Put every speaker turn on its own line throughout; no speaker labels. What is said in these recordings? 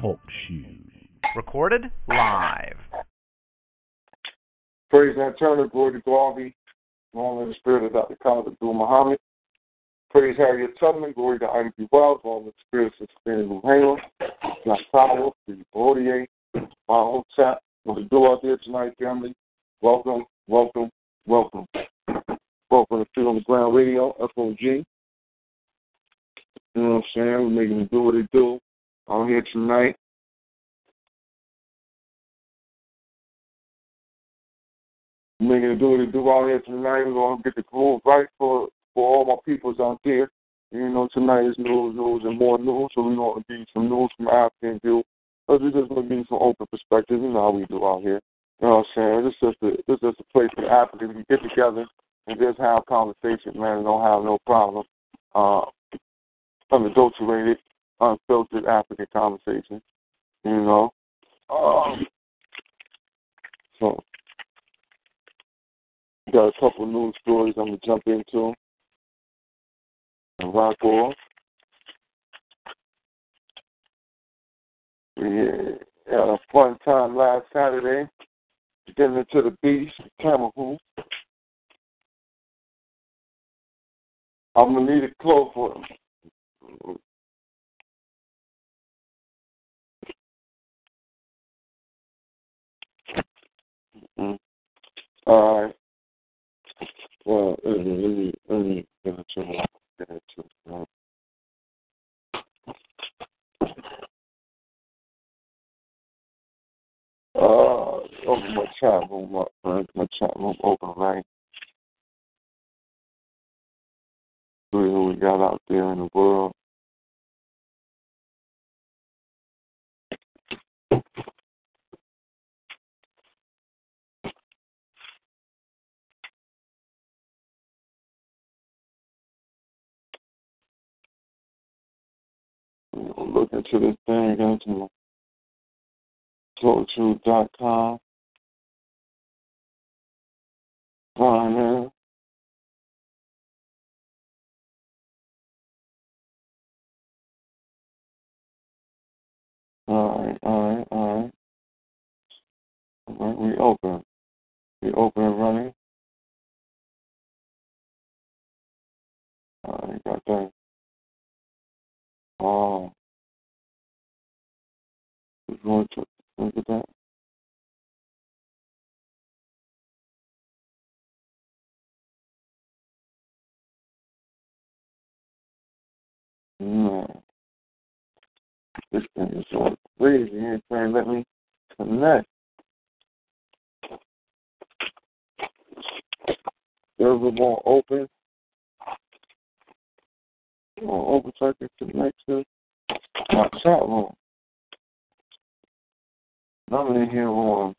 Talk shoes. Recorded live.
Praise Nat Turner, glory to Garvey, long in the spirit of Dr. Khalid Abdul Muhammad. Praise Harriet Tubman, glory to Ida B. Wells, long in the spirit of Sustainable Halo, John Powell, the Bordier, my old chat. What to do out there tonight, family? Welcome, welcome, welcome. Welcome to Feet on the Ground Radio, FOG. You know what I'm saying? We're making them do what they do out here tonight. Making them do what they do out here tonight. We're to get the groove right for, for all my peoples out there. You know, tonight is news, news, and more news. So we're to be some news from African view. But we're just to be some open perspective. You know how we do out here. You know what I'm saying? This is just a, this is just a place for Africans to get together and just have conversation, man, and don't have no problem. Uh, unadulterated, unfiltered African conversation. You know. Um, so got a couple news stories I'm gonna jump into and rock off. We had a fun time last Saturday getting into the beach, Cameroon. I'm gonna need a close for them. Mm-hmm. All right. Well, let me let me let me get into get into uh open my chat room up, right? My chat room open, right? See who we got out there in the world. Look into this thing, go to TotalTruth.com. Find there. All right, all right, all right. All right, we open. We open and running. All right, got that. Oh. Just going to look at that. Man. Mm. This thing is so crazy. Ain't trying to let me connect. Server open. Won't open so I can connect to my chat room. I'm in here on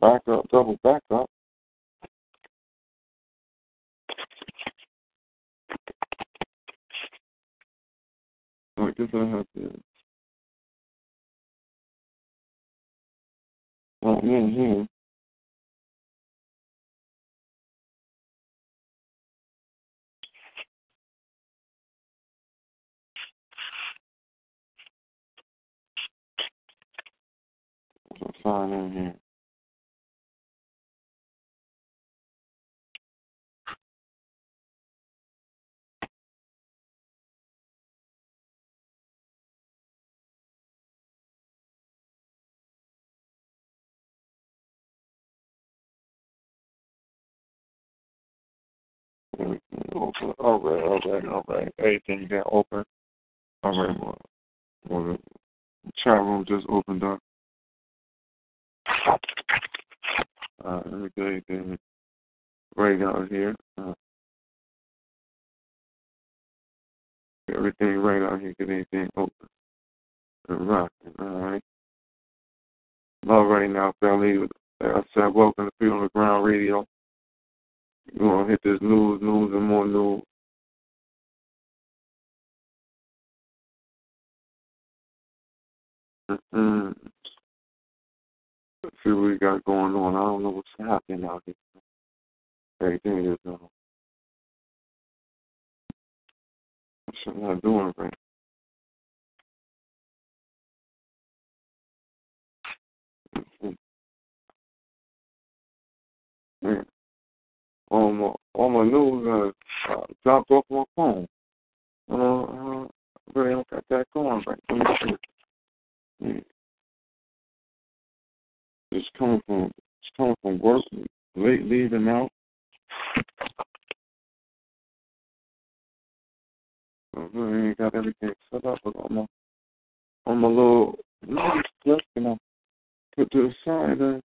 back up, double back up. I guess I have to. I'm in here. So sign in here. Everything open. All right, all right, all right. Open. All right, well, well the chat room just opened up. Uh, let me get everything right out here. Uh, everything right out here, get anything open and rocking, alright? Love right now, family. I said, welcome to Feet on the Ground Radio. Going to hit this news, news, and more news. Mm-mm. Let's see what we got going on. I don't know what's happening out here. Everything is uh, I'm doing right. Mm-hmm. Man, all my all my news uh, dropped off my phone. Uh, uh, really don't got that going right. Let me see. It's coming from it's coming from work, late leaving out. I really ain't got everything set up but on my on my little stuff, you know, put to the side uh,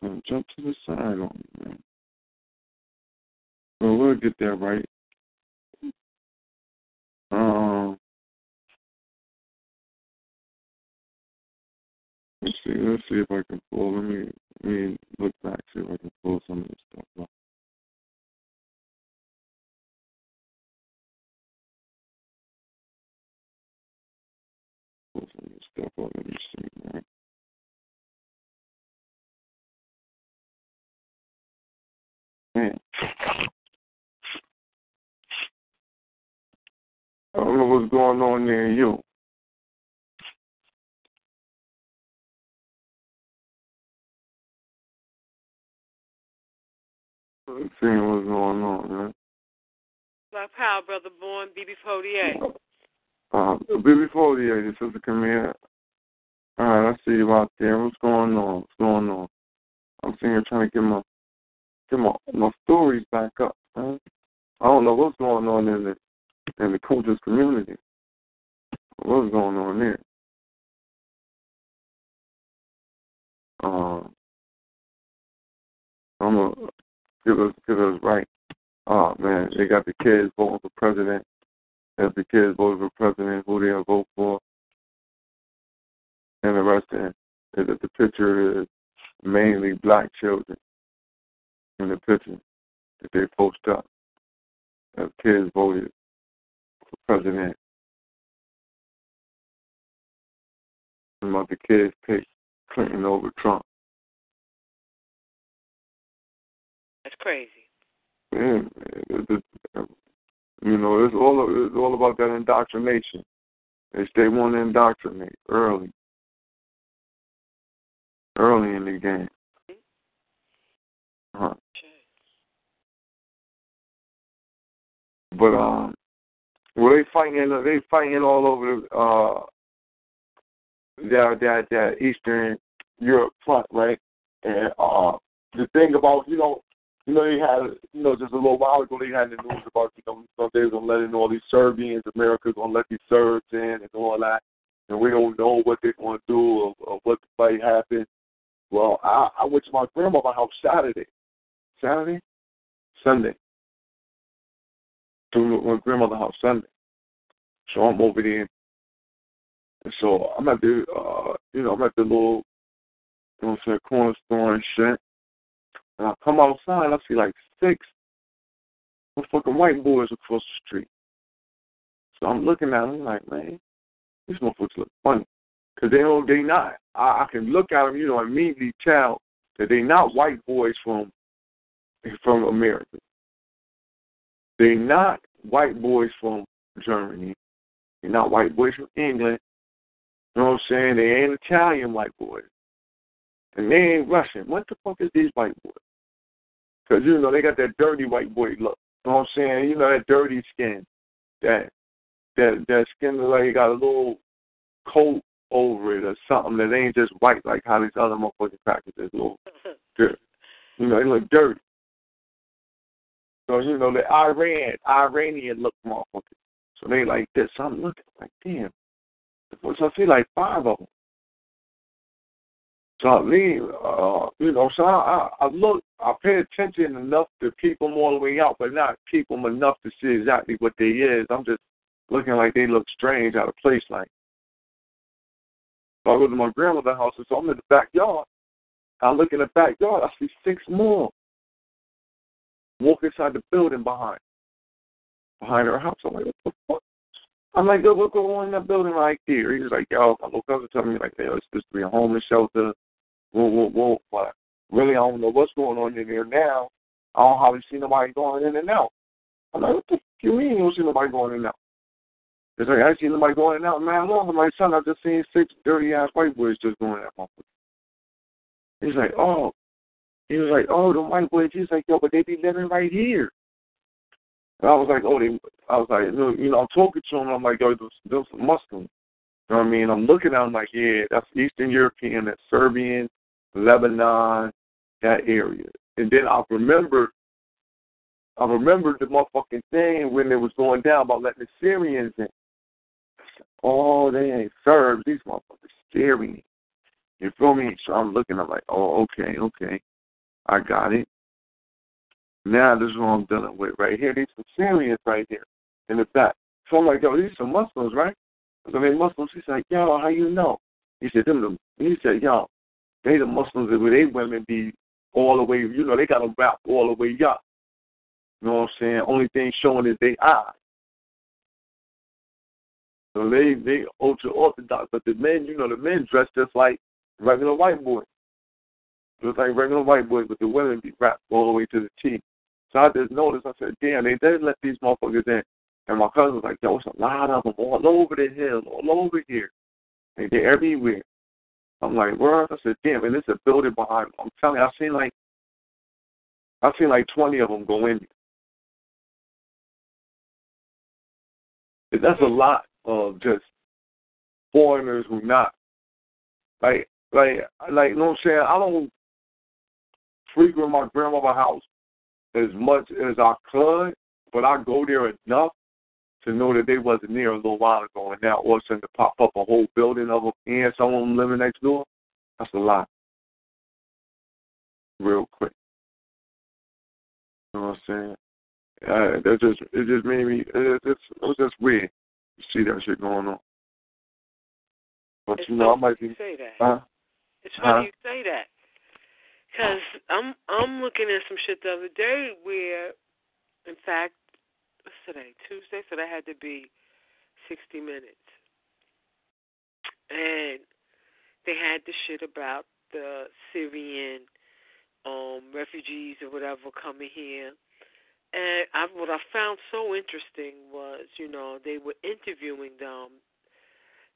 and jump to the side on me, man. We'll get that right. Um, let's see. Let's see if I can pull. Let me let me look back see if I can pull some of this stuff up. Pull some of this stuff up. Let me see, man. I don't know what's going on there in you. Let's see what's going on, man.
Black Power, Brother Born, BB Fodier.
Uh, before the this is the Camille. All right, I see you out there. What's going on? What's going on? I'm sitting here trying to get my get my my stories back up. Man. I don't know what's going on in the in the coaches community. What's going on there? Um, I'm gonna give us give us right. Oh man, they got the kids voting for president. If the kids voting for president, who they'll vote for, and the rest of it is that the picture is mainly black children in the picture that they post up. If kids voted president, the kids picked Clinton over Trump.
That's crazy.
Yeah, you know, it's all it's all about that indoctrination. It's they want to indoctrinate early, early in the game. Huh. But um, well, they fighting. They fighting all over uh that that that Eastern Europe front, right? And uh, the thing about you know, you know, they had you know just a little while ago they had the news about you know so they were gonna let in all these Serbians, America's gonna let these Serbs in and all that, and we don't know what they're gonna do or, or what might happen. Well, I, I went to my grandmother's house Saturday, Saturday, Sunday, to my grandmother's house Sunday. So I'm over there and so I'm at the, uh, you know, I'm at the little, you know what I'm saying, corner store and shit. And I come outside I see like six fucking white boys across the street. So I'm looking at them like, man, these motherfuckers look funny. Because they don't, they not. I, I can look at them, you know, immediately tell that they not white boys from from America. They're not white boys from Germany. They're not white boys from England. You know what I'm saying? They ain't Italian white boys. And they ain't Russian. What the fuck is these white boys? Because, you know, they got that dirty white boy look. You know what I'm saying? You know, that dirty skin. That that that skin looks like he got a little coat over it or something that ain't just white like how these other motherfucking crackers is little dirty. You know, they look dirty. So, you know, the Iran, Iranian look motherfuckers. So they like this. So I'm looking like, damn, so I see like five of them. So I lean, uh, you know, so I, I, I look, I pay attention enough to peep them all the way out, but not peep them enough to see exactly what they is. I'm just looking like they look strange out of place, like. So I go to my grandmother's house, and so I'm in the backyard. I look in the backyard, I see six more walk inside the building behind behind her house. I'm like, what the fuck? I'm like, what's going on in that building right there? He's like, yo, my little cousin told me like, hey, it's supposed to be a homeless shelter. Whoa, whoa, whoa. But really, I don't know what's going on in there now. I don't hardly see nobody going in and out. I'm like, what the fuck you mean you don't see nobody going in and out? It's like, I see nobody going in and out. Man, long. I'm like, son, I've just seen six dirty ass white boys just going in that motherfucker. He's like, oh. He was like, oh, the white boys. He's like, yo, but they be living right here. And I was like, oh, they, I was like, you know, I'm talking to him. I'm like, yo, those, those Muslims. You know what I mean? I'm looking at them like, yeah, that's Eastern European, that's Serbian, Lebanon, that area. And then I remember, I remember the motherfucking thing when it was going down about letting the Syrians in. Oh, they ain't Serbs. These motherfuckers Syrian. You feel me? So I'm looking. I'm like, oh, okay, okay, I got it. Now this is what I'm dealing with right here. These some Syrians right here in the back. So I'm like, yo, these some Muslims, right? So they Muslims. He's like, yo, how you know? He said, them. The, he said, yo, they the Muslims where they women be all the way. You know, they got them wrapped all the way up. You know what I'm saying? Only thing showing is they eyes. So they they ultra orthodox, but the men, you know, the men dress just like regular white boys. Just like regular white boys, but the women be wrapped all the way to the T. So I just noticed, I said, damn, they didn't let these motherfuckers in. And my cousin was like, yo, it's a lot of them all over the hill, all over here. And they're everywhere. I'm like, where? I said, damn, and it's a building behind them. I'm telling you, I've seen like, I've seen like 20 of them go in. That's a lot of just foreigners who not like like like you know what I'm saying. I don't frequent my grandmother's house as much as I could, but I go there enough to know that they wasn't there a little while ago, and now all of a sudden to pop up a whole building of them and some of them living next door. That's a lot. Real quick. You know what I'm saying? Uh, that just it just made me it, just, it was just weird to see that shit going on. But
it's
you know, I might
be. Say that.
Huh?
It's funny
huh?
you say that. Cause I'm I'm looking at some shit the other day where, in fact, what's today? Tuesday, so that had to be sixty minutes, and they had the shit about the Syrian um refugees or whatever coming here. And I, what I found so interesting was, you know, they were interviewing them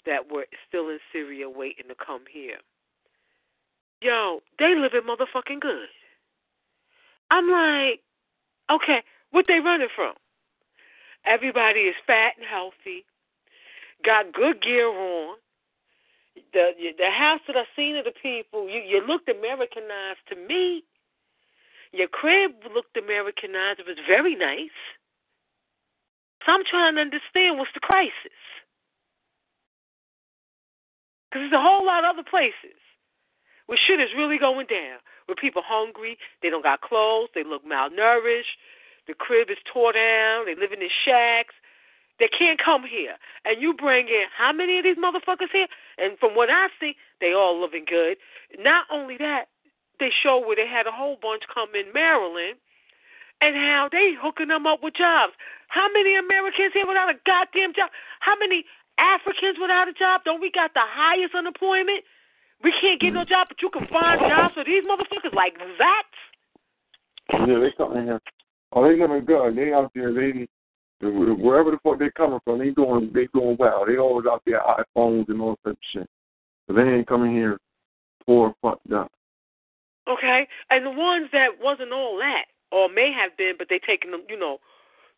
that were still in Syria waiting to come here. Yo, they living motherfucking good. I'm like, okay, what they running from? Everybody is fat and healthy, got good gear on. The the house that I seen of the people, you you looked Americanized to me. Your crib looked Americanized. It was very nice. So I'm trying to understand what's the crisis. Because there's a whole lot of other places where shit is really going down, where people hungry, they don't got clothes, they look malnourished, the crib is tore down, they living in shacks. They can't come here. And you bring in how many of these motherfuckers here? And from what I see, they all living good. Not only that, they show where they had a whole bunch come in Maryland and how they hooking them up with jobs. How many Americans here without a goddamn job? How many Africans without a job? Don't we got the highest unemployment? We can't get no mm. job, but you can find jobs for these motherfuckers like that.
Yeah, they coming here. Oh, they living good. They out there. They wherever the fuck they coming from, they doing they doing well. They always out there iPhones and all that shit. But they ain't coming here poor fucked up.
Okay, and the ones that wasn't all that, or may have been, but they taking them, you know,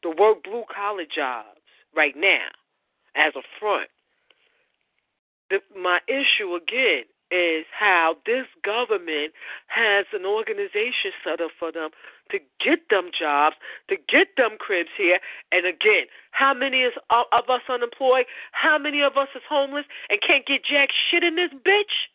the work blue collar jobs right now as a front. The, my issue again is how this government has an organization set up for them to get them jobs, to get them cribs here. And again, how many is of us unemployed? How many of us is homeless and can't get jack shit in this bitch?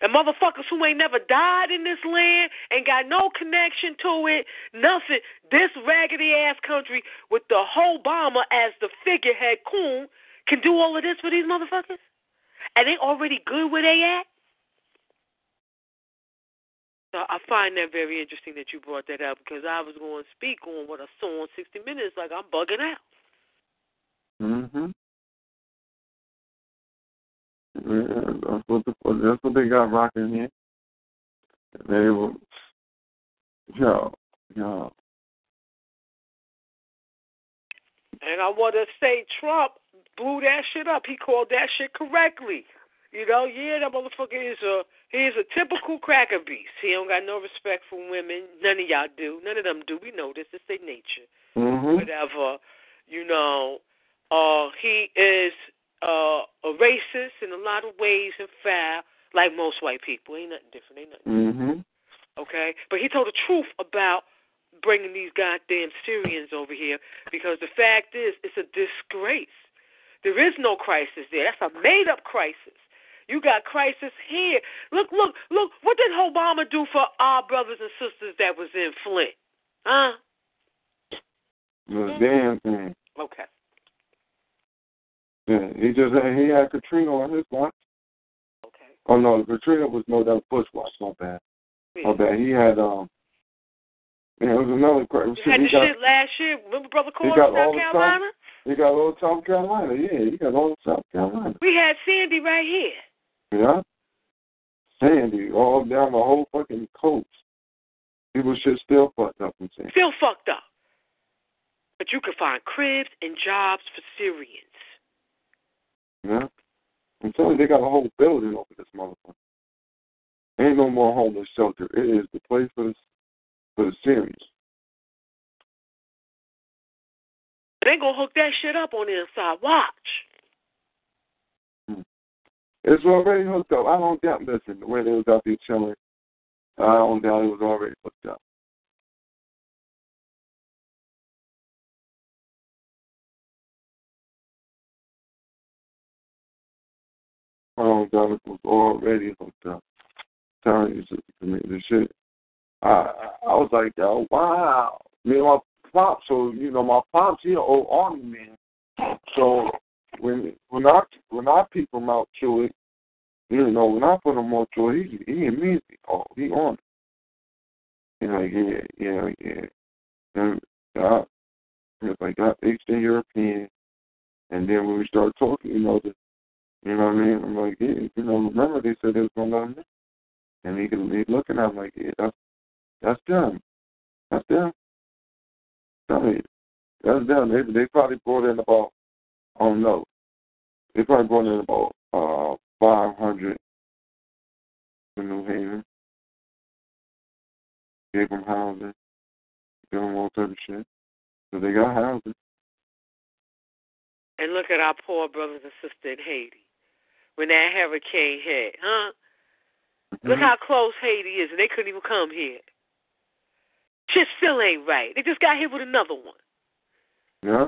And motherfuckers who ain't never died in this land, ain't got no connection to it, nothing. This raggedy ass country with the whole Obama as the figurehead coon can do all of this for these motherfuckers? And they already good where they at? So I find that very interesting that you brought that up because I was going to speak on what I saw on 60 Minutes like I'm bugging out.
Mhm. Yeah, that's what the, that's what they got rocking here. They were, yo, yo.
And I want to say Trump blew that shit up. He called that shit correctly. You know, yeah, that motherfucker is a he is a typical cracker beast. He don't got no respect for women. None of y'all do. None of them do. We know this. It's their nature.
Mhm.
Whatever. You know, uh, he is uh, a racist in a lot of ways and foul, like most white people. Ain't nothing different. Ain't nothing.
Mhm.
Okay, but he told the truth about bringing these goddamn Syrians over here because the fact is, it's a disgrace. There is no crisis there. That's a made-up crisis. You got crisis here. Look, look, look. What did Obama do for our brothers and sisters that was in Flint? Huh?
The damn thing.
Okay.
Yeah, he just had, he had Katrina on his watch.
Okay.
Oh no, Katrina was no that was Bush watch. My bad. My bad. He had um. Yeah, it was another cra-
You had
he
the
got,
shit last year. Remember Brother
got
South Carolina?
He got all South Carolina. Yeah, he got all South Carolina.
We had Sandy right here.
Yeah. Sandy, all down the whole fucking coast. People shit still fucked up and saying.
Still fucked up. But you can find cribs and jobs for Syrians.
Yeah. I'm telling you, they got a whole building over this motherfucker. Ain't no more homeless shelter. It is the place for the for the Syrians.
They gonna hook that shit up on the inside. Watch. Hmm.
It's already hooked up. I don't doubt. Listen, the way they was out there chilling, I don't doubt it was already hooked up. I don't doubt it was already hooked up. telling you, I mean, the shit. I I was like, oh wow. Me and my pops, so you know, my pops, he an old army man. So when when I when I peep him out to it, you know, when I put him on to it, he he immediately, oh, he on it. You know, yeah, yeah, yeah. And I, it's like I Eastern European, and then when we start talking, you know, the, you know what I mean? I'm like, yeah, you know, remember they said they was gonna let him in, and he he looking at me like, yeah, that's that's them, that's them. Tell me, that's them. They they probably brought in about, I don't know, they probably brought in about uh five hundred to New Haven. Gave them housing, gave them all type of shit. So they got housing.
And look at our poor brothers and sisters in Haiti. When that hurricane hit, huh? Look
Mhm.
how close Haiti is, and they couldn't even come here. Shit still ain't right. They just got hit with another one.
Yeah.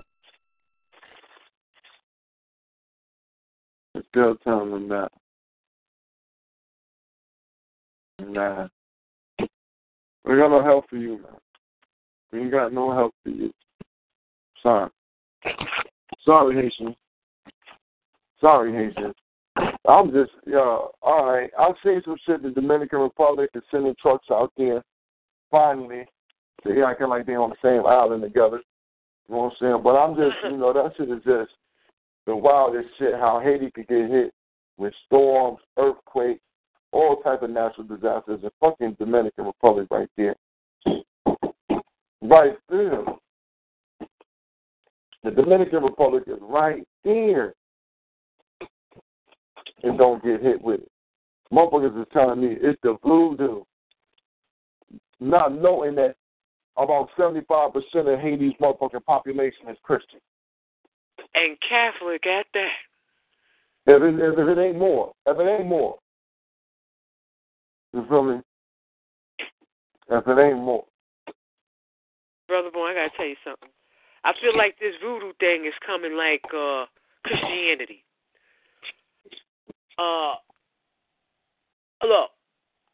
It's still telling them that. Nah. We got no help for you, man. We ain't got no help for you. Sorry. Sorry, Haitian. Sorry, Haitian. I'm just, yo, all right. I've seen some shit. The Dominican Republic is sending trucks out there. Finally, they acting like they on the same island together. You know what I'm saying? But I'm just, you know, that shit is just the wildest shit. How Haiti could get hit with storms, earthquakes, all type of natural disasters. The fucking Dominican Republic right there, right there. The Dominican Republic is right there, and don't get hit with it. Motherfuckers is telling me it's the voodoo, not knowing that about seventy-five percent of Haiti's motherfucking population is Christian.
And Catholic at that.
If it, if it ain't more, if it ain't more, you feel me? If it ain't more,
Brother boy, I gotta tell you something. I feel like this voodoo thing is coming like uh Christianity. Uh look,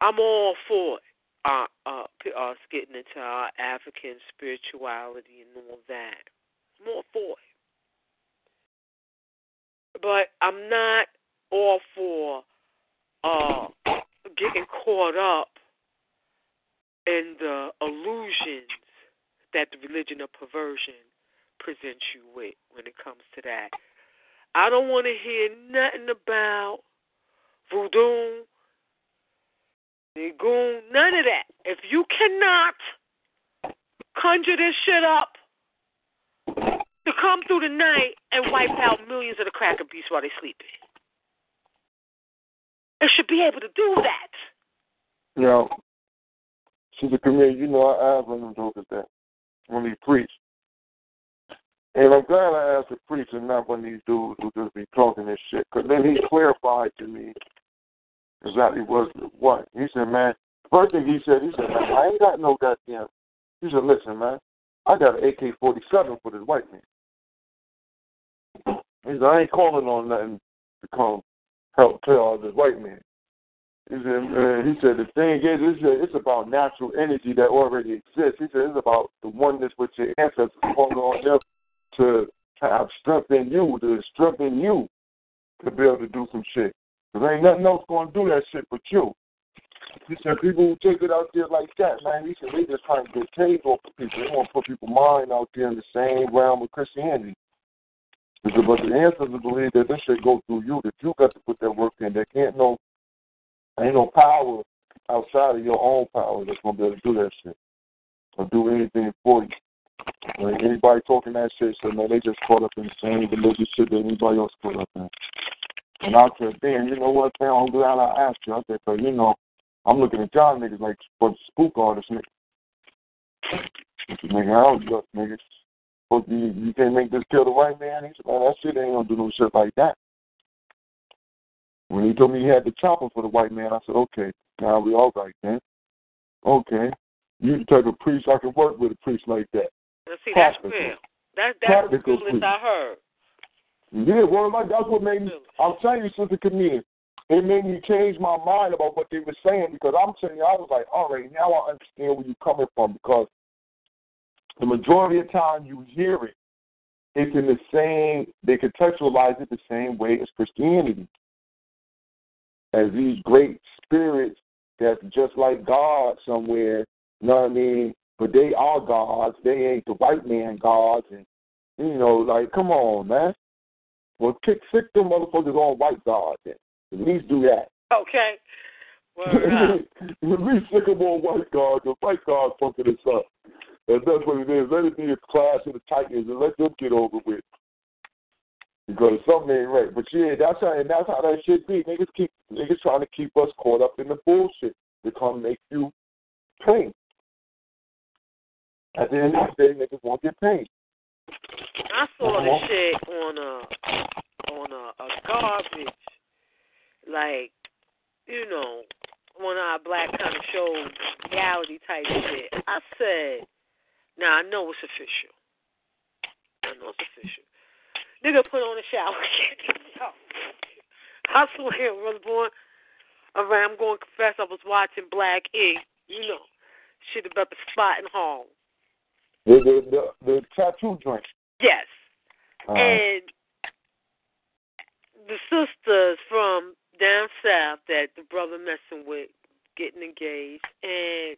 I'm all for it. Uh, uh, us getting into our African spirituality and all that. I'm for it. But I'm not all for uh, getting caught up in the illusions that the religion of perversion presents you with when it comes to that. I don't want to hear nothing about voodoo, nigun, none of that. If you cannot conjure this shit up to come through the night and wipe out millions of the cracker beasts while they're sleeping, it should be able to do that.
Now, she's a comedian. You know, I one of them jokers that when he preached. And I'm glad I asked the preacher, not one of these dudes who just be talking this shit. Because then he clarified to me exactly what what. He said, man, first thing he said, he said, man, I ain't got no goddamn. He said, listen, man, I got an AK-47 for this white man. He said, I ain't calling on nothing to come help tell this white man. He said, uh, he said the thing is, it's, it's about natural energy that already exists. He said it's about the oneness with your ancestors, calling on them to have strength in you, to strengthen you to be able to do some shit. Because ain't nothing else going to do that shit but you. He said people who take it out there like that, man, he said they just trying to get paid off of people. They want to put people's mind out there in the same realm of Christianity. Said, but the ancestors believe that this shit go through you, that you got to put that work in. There can't no, ain't no power outside of your own power that's to be able to do that shit or do anything for you. Like anybody talking that shit, so man, they just caught up in the same religious shit that anybody else caught up in. And I said, damn, you know what, man, I'm glad I asked you. I said, cause you know, I'm looking at y'all niggas like for spook artists, nigga. Nigga, I don't look, niggas. But you, you can't make this kill the white man. He said, man, that shit ain't gonna do no shit like that. When he told me he had the chopper for the white man, I said, okay, now we all right then. Okay. You the type of priest I can work with a priest like that.
Now, see, that's real. That, that's the realest I heard.
Yeah, well, like, that's what made me. I'm telling you, Sister Comedian, it made me change my mind about what they were saying because I'm telling you, I was like, all right, now I understand where you're coming from because the majority of the time you hear it, it's in the same, they contextualize it the same way as Christianity. As these great spirits that's just like God somewhere, you know what I mean? But they are gods. They ain't the white man gods. And, you know, like, come on, man. Well, kick, sick them motherfuckers on white gods then. At least do that.
Okay. Well,
At least sick them on white gods. The white gods fucking us up. And that's what it is. Let it be a clash of the titans and let them get over with. Because something ain't right. But yeah, that's how and that's how that shit be. Niggas keep niggas trying to keep us caught up in the bullshit to come make you pay. At the end of the day, niggas won't get paid.
I saw this uh-huh. shit on a on a, a garbage like, you know, one of our black kind of shows, reality type shit. I said, now I know it's official. I know it's official. Nigga put on a shower I swear, brother boy. All right, I'm going to confess I was watching Black Ink. You know, shit about the spot in Hall.
The the the, the tattoo joint.
Yes.
Uh,
And the sisters from down south that the brother messing with getting engaged and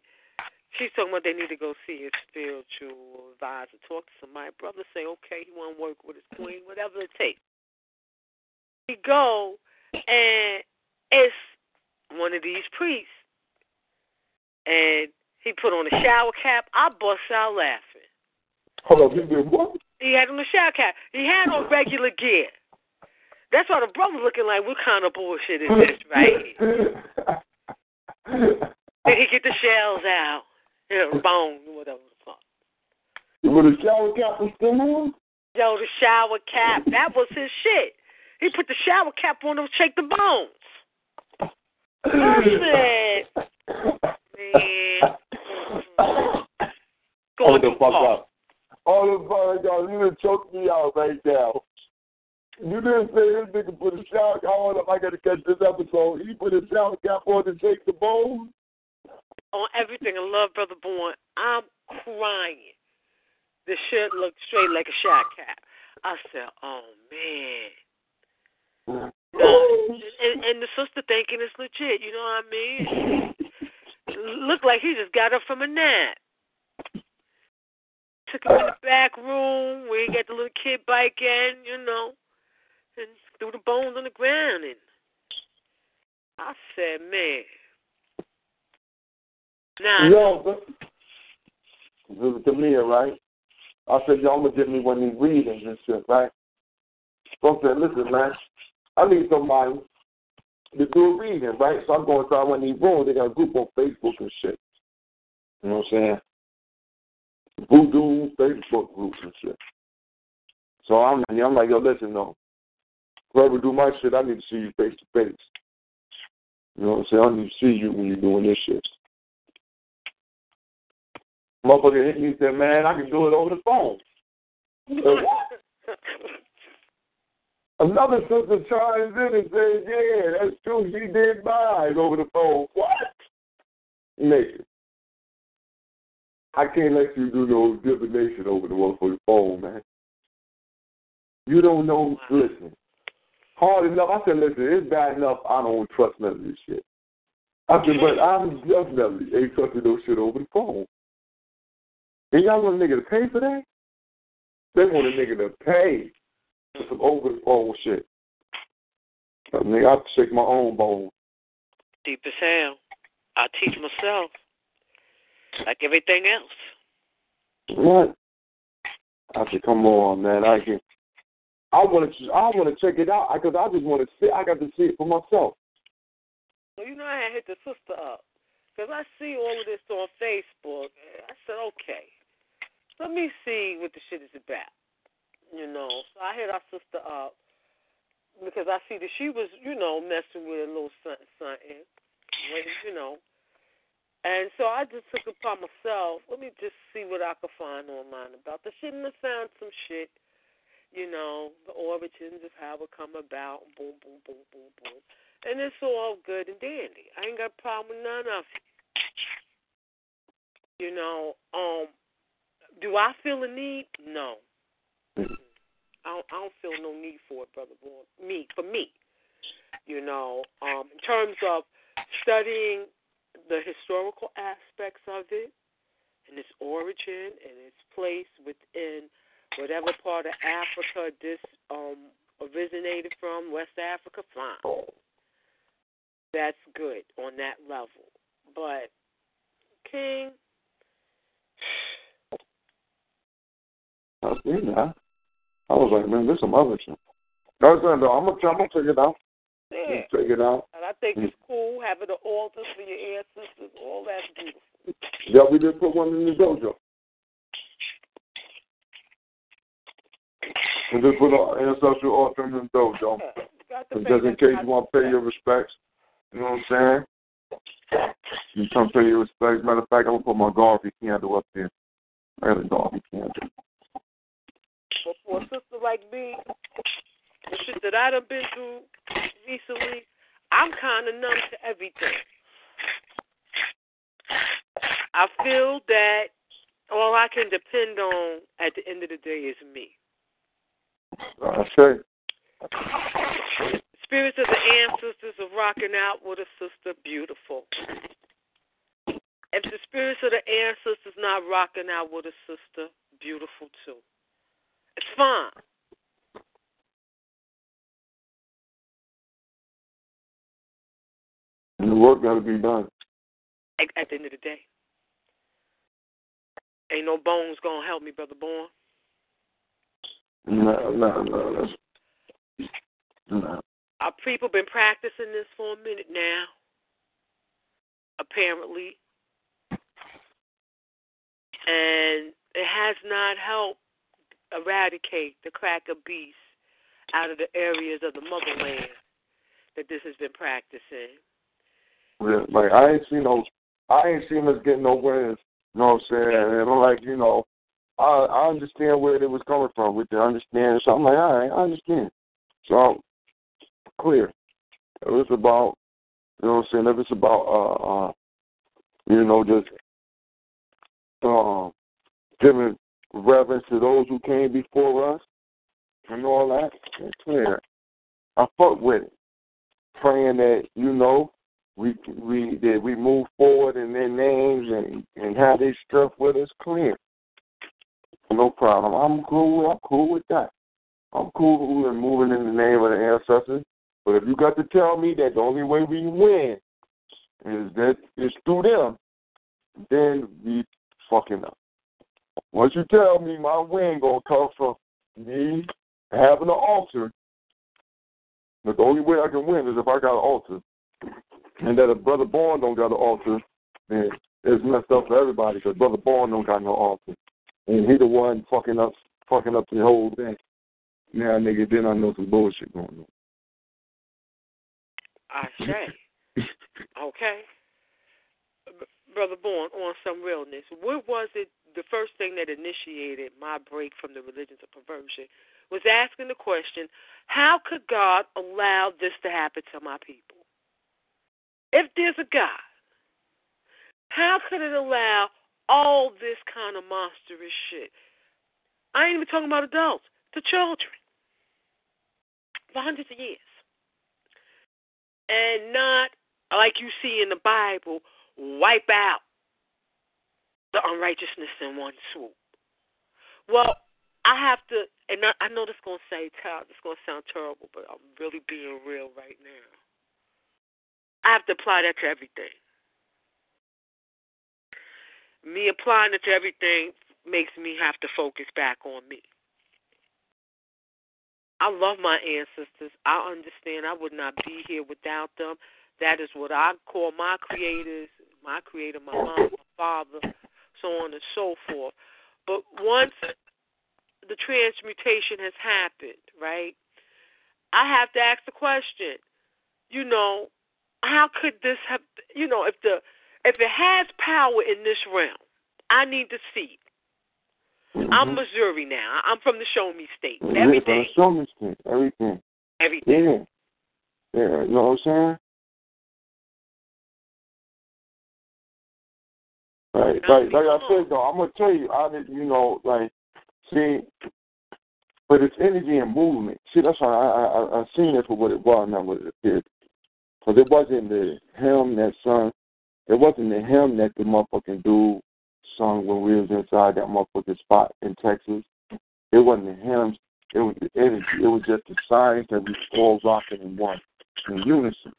she's talking about they need to go see a spiritual advisor, talk to somebody. Brother say, Okay, he wanna work with his queen, whatever it takes. He go and it's one of these priests. And he put on a shower cap. I bust out laughing.
Hold on, he did what?
He had on a shower cap. He had on regular gear. That's why the brother's looking like, what kind of bullshit is this, right? Did he get the shells out, you know, bone, whatever the fuck.
With a shower cap was still on?
Yo, the shower cap, that was his shit. He put the shower cap on to shake the bones. I said, man, going
the fuck
far.
up. Oh, the up. You done choked me out right now. You didn't say this nigga put a shower cap on. I got to catch this episode. He put a shower cap on to take the bone.
On everything, I love Brother Born. I'm crying. The shirt looked straight like a shot cap. I said, "Oh man." And, and the sister thinking it's legit. You know what I mean? Looked like he just got up from a nap. Took him in the back room where he got the little kid bike in, you know, and threw the bones on the ground. And I said, man. Nah.
Yo, this is to right? I said, y'all gonna give me one of these readings and shit, right? So I said, listen, man, I need somebody to do a reading, right? So I'm going to one of these rooms. They got a group on Facebook and shit. You know what I'm saying? Voodoo Facebook groups and shit. So I'm, I'm like, yo, listen, no. Whoever do my shit, I need to see you face to face. You know what I'm saying? I need to see you when you're doing this shit. Motherfucker hit me and said, man, I can do it over the phone. Another sister chimes in and says, yeah, that's true. She did mine over the phone. What? Nigga. I can't let you do no divination over the motherfucking phone, man. You don't know. Listen, hard enough. I said, listen, it's bad enough. I don't trust none of this shit. I said, but I'm definitely ain't trusting no shit over the phone. And y'all want a nigga to pay for that? They want a nigga to pay for some over the phone shit. I mean, I shake my own bone.
Deep as hell. I teach myself like everything else.
What? I said, come on, man. I can. I want to. I want to check it out because I just want to see. I got to see it for myself.
Well, you know, I had hit the sister up because I see all of this on Facebook. I said, okay, let me see what the shit is about. You know, so I hit our sister up because I see that she was, you know, messing with a little something, something. You know, and so I just took it upon myself. Let me just see what I could find online about the shit, and I found some shit. You know, the origins of how it come about. Boom, boom, boom, boom, boom, and it's all good and dandy. I ain't got a problem with none of it. You know, um, do I feel a need? No. I don't, I don't feel no need for it, brother. Boy. Me, for me, you know, um, in terms of studying the historical aspects of it and its origin and its place within whatever part of Africa this um originated from, West Africa, fine. That's good on that level. But King
I seen that. I was like, man, there's some other shit. No, I'm gonna, I'm gonna check it out.
Yeah.
Check it out.
And I think mm. it's cool having the altars for your ancestors. All that's beautiful.
Yeah, we did put one in the dojo. We just put an ancestral altar in the dojo. Just in case you want to pay your respects. You know what I'm saying? You come pay your respects. Matter of fact, I'm going to put my Garvey candle up there. I got a Garvey candle.
But for a sister like me, the shit that I done been through recently, I'm kind of numb to everything. I feel that all I can depend on at the end of the day is me.
I say.
Spirits of the ancestors are rocking out with a sister, beautiful. If the spirits of the ancestors not rocking out with a sister, beautiful too. It's fine.
And the work got to be done.
At, at the end of the day, ain't no bones gonna help me, brother Born.
No, no, no. No.
Our people been practicing this for a minute now. Apparently, and it has not helped eradicate the cracker beast out of the areas of the motherland that this has been practicing.
Like I ain't seen no, I ain't seen us getting no wins. You know what I'm saying? And I'm like, you know, I I understand where it was coming from with the understanding. So I'm like, all right, I understand. So clear. If it's about you know what I'm saying, if it's about uh uh you know, just um giving reverence to those who came before us and all that, it's clear. I fuck with it. Praying that, you know, we we that we move forward in their names and and have their stuff with us clear. No problem. I'm cool. I'm cool with that. I'm cool with moving in the name of the ancestors. But if you got to tell me that the only way we win is that is through them, then we fucking up. Once you tell me my win gonna come from me having an altar, but the only way I can win is if I got an altar, and that if Brother Born don't got an altar, then it's messed up for everybody because Brother Born don't got no altar, and he the one fucking up, fucking up the whole thing. Now, nigga, then I know some bullshit going on.
I say, okay. Brother Born, on some realness, what was it, the first thing that initiated my break from the religions of perversion was asking the question, how could God allow this to happen to my people? If there's a God, how could it allow all this kind of monstrous shit? I ain't even talking about adults, the children. For hundreds of years. And not like you see in the Bible, wipe out the unrighteousness in one swoop. Well, I have to, and I, know this is gonna say this gonna sound terrible, but I'm really being real right now. I have to apply that to everything. Me applying it to everything makes me have to focus back on me. I love my ancestors. I understand I would not be here without them. That is what I call my creators, my creator, my mom, my father, so on and so forth. But once the transmutation has happened, right? I have to ask the question, you know, how could this have you know, if the if it has power in this realm, I need to see. Mm-hmm. I'm Missouri now. I'm from the Show Me State. Everything.
Show Me State. Everything.
Everything.
Yeah. Yeah. You know what I'm saying? Right, like, like I said though, I'm gonna tell you, I did, you know, like, see, but it's energy and movement. See, that's why I I I seen it for what it was, not what it appeared. Because it wasn't the hymn that sung, it wasn't the hymn that the motherfucking dude sung when we was inside that motherfucking spot in Texas. It wasn't the hymns. It was the energy. It was just the signs that we all rocking in one, in unison.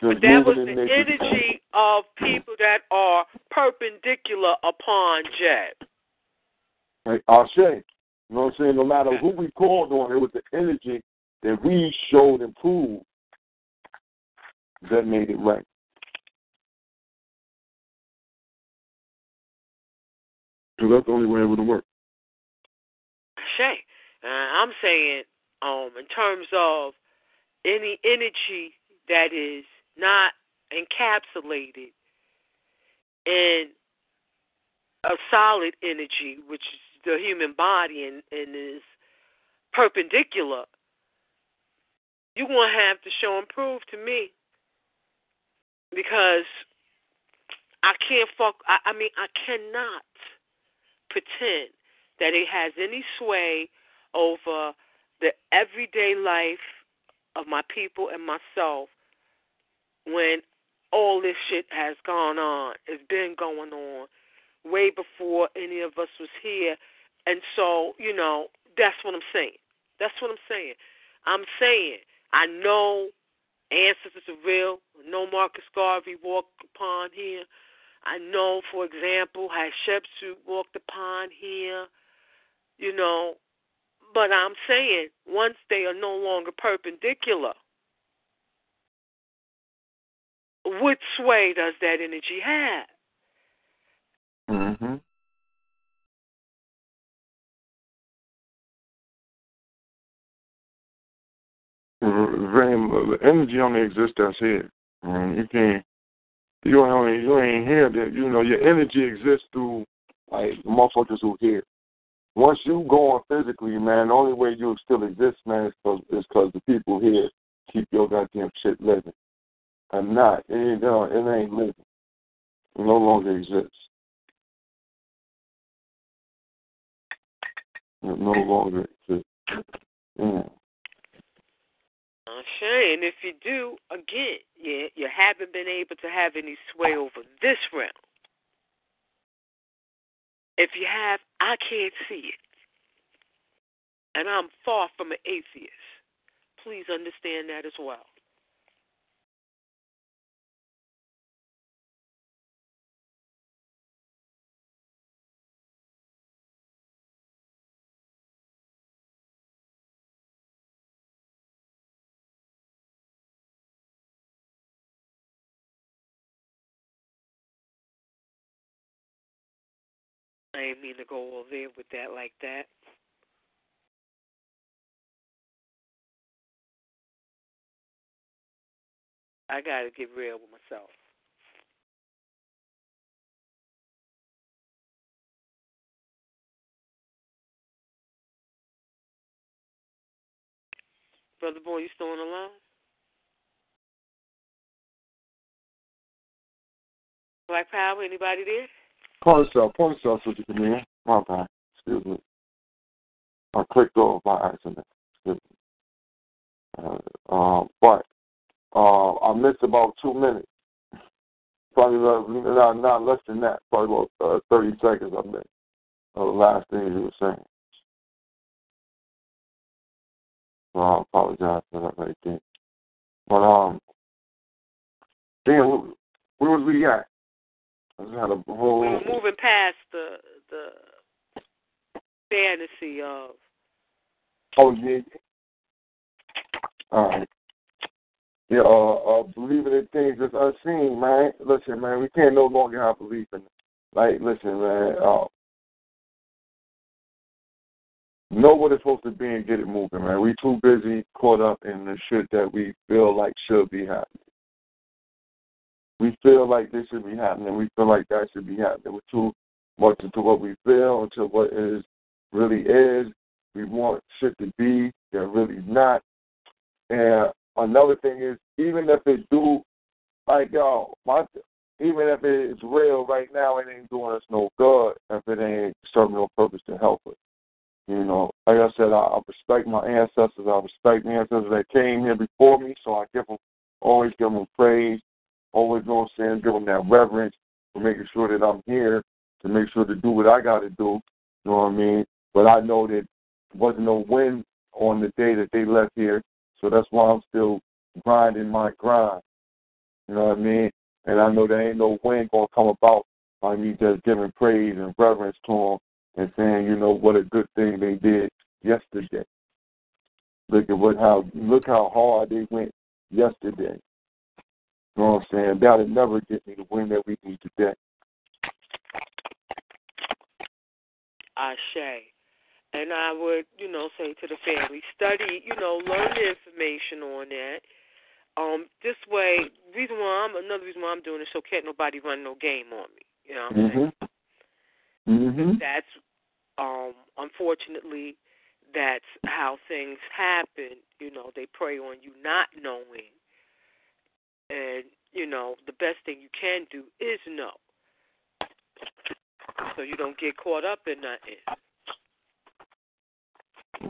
But that was the energy of people that are perpendicular upon Jeb.
Right, I'll say. You know what I'm saying? No matter who we called on, it was the energy that we showed and proved that made it right. So that's the only way it would work.
Shay, uh, I'm saying, um, in terms of any energy that is not encapsulated in a solid energy, which is the human body and, and is perpendicular, you're going to have to show and prove to me because I can't fuck. I, I mean, I cannot pretend that it has any sway over the everyday life of my people and myself when all this shit has gone on. It's been going on way before any of us was here. And so, you know, that's what I'm saying. That's what I'm saying. I'm saying I know ancestors are real. Know Marcus Garvey walked upon here. I know, for example, Hatshepsut walked upon here. You know, but I'm saying once they are no longer perpendicular, what sway does that energy have?
Mm-hmm. Very, energy only exists that's here. Um, you can't. You only you ain't here. That you know your energy exists through like motherfuckers who here. once you go on physically, man, the only way you still exist, man, is because is cause the people here keep your goddamn shit living. And not, it ain't, uh, it ain't living. It no longer exists. It no longer exists. Yeah.
Uh, Shane, if you do, again, you, you haven't been able to have any sway over this realm. If you have, I can't see it. And I'm far from an atheist. Please understand that as well. I didn't mean to go all there with that like that. I gotta get real with myself. Brother boy, you still on the line? Black Power, anybody there?
Point yourself, point yourself, Sister Camille. My bad. Excuse me. I clicked off by accident. Excuse me. Uh, um, but uh, I missed about two minutes. Probably not, not less than that. Probably about uh, 30 seconds I missed. Uh, the last thing you were saying. So I apologize for that right there. But um, then where was we at? Had a whole.
We were moving past the the fantasy of.
Oh yeah. All right. Yeah, uh, uh, believing in things that's unseen, man. Listen, man, we can't no longer have belief in it. Like, listen, man, uh, know what it's supposed to be and get it moving, man. We too busy caught up in the shit that we feel like should be happening. We feel like this should be happening. We feel like that should be happening. We're too much into what we feel, into what is really is. We want shit to be that really not. And another thing is, even if it do, like yo, my, even if it's real right now, it ain't doing us no good if it ain't serving no purpose to help us. You know, like I said, I, I respect my ancestors. I respect the ancestors that came here before me, so I give them, always give them praise. Always, you know what I'm saying, them that reverence for making sure that I'm here to make sure to do what I got to do. You know what I mean? But I know that wasn't no wind on the day that they left here, so that's why I'm still grinding my grind. You know what I mean? And I know there ain't no wind gonna come about by me just giving praise and reverence to them and saying, you know, what a good thing they did yesterday. Look at what how look how hard they went yesterday. You know what I'm saying? That'll never get me the win that we need today.
Ashe. And I would, you know, say to the family, study, you know, learn the information on that. Um, this way, reason why I'm another reason why I'm doing this so can't nobody run no game on me. You know what I'm
Mhm. Mhm.
That's um unfortunately that's how things happen. You know, they prey on you not knowing. And, you know, the best thing you can do is know. So you don't get caught up in nothing.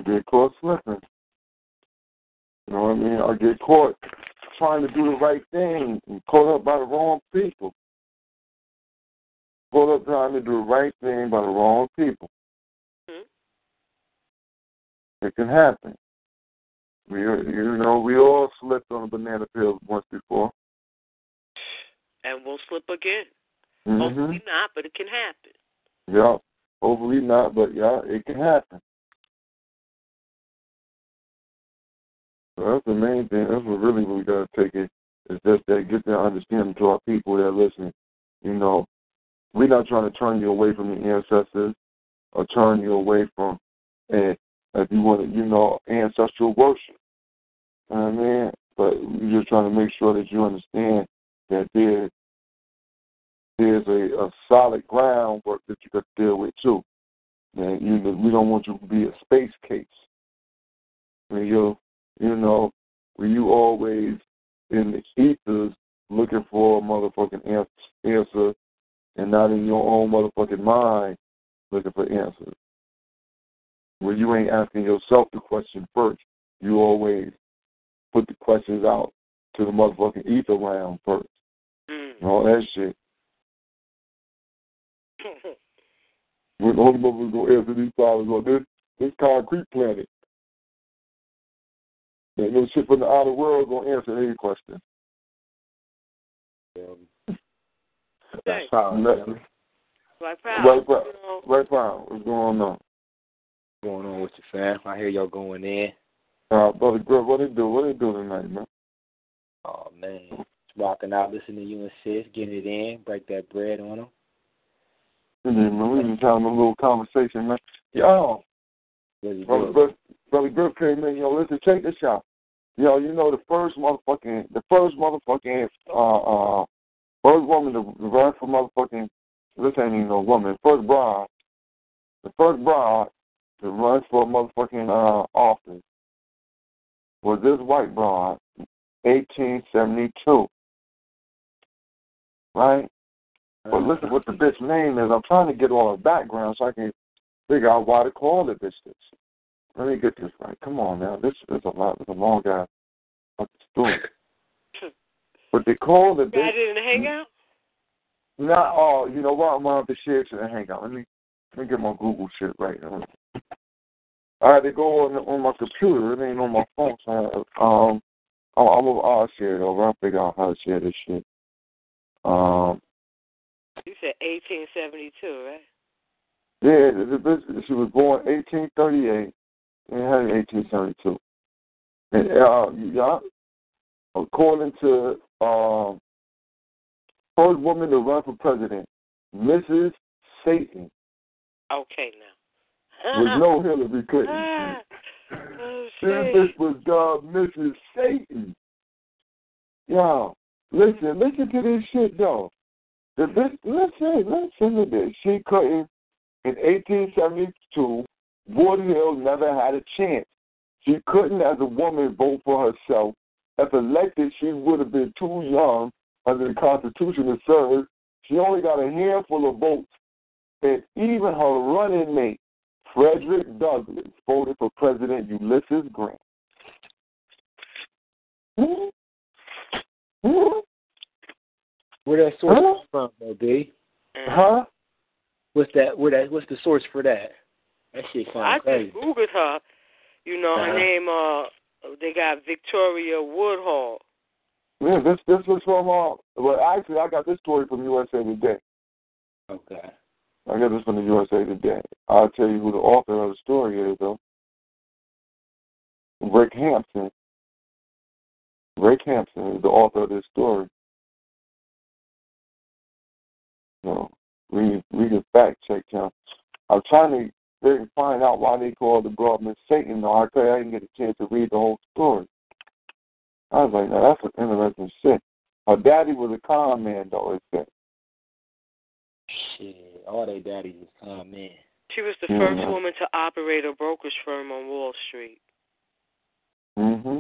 Get caught slipping. You know what I mean? I get caught trying to do the right thing and caught up by the wrong people. Caught up trying to do the right thing by the wrong people.
Hmm?
It can happen. We, you know, we all slipped on a banana peel once before.
And we'll slip again.
Mm-hmm.
Hopefully not, but it can happen.
Yeah. Hopefully not, but yeah, it can happen. So that's the main thing. That's what really we gotta take it. Is just that get that understanding to our people that are listening. You know, we're not trying to turn you away from the ancestors or turn you away from and if you want to, you know, ancestral worship. You know what I mean? But we're just trying to make sure that you understand that there there's a, a solid groundwork that you got to deal with too. And you we don't want you to be a space case. When you you know, when you always in the ethers looking for a motherfucking answer and not in your own motherfucking mind looking for answers. When you ain't asking yourself the question first, you always put the questions out to the motherfucking ether round first.
Mm.
all that shit. We're the only motherfuckers gonna answer these problems on this this concrete planet. Ain't no shit from the outer world gonna answer any question.
Um, that's power.
Nothing. Right,
power,
right,
you
right, fine. What's going on?
Going on with your fam? I hear y'all going in.
Uh, brother Griff, what they do? What they do tonight, man?
Oh man, just rocking out, listening to you and sis, getting it in, break that bread on them.
Yeah, man, we just having a little conversation, man.
You
brother? Griff, brother Griff came in. Yo, listen, check this out. Yo, you know the first motherfucking, the first motherfucking, uh, uh, first woman to run for motherfucking. This ain't even no woman. First bride, the first bride to run for motherfucking uh office was this white bride, 1872. Right? But listen what the bitch name is. I'm trying to get all her background so I can figure out why they call the bitch this. Let me get this right. Come on now. This is a lot it's a long guy fucking story. but they call the bitch
didn't hang out?
not oh, you know what, I'm gonna have to share it and hang out. Let me let me get my Google shit right now. I had to go on on my computer, it ain't on my phone, so I, um I'm, I'm I'll share it over. I'll figure out how to share this shit. Um
You said 1872, right?
Yeah, the, the, she was born 1838 and had 1872. And uh, yeah, according to um, first woman to run for president, Mrs. Satan,
Okay, now.
With no Hillary Clinton.
Oh,
This was God, Mrs. Satan. Yo, listen, listen to this shit though. The bitch, listen, listen to this. She couldn't in 1872. Woodhull never had a chance. She couldn't, as a woman, vote for herself. If elected, she would have been too young under the Constitution to serve. She only got a handful of votes, and even her running mate, Frederick Douglass, voted for President Ulysses Grant.
Where that source
Huh?
from, though, B?
Uh,
Huh?
What's that? Where that? What's the source for that? That shit
I
sounds
just googled her. You know, her
Uh-huh.
name. Uh, they got Victoria Woodhull.
Yeah, this this was from uh well actually I got this story from USA Today.
Okay.
I got this from the USA Today. I'll tell you who the author of the story is though. Rick Hampson. Rick Hampson is the author of this story. So we we can fact check him. I'm trying to find out why they called the government Satan though. I you I didn't get a chance to read the whole story. I was like, now that's an interesting shit. Her daddy was a con man though, it said.
Shit, all they daddies is con men.
She was the
Mhm.
first woman to operate a brokerage firm on Wall Street.
Mm-hmm.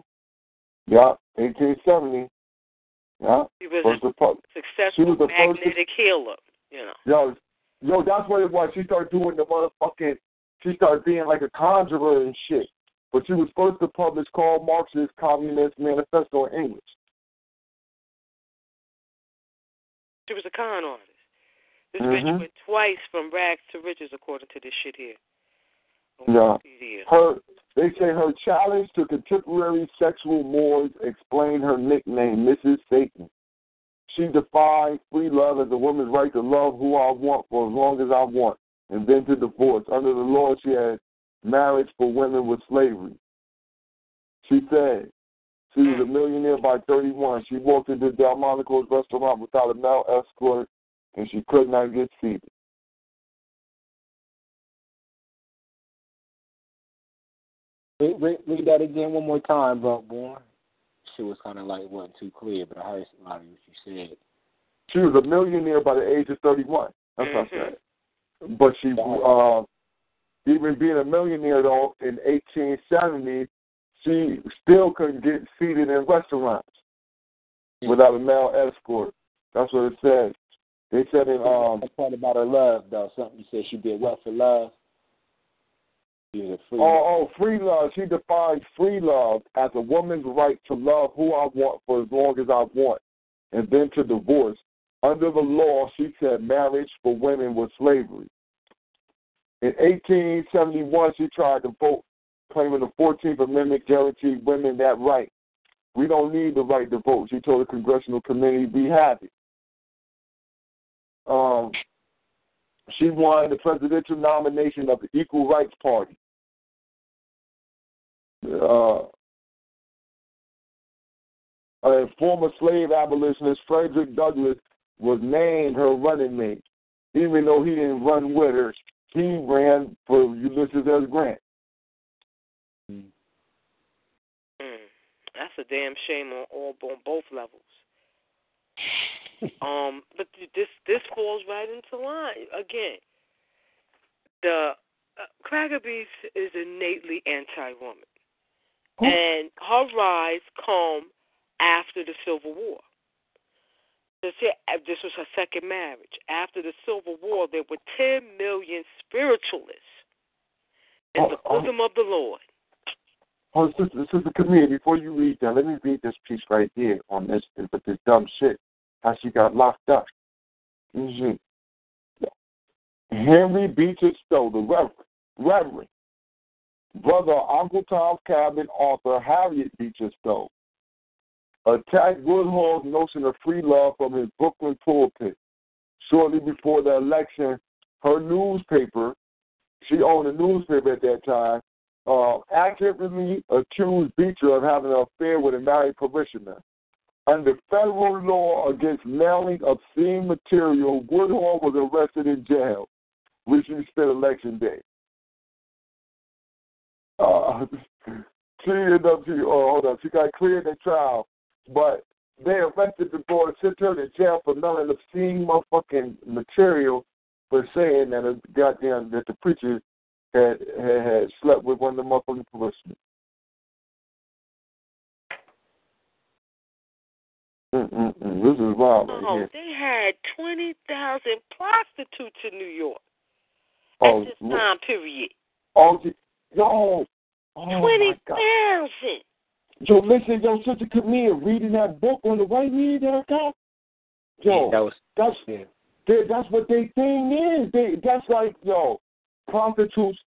Yeah, 1870. Yeah,
She was
first
a
Republic.
successful
was the first-
magnetic healer. You know.
Yo, yo, that's what it was. She started doing the motherfucking. She started being like a conjurer and shit. But she was first to publish Karl Marx's Communist Manifesto in English.
She was a con artist. This
Mhm.
bitch went twice from rags to riches, according to this shit here.
Yeah. Her, they say her challenge to contemporary sexual mores explained her nickname, Mrs. Satan. She defined free love as a woman's right to love who I want for as long as I want, and then to divorce. Under the law, she had marriage for women with slavery. She said she was a millionaire by 31. She walked into Delmonico's restaurant without a male escort, and she could not get seated.
Read, read, read that again one more time, bro, boy. Shit was kind of like wasn't too clear, but I heard a lot of what you said.
She was a millionaire by the age of 31. That's what I
Mhm.
said. But she, uh, even being a millionaire though in 1870, she still couldn't get seated in restaurants without a male escort. That's what it says. They said in um.
Part about her love though. Something you said she did what for love. Free.
Oh, oh, free love. She defines free love as a woman's right to love who I want for as long as I want, and then to divorce. Under the law, she said marriage for women was slavery. In 1871, she tried to vote, claiming the 14th Amendment guaranteed women that right. We don't need the right to vote. She told the congressional committee, "We have it." Um, she won the presidential nomination of the Equal Rights Party. Uh, a former slave abolitionist, Frederick Douglass, was named her running mate, even though he didn't run with her. He ran for Ulysses S. Grant.
Mm. That's a damn shame on all on both levels. um, but this this falls right into line again. The uh, Cracker Beast is innately anti-woman, and her rise come after the Civil War. This, this was her second marriage. After the Civil War, there were 10 million spiritualists in
Oh,
the
oh.
bosom of the Lord.
Oh, sister, sister Camille, before you read that, let me read this piece right here on this with this dumb shit. How she got locked up. Mhm. Henry Beecher Stowe, the Reverend, Reverend, brother Uncle Tom's Cabin author Harriet Beecher Stowe, attacked Woodhull's notion of free love from his Brooklyn pulpit. Shortly before the election, her newspaper, she owned a newspaper at that time, uh, accurately accused Beecher of having an affair with a married parishioner. Under federal law against mailing obscene material, Woodhull was arrested in jail, which he spent election day. Uh, she up, she, oh, hold on, she got cleared in trial, but they arrested the boy, sent her to jail for mailing obscene motherfucking material for saying that a goddamn that the preacher had had, had slept with one of the motherfucking parishioners. Mm-mm-mm. This is wild right
Oh,
here.
they had 20,000 prostitutes in New York
Oh,
at this
look.
time period.
oh, gee- yo, oh my God.
20,000.
Yo, listen, yo, Sister Camille, reading that book on the right read that I got. Yo,
that was
that's
yeah.
they, that's what they thing is. They that's like yo, prostitutes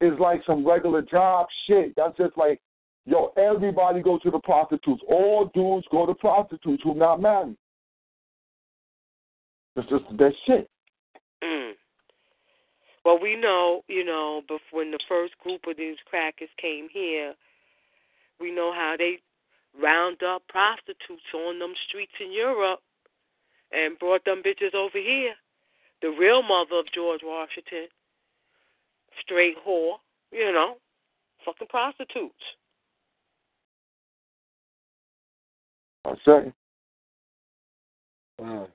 is like some regular job shit. That's just like yo, everybody go to the prostitutes. All dudes go to prostitutes who not married. It's just that shit.
Mm. Well, we know, you know, before when the first group of these crackers came here, we know how they round up prostitutes on them streets in Europe and brought them bitches over here. The real mother of George Washington, straight whore, you know, fucking prostitutes.
I say,
Wow.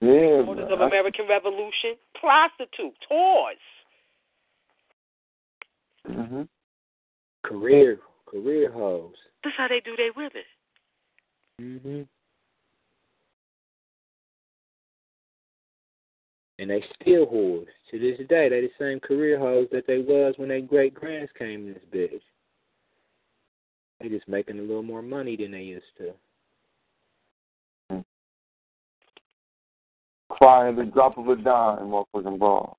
yeah,
Daughters
man.
of
I-
American Revolution, prostitutes, whores.
Mhm.
Career career hoes.
That's how they do their women.
hmm And they still whores. To this day, they the same career hoes that they was when their great grands came in this bitch. They just making a little more money than they used to.
Crying the drop of a dime, motherfucking ball.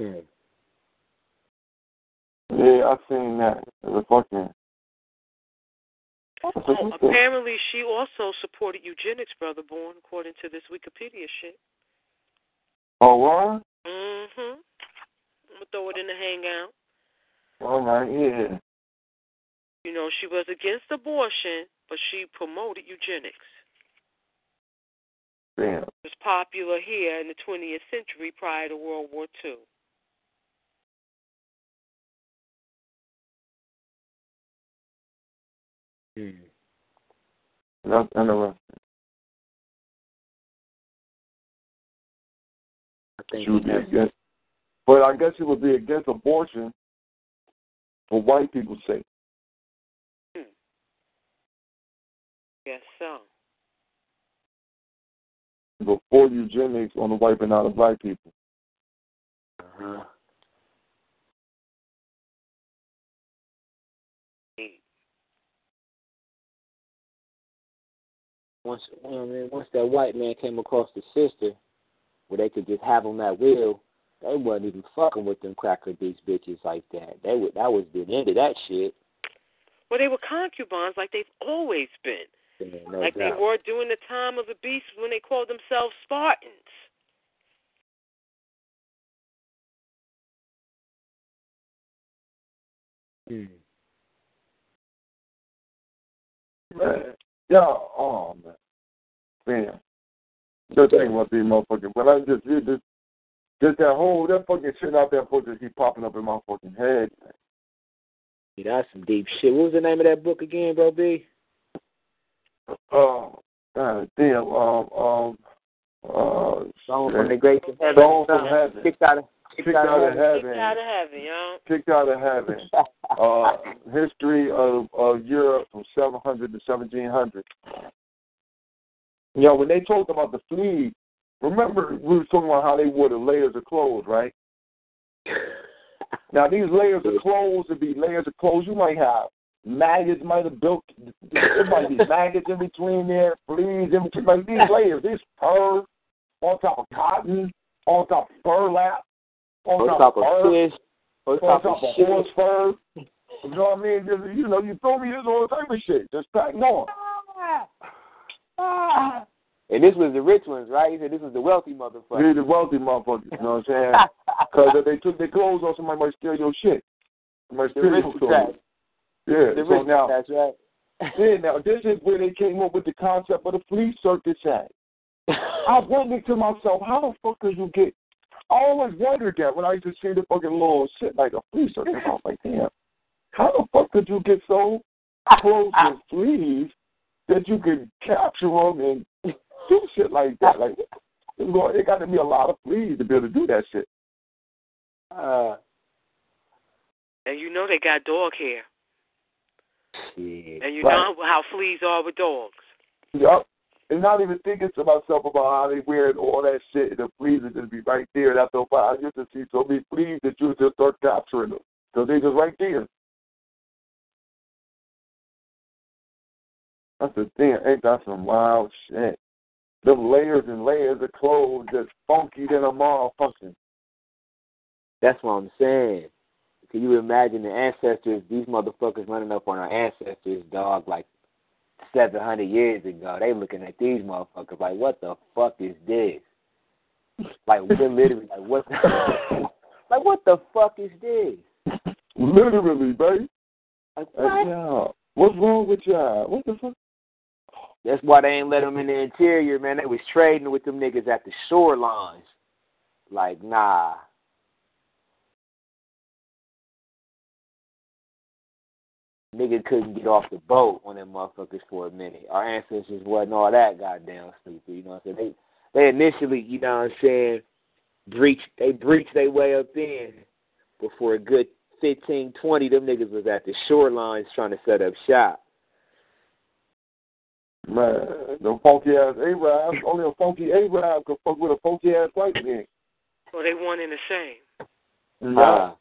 Hmm.
Yeah, I've seen that. It was fucking.
Oh, apparently she also supported eugenics, brother born, according to this Wikipedia shit.
Oh, what?
Mm Mhm. I'm gonna throw it in the hangout.
All right, yeah.
You know, she was against abortion, but she promoted eugenics.
Damn.
It was popular here in the 20th century prior to World War II.
Hmm.
That's interesting.
I think
She would
we
be against. But I guess it would be against abortion for white people's sake. Hmm.
Yes, so.
Before eugenics on the wiping out of black people.
Uh-huh. Once, I mean, once that white man came across the sister, where they could just have them at will, they wasn't even fucking with them cracker beast bitches like that. They would that was the end of that shit.
Well, they were concubines like they've always been.
Yeah, no
like
doubt.
they were during the time of the beast when they called themselves Spartans.
Hmm.
Man, yeah, oh man, man. Just think about these motherfuckers. When I just read this, just that whole that fucking shit out there, just keep popping up in my fucking head.
Yeah, that's some deep shit. What was the name of that book again, bro? B.
God damn. Um, um, uh,
Song from the Great of Heaven.
Song from Heaven.
Kicked out of
Kicked out of
Kicked
heaven.
out of heaven, yo.
Kicked out of heaven. Uh, history of, of Europe from 700 to 1700. You know, when they talked about the fleas, remember we were talking about how they wore the layers of clothes, right? Now these layers of clothes would be layers of clothes. You might have maggots, might have built. There might be maggots in between there, fleas in between. Like these layers, this fur on top of cotton, on top of burlap, on,
on
top,
top
of fur,
fish, on
on
top of
of horse fur. You know what I mean? Just, you know, you throw me this all type of shit. Just packing on.
And this was the rich ones, right? He said this was the wealthy motherfuckers.
They're the wealthy motherfuckers. You know what I'm saying? Because if they took their clothes off, somebody might steal your shit. Somebody steal your clothes. Yeah.
The
so now,
tracks, right?
yeah, now this is where they came up with the concept of the flea circus act. I wondered to myself, how the fuck could you get? I always wondered that when I used to see the fucking little shit like a flea circus. I was like, damn, how the fuck could you get so close to fleas that you could capture them and do shit like that? Like, it got to be a lot of fleas to be able to do that shit.
Uh,
And you know they got dog hair.
Shit.
And you
Right.
know how fleas are with dogs.
Yup. And not even thinking to myself about how they wear it, all that shit. And the fleas would just be right there. And after a while, I used to see so many fleas that you would just start capturing them. Because they just right there. That's the thing. Ain't that some wild shit? Them layers and layers of clothes that's funky than a motherfucker.
That's what I'm saying. Can you imagine the ancestors, these motherfuckers running up on our ancestors, dog, like 700 years ago? They looking at these motherfuckers like, what the fuck is this? Like, we're literally like, what the, like, what the fuck is this?
Literally, babe.
Like, what?
What's wrong with y'all? What the fuck?
That's why they ain't let them in the interior, man. They was trading with them niggas at the shorelines. Like, nah. Nigga couldn't get off the boat on them motherfuckers for a minute. Our ancestors wasn't all that goddamn stupid, you know what I'm saying? They they initially, you know what I'm saying, breached they breached their way up in. before a good fifteen, twenty, them niggas was at the shorelines trying to set up shop.
Man, the funky ass Arabs, only a funky Arab could fuck with a funky ass white man.
Well, they one and the same.
Yeah.
Uh,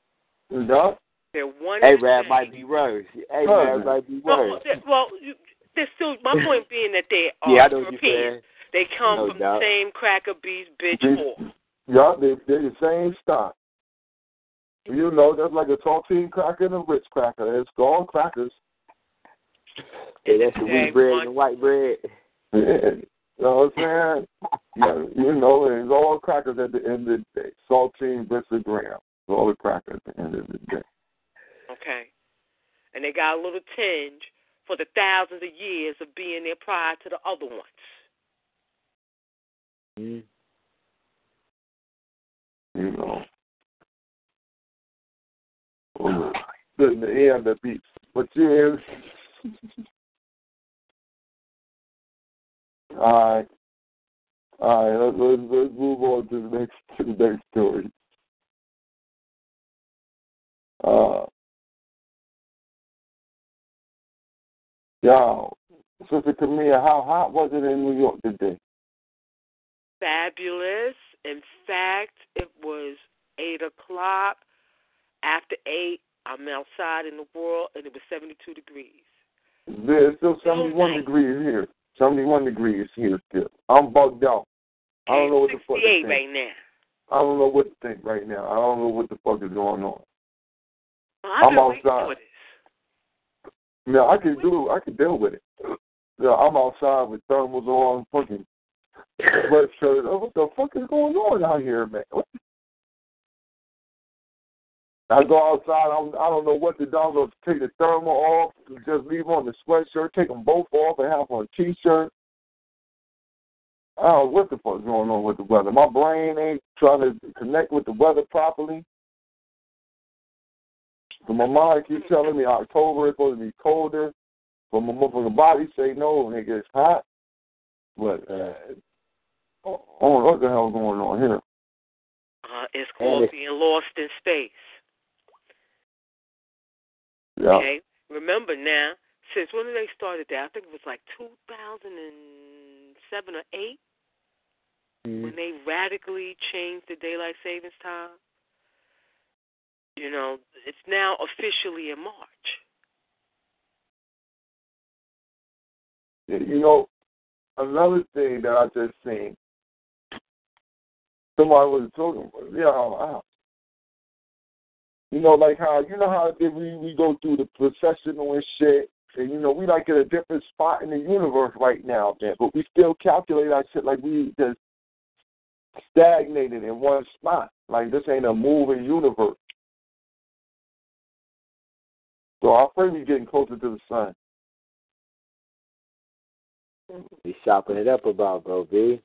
Yeah.
They're one and the
Arab
same.
might be worse.
Right.
Arab might be
Well,
worse.
they- well, you- they're still. My point being that they are
Yeah, I know what you're
European. They come
No
from
doubt.
the same cracker beast bitch whore.
Yeah, they, they're the same stock. You know, that's like a saltine cracker and a Ritz cracker. It's all crackers.
Yeah, that's the wheat bread and the white bread.
Yeah. You know what I'm saying? yeah, you know, it's all crackers at the end of the day. Saltine, Ritz, and Graham. It's all the crackers at the end of the day.
Okay. And they got a little tinge for the thousands of years of being there prior to the other ones.
Mm.
You know. Good in the air the beats. But yeah. All right. All right, let's, let's, let's move on to the next to the next story. Uh, yo, Sister Camille, how hot was it in New York today?
Fabulous. In fact, it was eight o'clock. After eight, I'm outside in the world, and it was 72 degrees.
There's still 71
Okay.
degrees here. 71 degrees here still. I'm bugged out. I don't know what the fuck to think.
right now.
I don't know what to think right now. I don't know what the fuck is going on.
Well,
I'm outside. Yeah, I can do. I can deal with it. Yeah, I'm outside with thermals on, fucking sweatshirt. Oh, what the fuck is going on out here, man? What I go outside. I'm, I don't know what to do. I'm gonna take the thermal off, just leave on the sweatshirt, take them both off, and have on a t-shirt. I don't know what the fuck's going on with the weather. My brain ain't trying to connect with the weather properly. So my mind keeps telling me October is supposed to be colder, but my motherfucking body say no, it gets hot. But uh, I don't know what the hell's going on here.
Uh, it's called
it's-
being lost in space.
Yeah,
Okay? Remember now, since when did they started that? I think it was like 2007 or 8
Mm-hmm.
when they radically changed the daylight savings time. You know, it's now officially in March.
you know, another thing that I just seen. Somebody was talking. about, Yeah. You know, like how you know how we we go through the processional and shit, and you know we like at a different spot in the universe right now, man. But we still calculate our shit like we just stagnated in one spot. Like this ain't a moving universe. So our pray is getting closer to the sun.
He's chopping it up about, bro, B.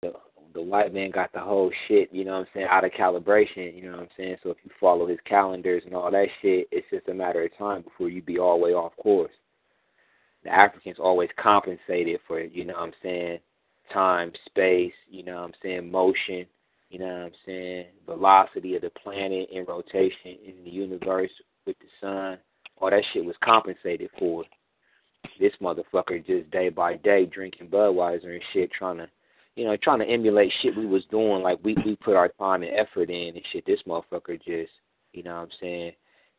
The, the white man got the whole shit, you know what I'm saying, out of calibration, you know what I'm saying? So if you follow his calendars and all that shit, it's just a matter of time before you be all the way off course. The Africans always compensated for, you know what I'm saying, time, space, you know what I'm saying, motion, you know what I'm saying, velocity of the planet in rotation in the universe with the sun. All that shit was compensated for this motherfucker just day by day drinking Budweiser and shit, trying to, you know, trying to emulate shit we was doing. Like we we put our time and effort in and shit. This motherfucker just, you know, what I'm saying,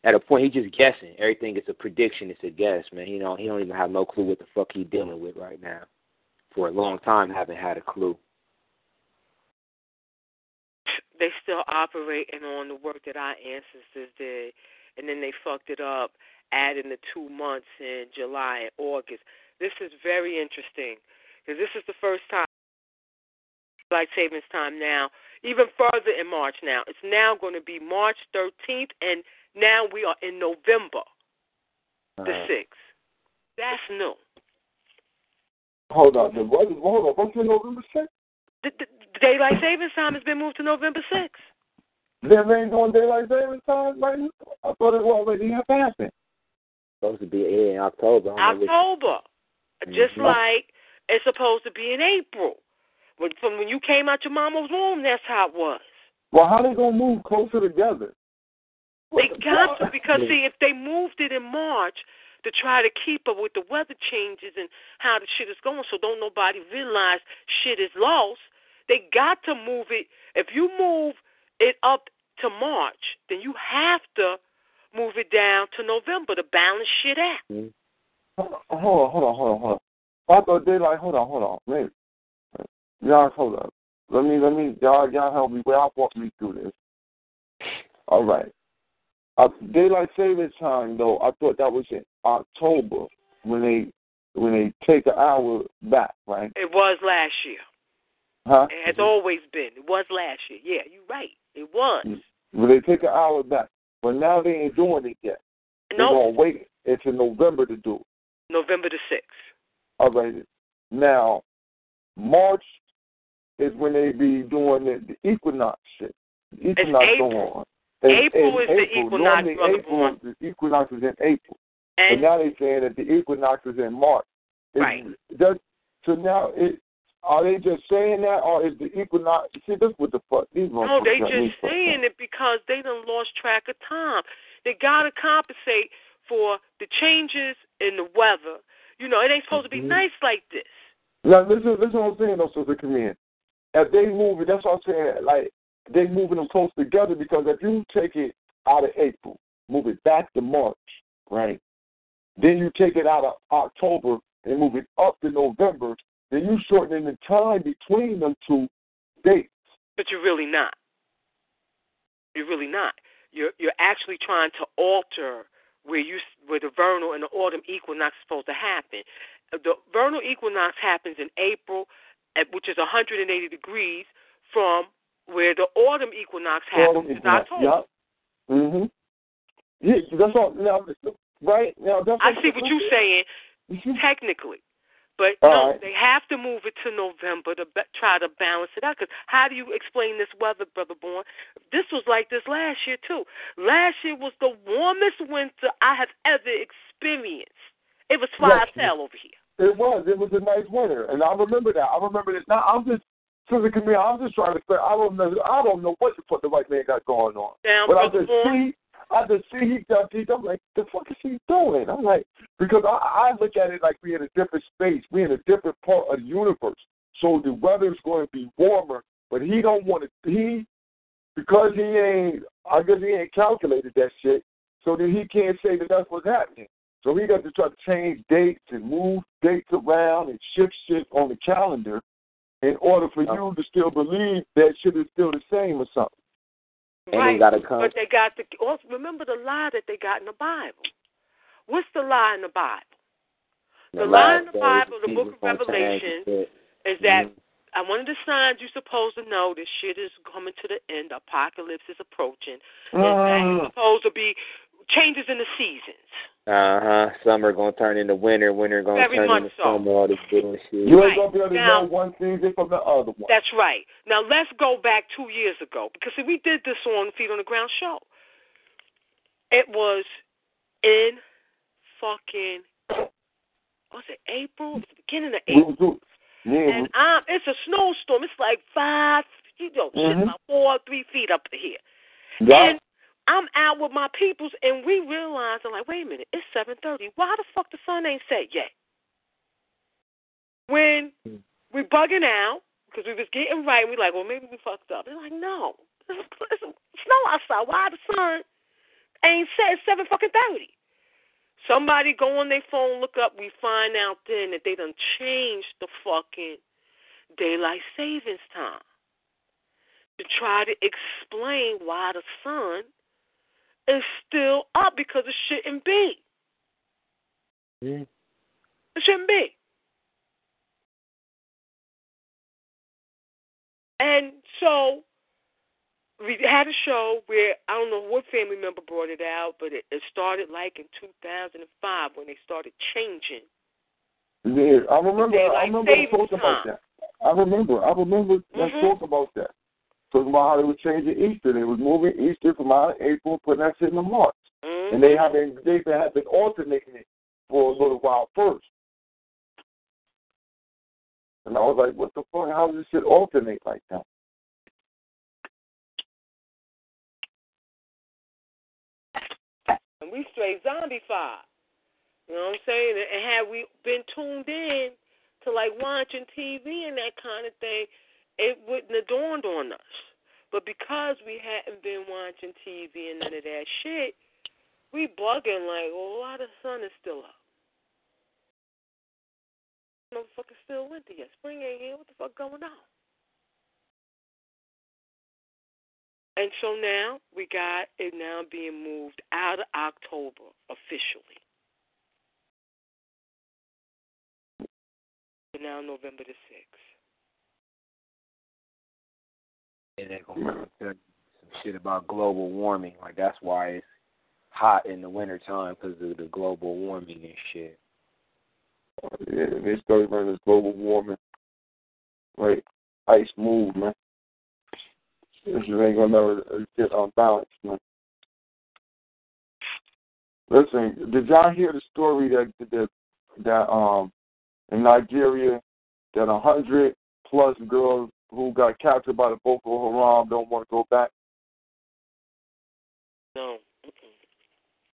at a point he just guessing. Everything is a prediction. It's a guess, man. You know, he don't even have no clue what the fuck he dealing with right now. For a long time, haven't had a clue.
They still operating on the work that our ancestors did, and then they fucked it up, adding the two months in July and August. This is very interesting because this is the first time daylight savings time now, even further in March now. It's now going to be March 13th, and now we are in November the
Uh,
6th. That's new.
Hold on, the what? Hold on, what's in November sixth?
The, the, the daylight savings time has been moved to November 6th.
Them ain't doing daylight savings time right now? I thought it was already had happened.
supposed to be in October. I don't which-
October, just
Mhm.
like it's supposed to be in April. When, from when you came out your mama's womb, that's how it was.
Well, how they gonna move closer together?
They
What the
got to because see, if they moved it in March to try to keep up with the weather changes and how the shit is going, so don't nobody realize shit is lost. They got to move it. If you move it up to March, then you have to move it down to November to balance shit out.
Mhm.
Hold on, hold on, hold on, hold on. I thought daylight. Hold on, hold on. Wait, y'all, hold up. Let me, let me, y'all, y'all help me. Y'all walk me through this. All right. Uh, daylight savings time, though, I thought that was in October when they when they take an hour back, right?
It was last year.
Huh?
It has always been. It was last year. Yeah, you're right. It was.
When they take an hour back, but now they ain't doing it yet. They're gonna wait until November to do it.
November the sixth.
All right. Now, March is when they be doing the, the equinox shit. The equinox
April.
go on. And-
April
and
is the equinox,
Normally, April,
boy.
the equinox is in April.
And
but now they're saying that the equinox is in March. It's
Right.
Just, so now it are they just saying that, or is the equinox? See, this what the fuck these
No, they just saying it because they done lost track of time. They gotta compensate for the changes in the weather. You know, it ain't supposed
mm-hmm.
to be nice like this.
Now listen, listen what I'm saying though, Sister Camille. If they move it, that's what I'm saying. Like they moving them close together because if you take it out of April, move it back to March, right? Then you take it out of October and move it up to November. Then you shortening the time between them two dates.
But you're really not. You're really not. You're you're actually trying to alter where you where the vernal and the autumn equinox is supposed to happen. The vernal equinox happens in April, which is 180 degrees from where the autumn equinox happens
autumn
in October.
Yeah. Mhm. Yeah, that's all. Now, right now, that's
I see what you're saying.
Mm-hmm.
Technically, but
All
no,
right.
they have to move it to November to be- try to balance it out. Because how do you explain this weather, brother born? This was like this last year too. Last year was the warmest winter I have ever experienced. It was fly
Yes.
over here.
It was. It was a nice winter, and I remember that. I remember that. Now I'm just, Sister Camille, I'm just trying to. Say, I don't know. I don't know what the fuck the white man got going on.
Now,
But I just see, I just see he got he. I'm like, the fuck is he doing? I'm like, because I, I look at it like we're in a different space. We're in a different part of the universe. So the weather's going to be warmer, but he don't want to. He because he ain't. I guess he ain't calculated that shit. So then he can't say that that's what's happening. So he got to try to change dates and move dates around and shift shit on the calendar in order for you to still believe that shit is still the same or something.
And
right?
they gotta come.
But they got the. Also, remember the lie that they got in the Bible. What's the lie in the Bible? The lie in the Bible, the book of Revelation, is that
Mhm.
uh, one of the signs you're supposed to know this shit is coming to the end. Apocalypse is approaching. Is that
Mm.
supposed to be changes in the seasons.
Uh huh. Summer gonna turn into winter. Winter gonna
Very
turn into
so.
summer. All this bullshit.
You
Right.
ain't gonna be able to
Now-
know one season from the other one.
That's right. Now let's go back two years ago because see, we did this on Feet on the Ground show. It was in fucking was it April? The beginning of
We
April.
was do- Yeah,
And um, it's a snowstorm. It's like five, you know, shit,
Mhm.
about four, three feet up here.
yeah.
And I'm out with my peoples, and we realize, I'm like, wait a minute, it's 7:30. Why the fuck the sun ain't set yet? When
Hmm.
we bugging out because we was getting right, we like, well, maybe we fucked up. They're like, no, it's, it's snow outside. Why the sun ain't set? It's seven fucking thirty. Somebody go on their phone, look up. We find out then that they done changed the fucking daylight savings time to try to explain why the sun is still up because it shouldn't be.
Mhm.
It shouldn't be. And so we had a show where I don't know what family member brought it out, but it, it started like in 2005 when they started changing.
Yeah, I remember. I remember talking about that. I remember. I remember us
Mhm.
talking about that. Talking about how they were changing Easter. They was moving Easter from out of April, putting that shit in the March,
Mhm.
and they have been they have been alternating it for a little while first. And I was like, what the fuck? How does this shit alternate like that?
and we straight zombified. You know what I'm saying? And had we been tuned in to like watching TV and that kind of thing, it wouldn't have dawned on us. But because we hadn't been watching TV and none of that shit, we bugging like, well, why the sun is still up? Motherfucker still winter yet. Spring ain't here. What the fuck going on? And so now we got it now being moved out of October officially. Now November the sixth.
And they're gonna tell some shit about global warming. Like that's why it's hot in the wintertime because of the global warming and shit.
Yeah, they started running this global warming, like ice move, man. This ain't gonna never uh, get unbalanced, man. Listen, did y'all hear the story that that that um in Nigeria that a hundred plus girls who got captured by the Boko Haram don't want to go back?
No.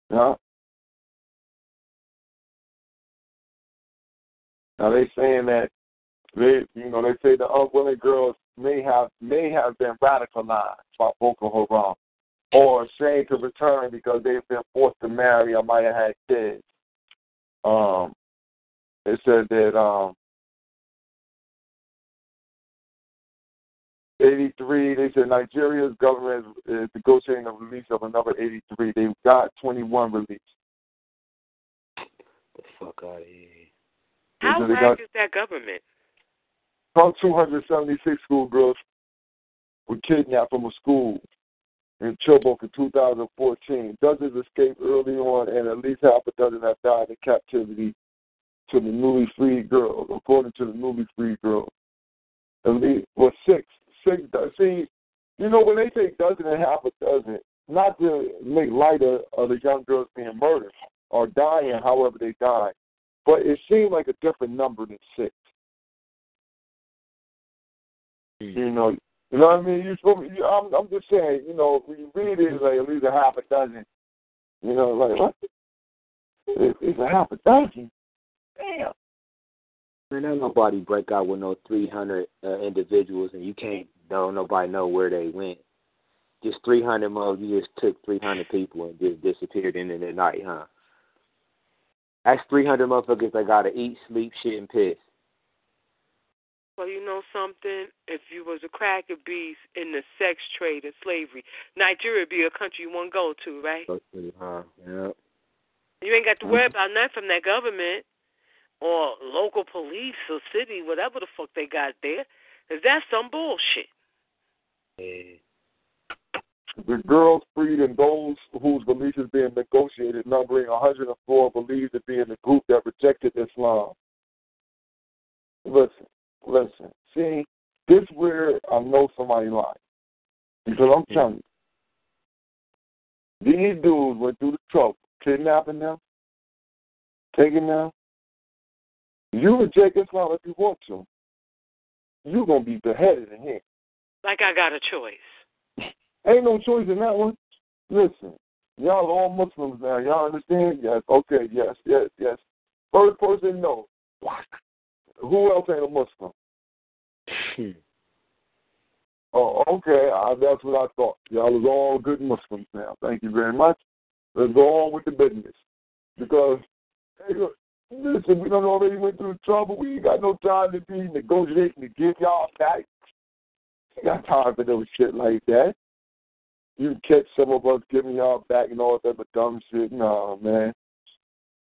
Yeah. Now they saying that they, you know, they say the unwilling girls may have may have been radicalized by Boko Haram, or ashamed to return because they've been forced to marry or might have had kids. Um, they said that um, 83. They said Nigeria's government is negotiating the release of another 83. They got 21 released.
The fuck out of here.
How
They
whack
got-
is that government?
Some 276 schoolgirls were kidnapped from a school in Chibok in 2014. Dozens escaped early on, and at least half a dozen have died in captivity to the newly freed girls, according to the newly freed girls. At least, well, six. Six. See, you know, when they say dozen and half a dozen, not to make light of, of the young girls being murdered or dying however they died, but it seemed like a different number than six. You know, you know what I mean? You supposed you, I'm, I'm just saying, you know, when you read it, it's like at least a half a dozen. You know, like what? It, it's a half a dozen. Damn.
Man, don't nobody break out with no 300 uh, individuals, and you can't, don't nobody know where they went. Just 300 mother, you just took 300 people and just disappeared into the night, huh? That's 300 motherfuckers that gotta eat, sleep, shit, and piss.
Well, you know something? If you was a cracker beast in the sex trade and slavery, Nigeria would be a country you want to go to, right?
Huh? Yeah.
You ain't got to worry mm-hmm. about nothing from that government or local police or city, whatever the fuck they got there. 'Cause that's some bullshit.
The girls freed and those whose release is being negotiated, numbering 104, believed to be in the group that rejected Islam. Listen, listen. See, this is where I know somebody lying. Because I'm telling you, these dudes went through the trouble, kidnapping them, taking them. You reject Islam if you want to. You're going to be beheaded in here.
Like I got a choice.
Ain't no choice in that one. Listen, y'all are all Muslims now. Y'all understand? Yes. Okay. Yes. Yes. Yes. First person, no. What? Who else ain't a Muslim? Hmm. Oh, okay. I, that's what I thought. Y'all is all good Muslims now. Thank you very much. Let's go on with the business. Because, hey, look, listen, we don't already went through trouble. We ain't got no time to be negotiating to give y'all back. Got time for no shit like that. You catch some of us giving y'all back and all that but dumb shit. No, man.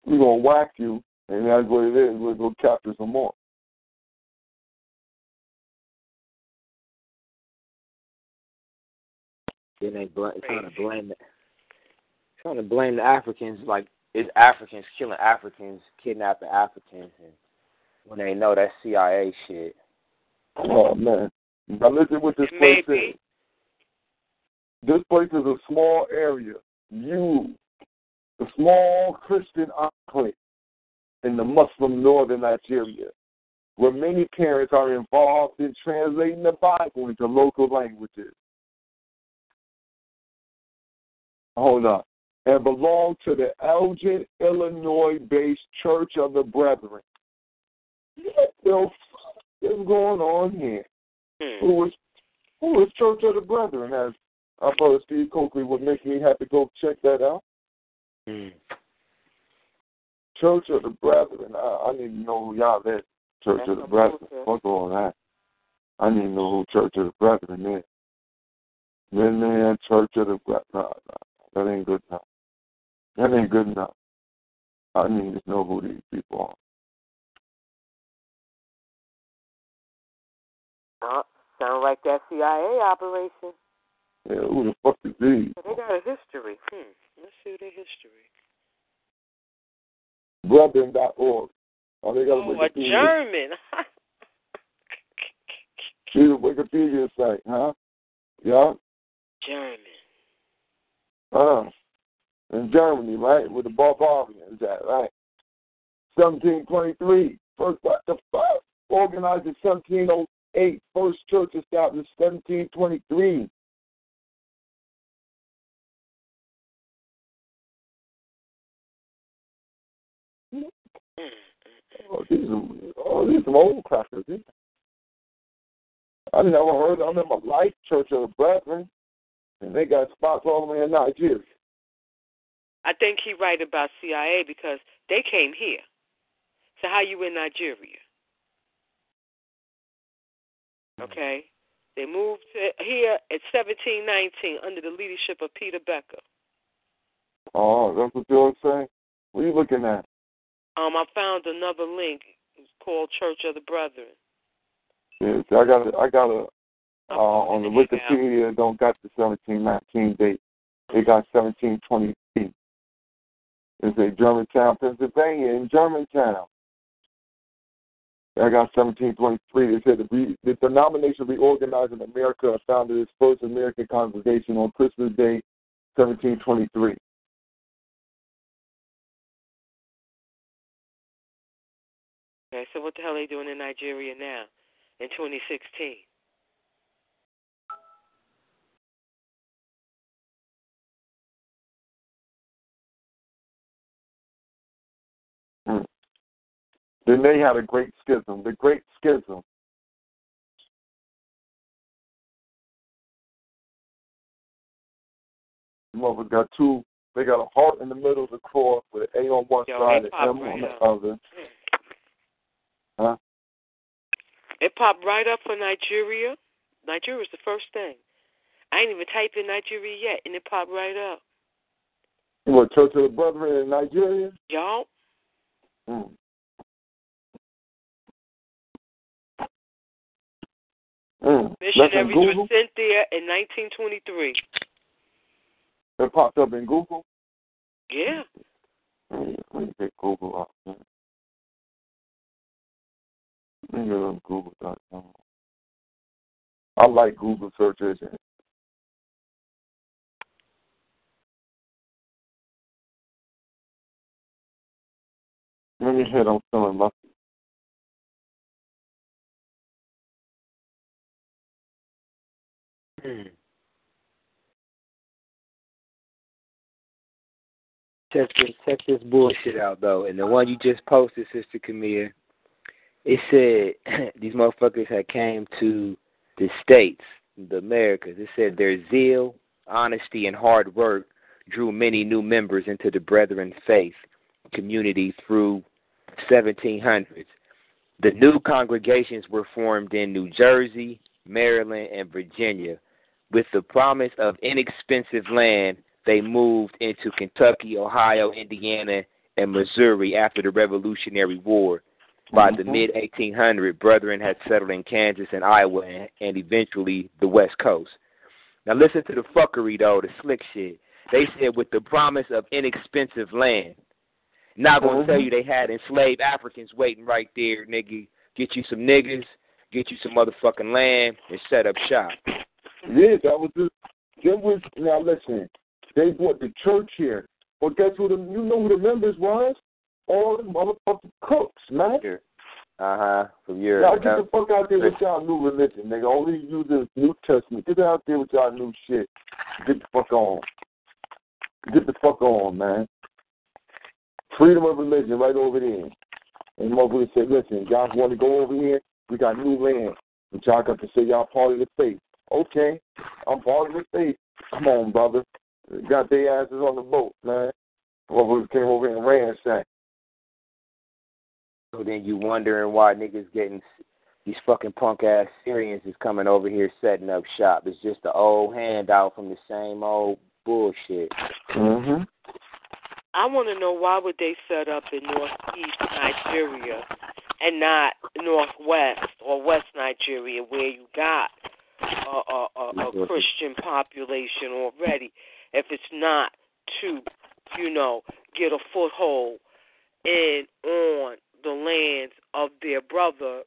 We're going to whack you, and that's what it is. We're going to capture some more.
Then they bl- trying to blame the, trying to blame the Africans like it's Africans killing Africans, kidnapping Africans, and when they know that CIA shit.
Oh, man. Now listen what this place is. This place is a small area. You, a small Christian enclave in the Muslim northern Nigeria, where many parents are involved in translating the Bible into local languages. Hold on. And belong to the Elgin, Illinois based Church of the Brethren. What the fuck is going on here?
Hmm.
who was who was Church of the Brethren, as our brother Steve Cokely would make me have to go check that out.
Mm.
Church of the Brethren. I, I need to know who y'all is. Church
That's
of the Brethren.
bullshit.
Fuck all that. I need to know who Church of the Brethren is. Man, man, Church of the Brethren. No, no, that ain't good enough. That ain't good enough. I need to know who these people are.
Sound like that CIA operation.
Yeah, who the fuck is these?
They got a history. Hmm. Let's see their history.
Brethren.org. Oh, they got a
Oh, a
Wikipedia.
German.
See the Wikipedia site, huh? Yeah.
German.
Uh, in Germany, right, where the barbarians at, right? 1723, first what the fuck? Organized in 8, first church established 1723. Oh, these are oh, these are old crackers. I never heard of them in my life, Church of the Brethren, and they got spots all the way in Nigeria.
I think he right about CIA because they came here. So how you in Nigeria? Okay. They moved to here at 1719 under the leadership of Peter Becker.
Oh, that's what you're saying? What are you looking at?
Um, I found another link. It's called Church of the Brethren.
Yes, I got a, I got a uh, on the. Wikipedia. Don't got the 1719 date. They got 1723. It's a Germantown, Pennsylvania, in Germantown. I got 1723. They said the, denomination reorganized in America founded its first American congregation on Christmas Day, 1723.
Okay, so what the hell are they doing in Nigeria now in 2016?
Then they had a great schism. The Great Schism. Mother got two. They got a heart in the middle of the cross with an A on one
Yo,
side and M
right
on the
up.
other. Huh?
It popped right up for Nigeria. Nigeria is the first thing. I ain't even typed in Nigeria yet, and it popped right up.
What Church of the Brethren in Nigeria?
Y'all,
Mm. Mm.
Missionaries were sent there in 1923.
It popped up in Google.
Yeah.
Let me, let me get Google up. man. Let me get on Google.com. I like Google search engine. Let me hit on some of my. Hmm.
Check this, check this bullshit out though. And the one you just posted, Sister Camille, it said these motherfuckers had came to the states, the Americas. It said their zeal, honesty, and hard work drew many new members into the Brethren faith community through 1700s. The new congregations were formed in New Jersey, Maryland, and Virginia. With the promise of inexpensive land, they moved into Kentucky, Ohio, Indiana, and Missouri after the Revolutionary War. By the
Mhm.
mid 1800s, Brethren had settled in Kansas and Iowa and, eventually the West Coast. Now listen to the fuckery though, the slick shit. They said with the promise of inexpensive land. Not gonna tell you they had enslaved Africans waiting right there, nigga. Get you some niggas, get you some motherfucking land, and set up shop.
Yeah, that was the. That was now. Listen, they brought the church here, but guess who the? You know who the members was? All the motherfucking cooks, man.
Uh huh. From
Y'all
Europe.
get the fuck out there with y'all new religion, nigga. Only use the New Testament. Get out there with y'all new shit. Get the fuck on. Get the fuck on, man. Freedom of religion right over there. And motherfucker said, listen, y'all want to go over here? We got new land. But y'all got to say y'all part of the faith. Okay, I'm part of the faith. Come on, brother. Got their asses on the boat, man. Motherfuckers came over here and ransacked.
So then you wondering why niggas getting these fucking punk ass Syrians is coming over here setting up shop. It's just the old handout from the same old bullshit.
Mm-hmm.
I want to know why would they set up in northeast Nigeria and not northwest or west Nigeria where you got a, a, a, a Christian population already if it's not to, you know, get a foothold in on the lands of their brother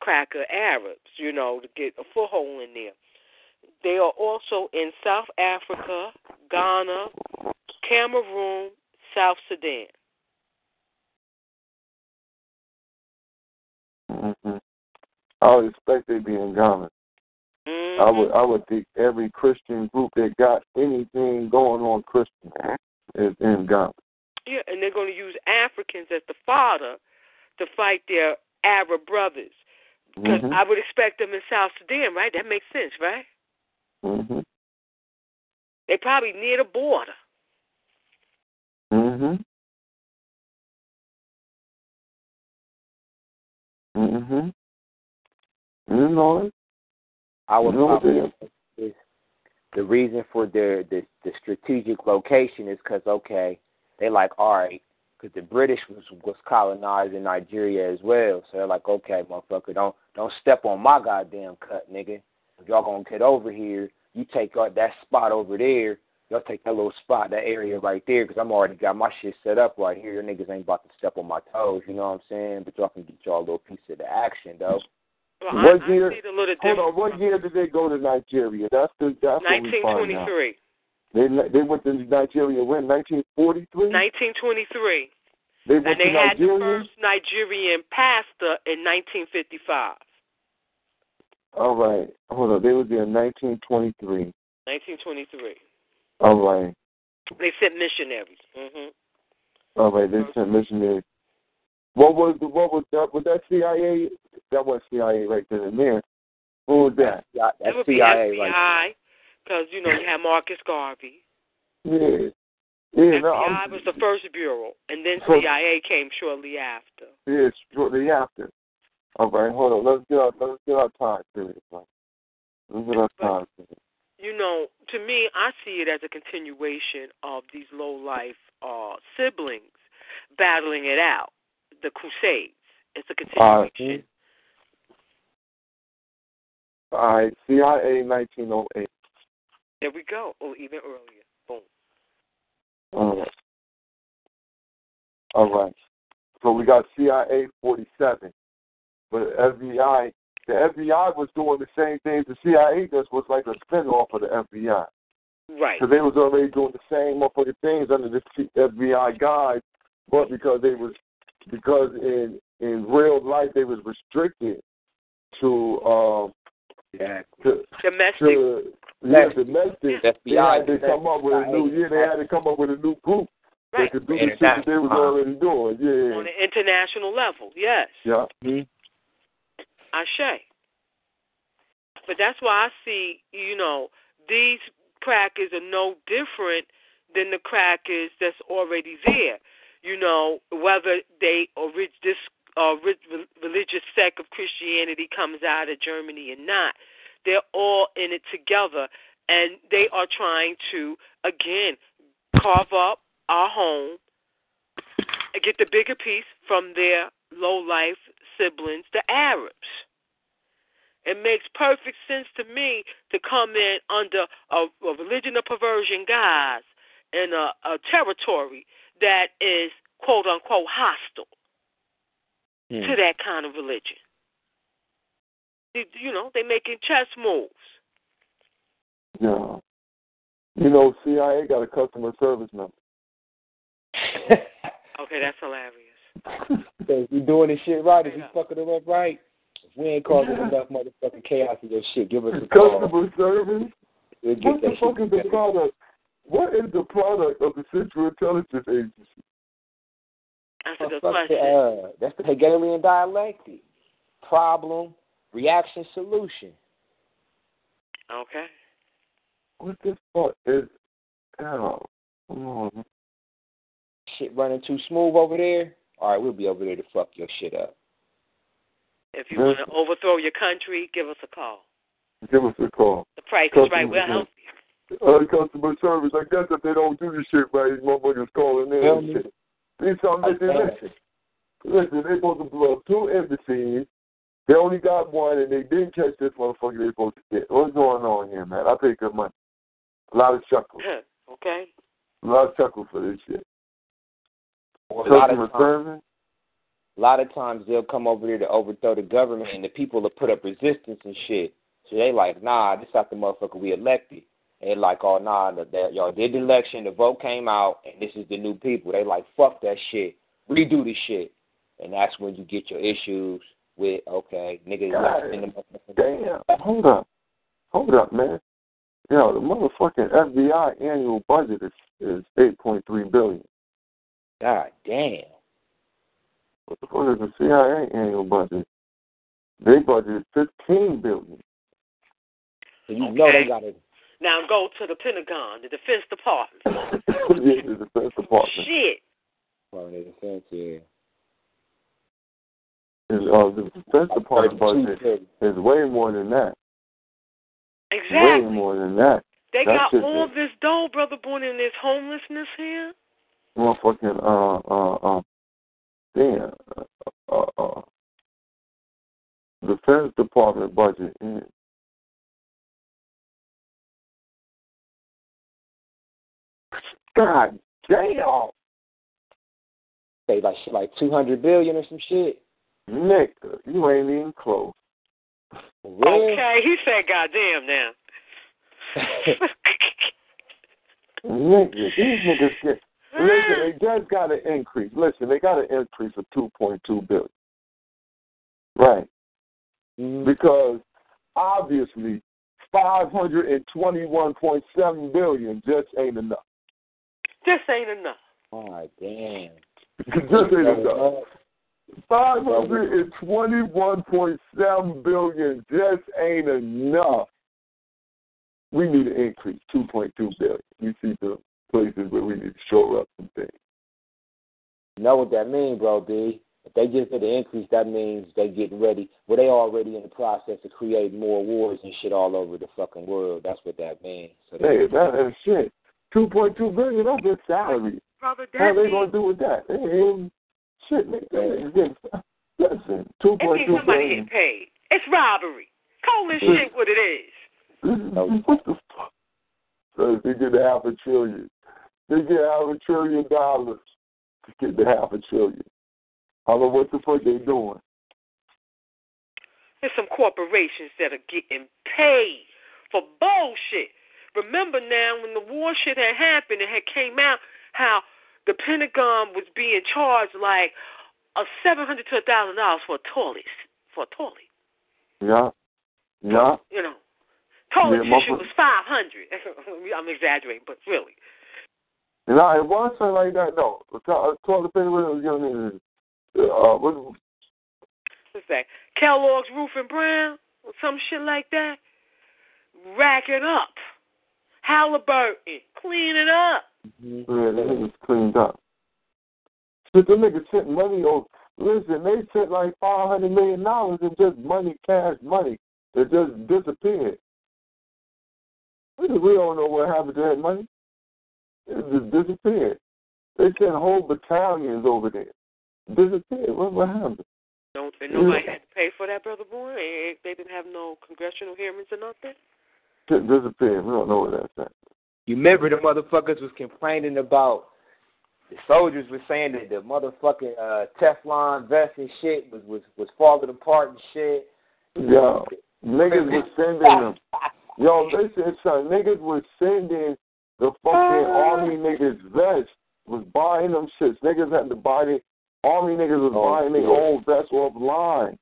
cracker Arabs, you know, to get a foothold in there. They are also in South Africa, Ghana, Cameroon, South Sudan.
Mm-hmm. I would expect they'd be in Ghana.
Mm-hmm.
I would I would think every Christian group that got anything going on Christian is in Ghana.
Yeah, and they're going to use Africans as the fodder to fight their Arab brothers. Because
Mhm.
I would expect them in South Sudan, right? That makes sense, right?
Mhm.
They probably near the border.
Mhm. Mhm. You know.
I would
You know what
probably is the reason for their the, the strategic location is because okay, they like all right, because the British was was colonizing Nigeria as well, so they're like okay, motherfucker, don't don't step on my goddamn cut, nigga. If y'all gonna get over here, you take out that spot over there. Y'all take that little spot, that area right there, because I'm already got my shit set up right here. Your niggas ain't about to step on my toes, you know what I'm saying? But y'all can get y'all a little piece of the action, though.
Well,
What
I,
year-
I see it a little
Hold on. What year did they go to Nigeria? That's the that's what we find out.
1923.
They they went to Nigeria when 1943.
1923.
They went
And they
to
had the first Nigerian pastor in 1955.
All right. Hold on. They was there in 1923.
1923.
All right.
They sent missionaries. hmm
All right. They sent missionaries. What was the what was that? Was that CIA? That was CIA right then and there. Who was that?
Yeah,
It would
CIA
be
right
FBI, because you know you had Marcus Garvey.
Yeah. Yeah. No,
FBI
I'm,
was the first bureau, and then
So-
CIA came shortly after.
Yeah, shortly after. All right. Hold on. Let's get our let's get our time period. right? Let's get our time period.
You know, to me, I see it as a continuation of these low life uh, siblings battling it out, the Crusades. It's a continuation.
All right. CIA 1908.
there we go. Oh, even earlier. Boom.
All right. All right. So we got CIA 47. But FBI, the FBI was doing the same things the CIA just was like a spinoff of the FBI.
Right.
Because they was already doing the same motherfucking things under the C- FBI guide, but because they was because in in real life they was restricted to um
Yeah.
to
Domestic.
to yeah, domestic. They
FBI.
had to come up with a new yeah, they had to come up with a new group
Right.
that could do the shit that they was already doing. Yeah.
On an international level. Yes.
Yeah.
I Ashe. But that's why I see, you know, these crackers are no different than the crackers that's already there. You know, whether they or this uh, re- religious sect of Christianity comes out of Germany or not, they're all in it together, and they are trying to again carve up our home and get the bigger piece from their low life siblings, the Arabs. It makes perfect sense to me to come in under a, a religion of perversion guise in a, a territory that is quote unquote hostile
Hmm.
to that kind of religion. You- You know, they're making chess moves.
Yeah. You know, CIA got a customer service number.
Okay, that's hilarious.
So if you doing this shit right, if you
Yeah.
fucking it up right, if we ain't causing enough motherfucking chaos in your shit, give us a call.
Customer service?
We'll
What the fuck is the product? What is the product of the Central Intelligence Agency?
That's a good
Fuck the,
question.
uh, that's the Hegelian dialectic. Problem, reaction, solution.
Okay.
What the fuck is? Oh, come on.
Shit running too smooth over there. All right, we'll be over there to fuck your shit up.
If you want to overthrow your country, give us a call.
Give us a call.
The price is right. We'll help you.
Uh, customer service. I guess if they don't do this shit right, these motherfuckers calling in. And
me.
shit. These some listen, listen. Listen, they supposed to blow up two embassies. They only got one, and they didn't catch this motherfucker they supposed to get. What's going on here, man? I pay good money. A lot of chuckles.
okay.
A lot of chuckles for this shit.
A lot of times,
service.
a lot of times they'll come over there to overthrow the government, and the people will put up resistance and shit. So they like, nah, this not the motherfucker we elected. And like, oh nah, that, y'all did the election, the vote came out, and this is the new people. They like, fuck that shit, redo the shit, and that's when you get your issues with okay, niggas
God, damn, hold up. Hold up, man. You know, the motherfucking FBI annual budget is is eight point three billion.
God damn.
What the fuck is the CIA annual budget? They budget fifteen billion.
So you
Okay.
know they got it.
Now go to the Pentagon, the Defense Department.
yeah, the Defense Department.
Shit.
Department of Defense, yeah.
Is, uh, the Defense Department budget
Budget.
is way more than that. Way
Exactly.
more than that.
They
That
got
shit
all
is-
this dough, brother born in this homelessness here.
Motherfucking uh uh uh damn uh uh, uh Defense Department budget is God damn
Say like shit like two hundred billion or some shit.
Nick, you ain't even close.
For?
Okay, he said, "Goddamn now."
Niggas, these niggas get listen, they just got an increase. Listen, they got an increase of two point two billion. Right.
Mhm.
Because obviously five hundred and twenty one point seven billion just ain't enough.
This ain't enough.
Oh damn.
just ain't enough. Five hundred and twenty one point seven billion just ain't enough. We need an increase, two point two billion. We see the places where we need to shore up some things.
You know what that means, bro, B? If they just did an increase, that means they getting ready. Well, they already in the process of creating more wars and shit all over the fucking world. That's what that means. So
Hey, that is shit. Two point two billion, that's their salary.
Brother,
How
that
they
means
gonna do with that? They ain't shit, nigga. They Listen, two point
means somebody getting paid. It's robbery. Call this shit what it is.
What the fuck? So they get half a trillion. They get half a trillion dollars to get the half a trillion. I don't know what the fuck they doing.
There's some corporations that are getting paid for bullshit. Remember now when the war shit had happened, it had came out how the Pentagon was being charged like a seven hundred to a thousand dollars for a toilet for a toilet.
Yeah. Yeah.
You know, toilet
Yeah,
tissue was five hundred. I'm exaggerating, but really.
And I, it was something like that, no. Uh, toilet paper was going uh, what,
What's that? Kellogg's Root and Brown or some shit like that. Rack it up. Halliburton, clean it up.
Mhm.
Yeah, the niggas cleaned up. But the niggas sent money over. Listen, they sent like five hundred million dollars in just money, cash money that just disappeared. We we don't know what happened to that money. It just disappeared. They sent whole battalions over there. Disappeared. What what happened?
Don't and nobody had to pay for that, brother boy. They they didn't have no congressional hearings or nothing.
Shit disappeared. We don't know where that's at.
You remember the motherfuckers was complaining about the soldiers were saying that the motherfucking uh, Teflon vest and shit was was was falling apart and shit.
Yo, niggas was sending them. Yo, listen, son, niggas was sending the fucking army niggas vests, was buying them shits. Niggas had to buy the army niggas was
Oh,
buying their
yeah.
own vests offline.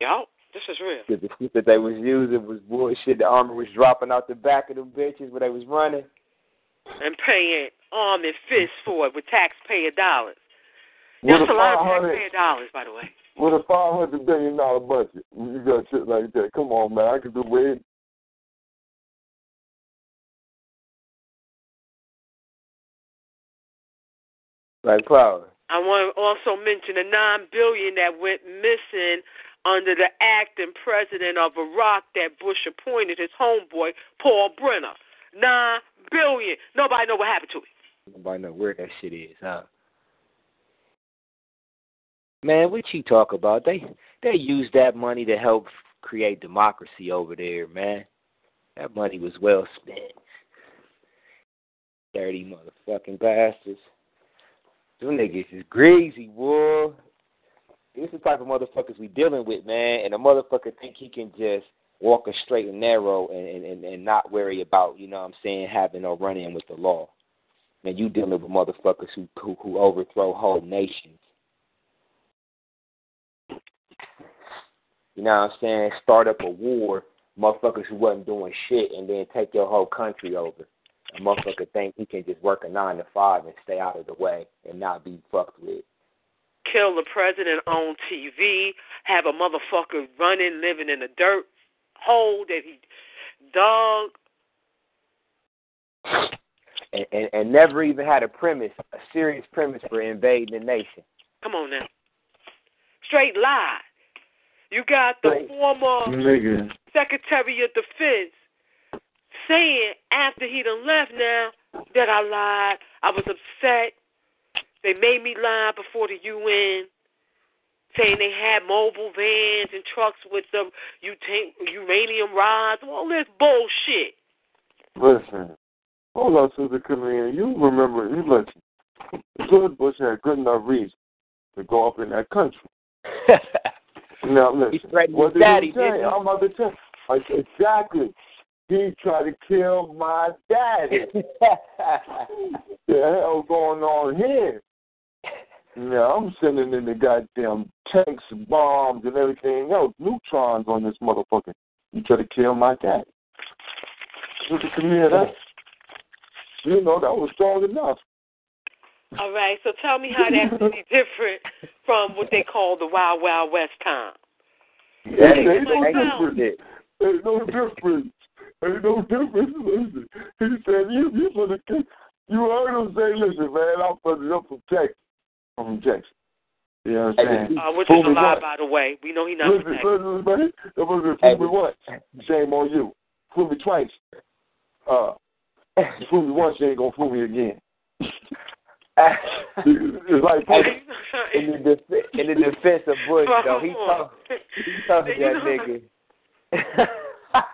Yo, this is real.
Cause the shit that they was using was bullshit. The armor was dropping out the back of them bitches where they was running.
And paying arm and fist for it with taxpayer dollars. That's
a
a lot of taxpayer dollars, by the way.
with a five hundred billion dollar budget. You got shit like that. Come on, man. I could do way
Like power.
I want to also mention the nine billion that went missing under the acting president of Iraq that Bush appointed, his homeboy Paul Bremer. Nine billion. Nobody know what happened to it.
Nobody know where that shit is, huh? Man, what you talk about? They they used that money to help create democracy over there, man. That money was well spent. Dirty motherfucking bastards. Them niggas is greasy, boy. This is the type of motherfuckers we dealing with, man. And a motherfucker think he can just walk a straight and narrow and, and, and not worry about, you know what I'm saying, having or running with the law. Man, you dealing with motherfuckers who who, who overthrow whole nations. you know what I'm saying, start up a war, motherfuckers who wasn't doing shit and then take your whole country over. A motherfucker think he can just work a nine to five and stay out of the way and not be fucked with.
Kill the president on TV, have a motherfucker running, living in a dirt hole that he dug.
And, and, and never even had a premise, a serious premise for invading the nation.
Come on now. Straight lie. You got the
Right.
former
Nigga.
Secretary of Defense saying after he done left now that I lied. I was upset. They made me lie before the UN, saying they had mobile vans and trucks with the uranium rods. All this bullshit.
Listen. Hold on, Sister Camille. You remember, you listen. George Bush had good enough reason to go up in that country. Now,
he
listen.
threatened
What
his
did
daddy,
he say?
didn't?
I'm about to tell like, Exactly. He tried to kill my daddy. the hell going on here? Now I'm sending in the goddamn tanks, bombs, and everything else, neutrons on this motherfucker. You try to kill my daddy. Sister Camille, that you know that was strong enough.
All right, so tell me how that's any different from what they call the Wild Wild West time.
Yeah,
Hey,
ain't no
like,
difference. Ain't no difference. Ain't no difference. Listen, he said you you for the you heard him say, listen, man, I'm from I'm from Texas. From Texas. You know what I'm saying?
Uh, which is a lie,
once.
by the way. We know he not
Listen,
Texas.
listen, man. That was
Hey,
fool me once. Shame on you. Fool me twice. Uh, fool me once, you ain't gonna fool me again. It's like
in the def- in the defense of Bush, though, he told he
You
that nigga.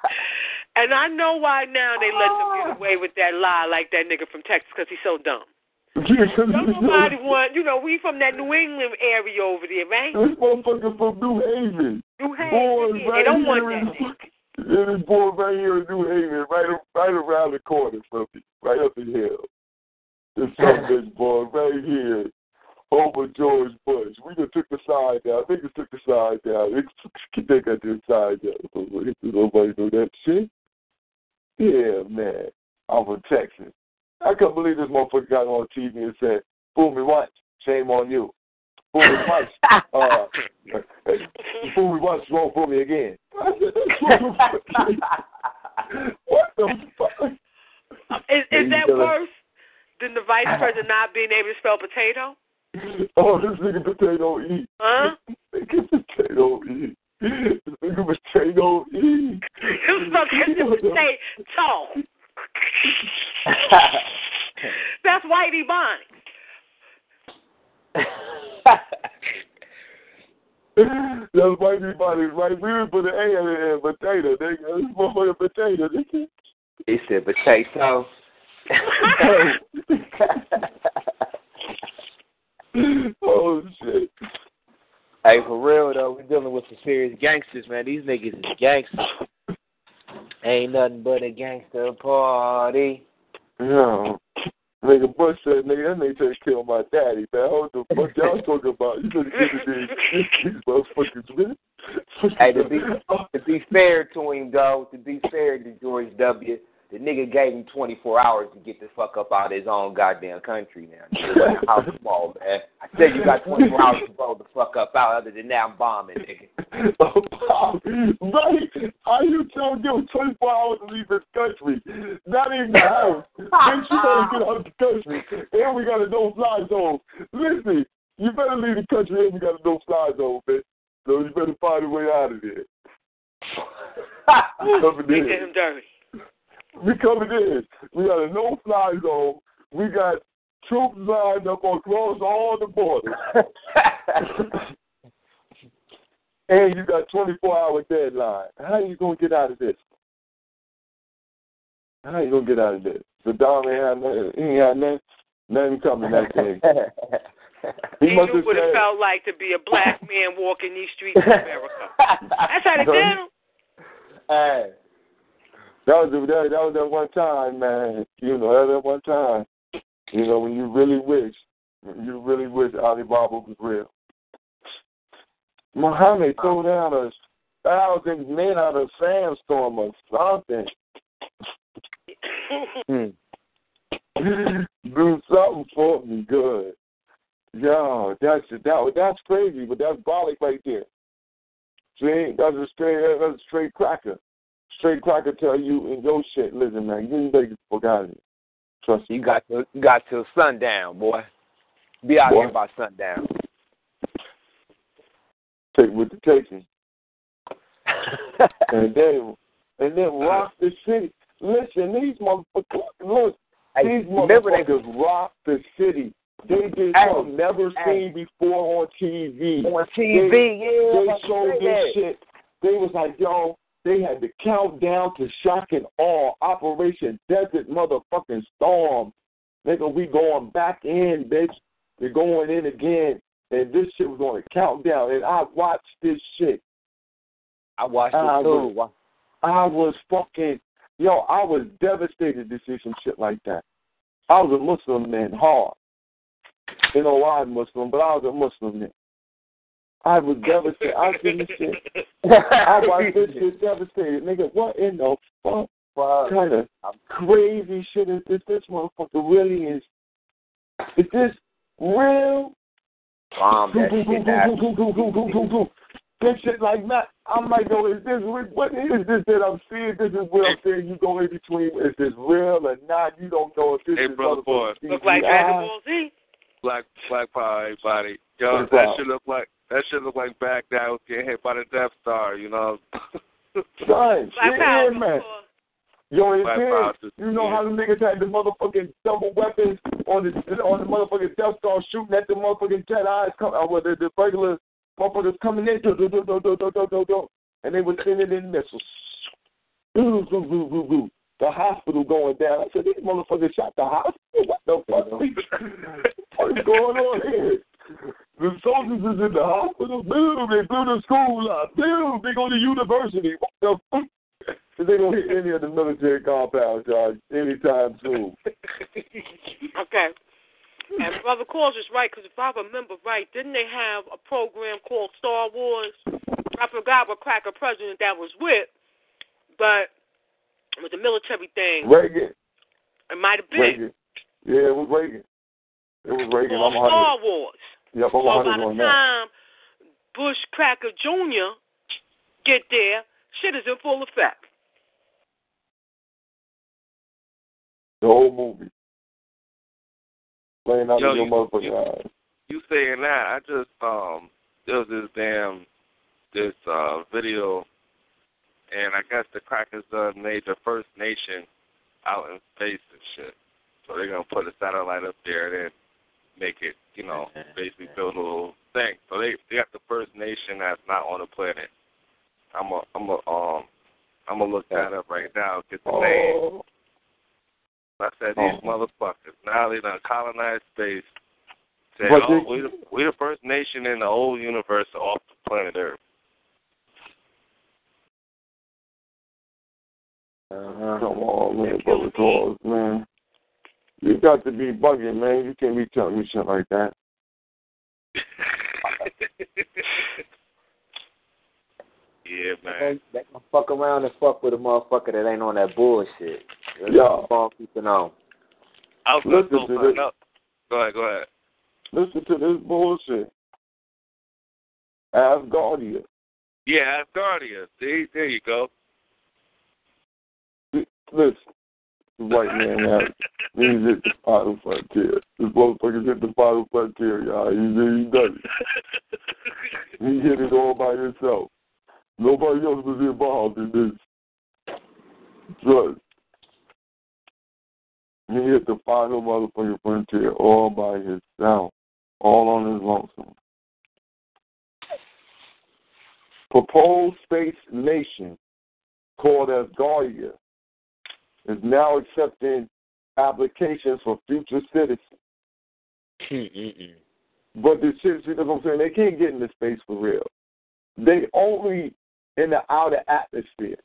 And I know why now they let them get away with that lie like that nigga from Texas because he's so dumb. Don't nobody want, you know, we from that New England area over there, right?
This motherfucker from New Haven.
New Haven.
Born
yeah,
right
they don't want that
in,
nigga.
Yeah, he's born right here in New Haven, right right around the corner from me, right up the hill. This bitch born right here over George Bush. We just took the side down. Niggas took the side down. They got the side down. Nobody know that shit. Yeah, man. I'm from Texas. I can't believe this motherfucker got on TV and said, "Fool me once, shame on you. Fool me twice, uh, fool me once, won't fool me again." I said, what the fuck- what the fuck?
Is, is that worse than the vice president not being able to spell potato?
Oh, this nigga potato eat.
Huh?
Nigga potato eat. This nigga potato eat.
You fucking potato. That's Whitey Bonnie.
That's why everybody right. We didn't put an A in it and potato. Nigga, this motherfucker potato. Nigga.
he said potato.
oh shit.
hey, for real though, we're dealing with some serious gangsters, man. These niggas is gangsters. Ain't nothing but a gangster party.
Yeah. Nigga Bush said, nigga, that nigga tried to kill my daddy, man. What the fuck y'all talking about? You better get these motherfuckers, man.
Hey, to be to be fair to him though, to be fair to George W. The nigga gave him 24 hours to get the fuck up out of his own goddamn country now. How small, man. I said you got 24 hours to blow the fuck up out. Other than that, I'm bombing, nigga.
Oh, right? How you tell him 24 hours to leave this country? Not even the house. Then you gotta get out of the country. And we got a no fly zone. Listen, you better leave the country and we got a no fly zone, bitch. So you better find a way out of there. We coming
They did him dirty.
We coming in. We got a no fly zone. We got troops lined up across all the borders. and you got 24 hour deadline. How are you gonna get out of this? How are you gonna get out of this? Saddam ain't had nothing. He ain't had nothing. Nothing coming that day.
He,
He must
knew
have
what it felt like to be a black man walking these streets of America. That's how they did him.
hey,
That was the, that, that was that one time, man. You know, that was that one time. You know, when you really wish, you really wish Alibaba was real. Muhammad throw down a thousand men out of sandstorm or something.
Hmm.
Do something for me good. Yo, that's that that's crazy, but that's bollock right there. See, that's a straight that's a straight cracker. Straight cracker tell you in your shit, listen man, you better get the fuck out of here. Trust me.
You got till you got till sundown, boy. Be out
Boy.
here by sundown.
Take with the taking. and then and then rock the city. Listen, these motherfuckers look,
Hey,
these
remember they
motherfuckers rock the city. They did
Hey,
something never
hey.
seen before on TV.
on TV,
They
yeah. I'm
showed this
that.
shit. They was like, yo, they had to count down to shock and awe. Operation Desert Motherfucking Storm. Nigga, we going back in, bitch. We're going in again. And this shit was on a countdown. And I watched this shit.
I watched
I
it too.
I was fucking, yo, I was devastated to see some shit like that. I was a Muslim man, hard. You know why I'm Muslim, but I was a Muslim man. I was devastated. I seen this shit. I watched this shit devastated. Nigga, what in the fuck
Fuck.
kind of crazy shit is this? This motherfucker really is. Is this real?
Bomb that
Boom, boom,
shit.
This shit like that. I'm like, yo, is this real? What is this that I'm seeing? This is what I'm saying. You go in between. Is this real or not? You don't know if this
Hey,
is
brother boy.
motherfucking
Look like Dragon Ball Z.
Black Black Power, everybody. Yo, that
Power.
should look like that should look like Baghdad was getting hit by the Death Star. You know.
Son,
Black
yeah,
Power.
man. Yo, it's
Black
here.
Power just-
You know how the niggas had the motherfucking double weapons on the on the motherfucking Death Star shooting at the motherfucking Jedi's come uh, well, the, the regular motherfuckers coming in do, do, do, do, do, do, do, do, do, and they were sending in missiles. The hospital going down. I said, these motherfuckers shot the hospital. What the fuck? What's going on here? The soldiers is in the hospital. Boom, they blew the school up. Boom, they go to university. What the fuck? They don't hit any of the military compounds, y'all, anytime soon.
Okay. And Brother Calls is right, because if I remember right, didn't they have a program called Star Wars? I forgot what cracker president that was with, but it was a military thing.
Reagan,
It might have been.
Reagan. Yeah, it was Reagan. It was Reagan.
Called
I'm a hundred.
Star Wars.
Yep, I'm
So by the time Bush Cracker Jr. get there, shit is in full effect.
The whole movie. Playing out
Yo,
of your
you-
motherfucking
you-
eyes.
you saying that? I just um there was this damn this uh video, and I guess the crackers done made the first nation out in space and shit. So they're gonna put a satellite up there and then make it, you know, basically build a little thing. So they they got the first nation that's not on the planet. I'm a I'm a um I'm gonna look that up right now. Get the name.
Oh,
I said these
Oh.
motherfuckers now they done colonized space. Said,
But
oh,
they-
we the we the first nation in the whole universe off the planet Earth.
Uh-huh.
come on, man, brother Claus, man. You got to be bugging, man. You can't be telling me shit like that.
yeah, man.
They, they can fuck around and fuck with a motherfucker that ain't on that bullshit. That's
Yeah.
what I'm keeping on.
I was gonna
Listen
go
to
find
this.
out. Go ahead, go ahead.
Listen to this bullshit. Asgardia.
Yeah, Asgardia. See, there you go.
Listen, the white man has he's at the final frontier. This motherfucker's at the final frontier, y'all. He, he does it. He hit it all by himself. Nobody else was involved in this. Trust. He hit the final motherfucking frontier all by himself, all on his lonesome. Proposed space nation called as Asgardia is now accepting applications for future citizens. But the shit, see what I'm saying? They can't get into space for real. They only in the outer atmosphere.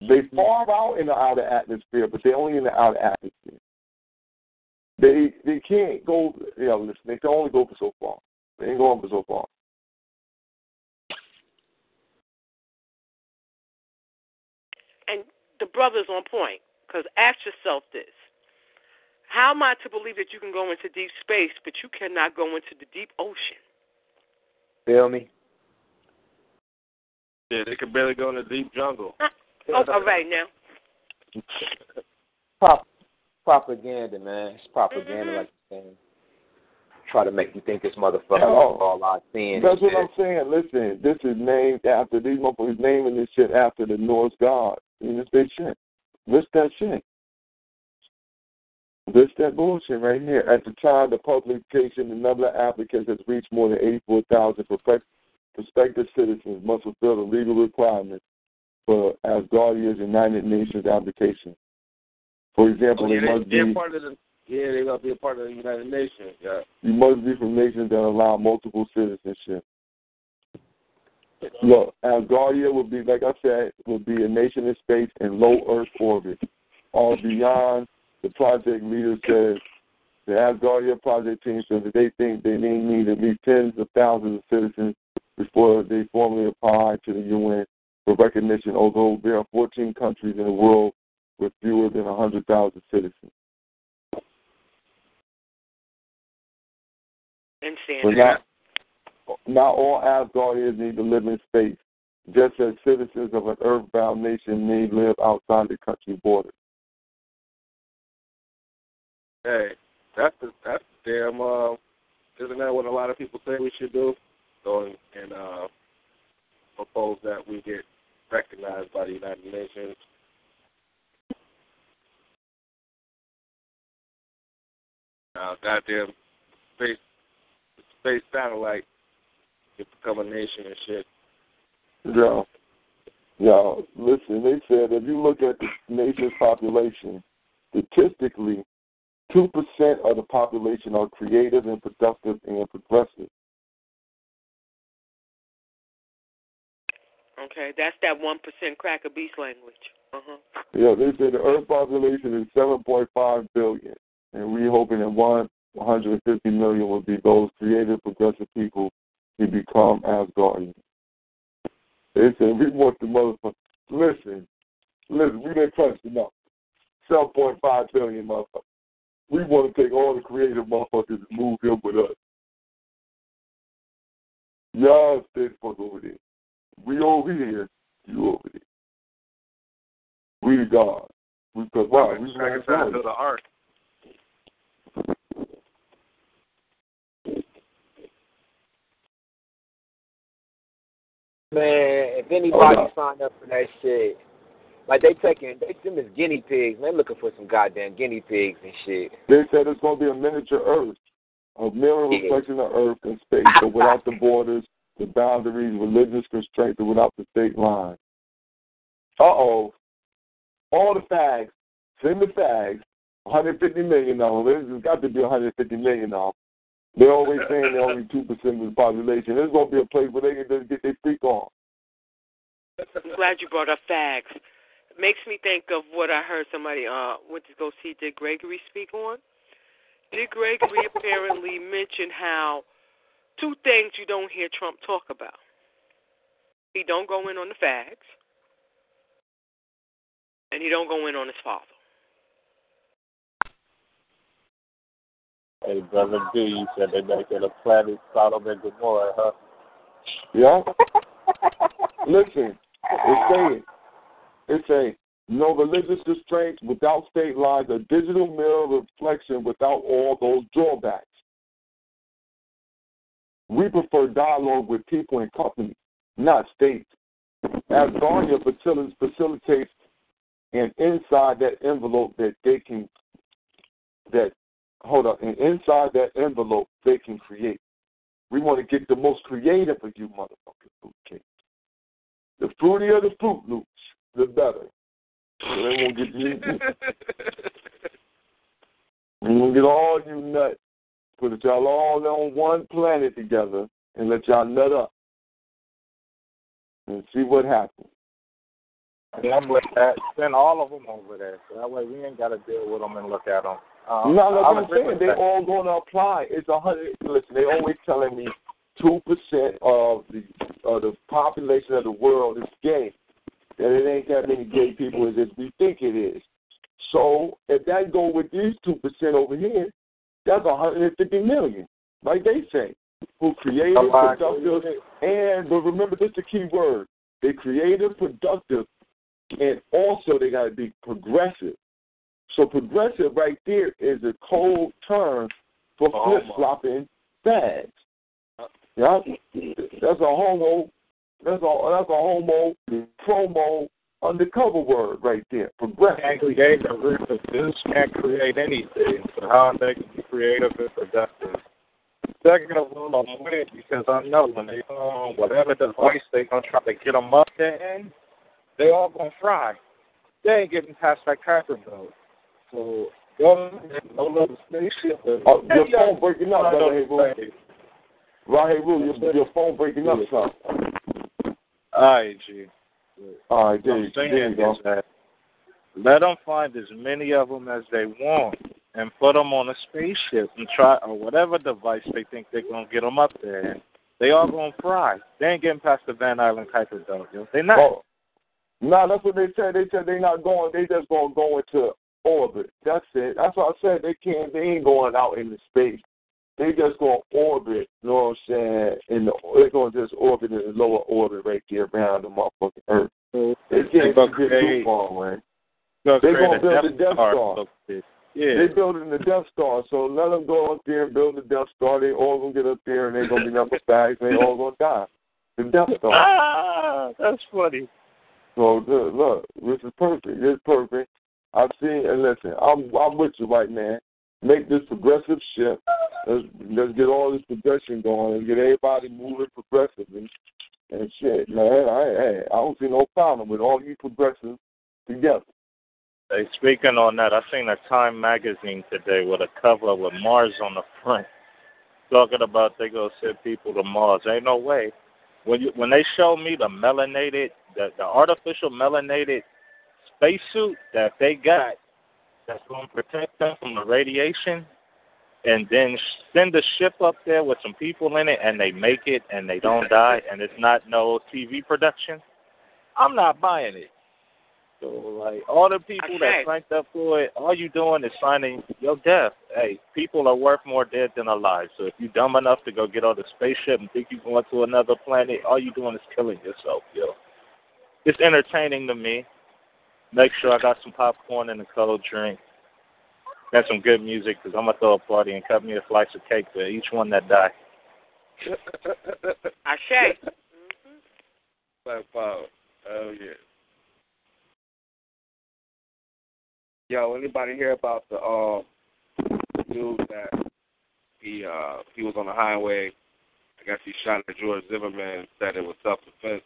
They far out in the outer atmosphere, but they're only in the outer atmosphere. They they can't go. You know, listen, they can only go for so far. They ain't going for so far.
and the brother's on point. Because ask yourself this: How am I to believe that you can go into deep space, but you cannot go into the deep ocean?
Feel me?
Yeah, they can barely go in the deep jungle.
Oh, all right now.
Prop, propaganda, man. It's propaganda,
Mhm.
like you're saying. Try to make you think this motherfucker
Oh.
is all our sin.
That's what I'm saying. Listen, this is named after these motherfuckers naming this shit after the Norse god. And it's their shit. List that shit. List that bullshit right here. At the time the publication, the number of applicants has reached more than 84,000 prospective citizens must fulfill the legal requirements for as Asgardia's United Nations application. For example,
Oh, yeah,
they
they,
must be
part of the. Yeah, they're gonna be a part of the United Nations. Yeah.
you must be from nations that allow multiple citizenship. Look, Asgardia would be, like I said, would be a nation in space in low Earth orbit. All beyond, the project leader says, the Asgardia project team says that they think they may need at least tens of thousands of citizens before they formally apply to the UN for recognition, although there are 14 countries in the world with fewer than 100,000 citizens. But not, all Asgardians need to live in space, just as citizens of an earthbound nation may live outside the country borders.
Hey, that's the that's the damn. Uh, isn't that what a lot of people say we should do? Go and, and uh, propose that we get recognized by the United Nations. Uh, goddamn space space satellite can become a nation and shit.
Yeah. Yeah, listen, they said if you look at the nation's population, statistically, 2% of the population are creative and productive and progressive.
Okay, that's that one percent cracker beast language. Uh huh.
Yeah, they said the Earth population is 7.5 billion, and we're hoping that one 150 million will be those creative, progressive people who become Asgardians. They said we want the motherfucker. Listen, listen, we didn't the number. 7.5 billion motherfuckers. We want to take all the creative motherfuckers and move them with us. Y'all stay the fuck over there. We over here, you over there. We the God. We, Because why? We
side to the ark.
Man, if anybody
Hold
signed up for that shit, like they taking they them as guinea pigs. They're looking for some goddamn guinea pigs and shit.
They said it's going to be a miniature Earth, a mirror reflection of Earth and space, but without the borders, the boundaries, religious constraints, and without the state line. Uh oh. All the fags, send the fags, 150 million dollars. There's got to be 150 million them. They're always saying they're only 2% of the population. There's going to be a place where they can just get their freak on.
I'm glad you brought up fags. Makes me think of what I heard somebody uh went to go see Dick Gregory speak on. Dick Gregory apparently mentioned how two things you don't hear Trump talk about. He don't go in on the fags, and he don't go in on his father.
Hey, brother D, you said they make it a planet Sodom and Gomorrah, huh?
Yeah? Listen, it's saying, it's saying, no religious constraints without state lines, a digital mirror reflection without all those drawbacks. We prefer dialogue with people and companies, not states. As Garnia facil- facilitates and inside that envelope that they can, that, hold up, and inside that envelope they can create. We want to get the most creative of you motherfuckers, fruitcakes. The fruitier the Fruit Loops, the better. So they won't get you. We gonna get all you nuts, put y'all all on one planet together, and let y'all nut up, and see what happens.
And I'm that, send all of them over there. So that way we ain't got to deal with them and look at them. Um,
no, no, I'm saying they all gonna apply. It's a hundred. Listen, they always telling me two percent of the of the population of the world is gay. That and it ain't that many gay people as we think it is. So if that go with these two percent over here, that's a 150 million, like they say, who creative, productive, and but remember this is the key word: they creative, productive, and also they got to be progressive. So progressive right there is a cold term for flip flopping fags. Yeah, that's a homo. That's a that's a homo promo undercover word right there. Progressive.
Can't create a reproduce, can't create anything. So how they can be creative and productive. Second of all, I'm with it because I know when they um whatever device they gonna try to get them up there in, they all gonna fry. They ain't getting past that Kuiper Belt. So go no little spaceship.
Oh, your phone breaking up, brother. Hey, bro. Right, hey, your, your phone breaking up, son.
All right, G.
All right, there,
I'm saying
there you go.
that let them find as many of them as they want and put them on a spaceship and try or whatever device they think they're gonna get them up there. They all gonna fry. They ain't getting past the Van Allen Kuiper Belt, yo. They not.
Oh, no, that's what they said. They said they not going. They just gonna go into orbit. That's it. That's what I said. They can't. They ain't going out into space. They just gonna orbit. You know what I'm saying? In the, they're gonna just orbit in the lower orbit right there around the motherfucking Earth.
So
They
they
can't
gonna
get too far away. they
create
gonna build
Death
the Death
Star.
Star.
Yeah.
They building the Death Star, so let them go up there and build the Death Star. They all gonna get up there and they're gonna be number bags. They all gonna die. The Death Star.
Ah, that's funny.
So look, look, this is perfect. It's perfect. I've seen and listen, I'm I'm with you right now. Make this progressive shift. Let's let's get all this progression going and get everybody moving progressively and shit, man. I hey, I don't see no problem with all you progressives together.
Hey, speaking on that, I seen a Time magazine today with a cover with Mars on the front, talking about they gonna send people to Mars. Ain't no way. When you when they show me the melanated, the the artificial melanated spacesuit that they got, that's gonna protect them from the radiation, and then send a ship up there with some people in it, and they make it and they don't die, and it's not no TV production. I'm not buying it. So like all the people
Okay.
that signed up for it, all you doing is signing your death. Hey, people are worth more dead than alive. So if you're dumb enough to go get on the spaceship and think you're going to another planet, all you're doing is killing yourself, yo. It's entertaining to me. Make sure I got some popcorn and a cold drink. And some good music because I'm gonna throw a party and cut me a slice of cake for each one that die.
Ashe.
Black power. Oh yeah. Yo, anybody hear about the um dude that he uh he was on the highway? I guess he shot at George Zimmerman and said it was self defense.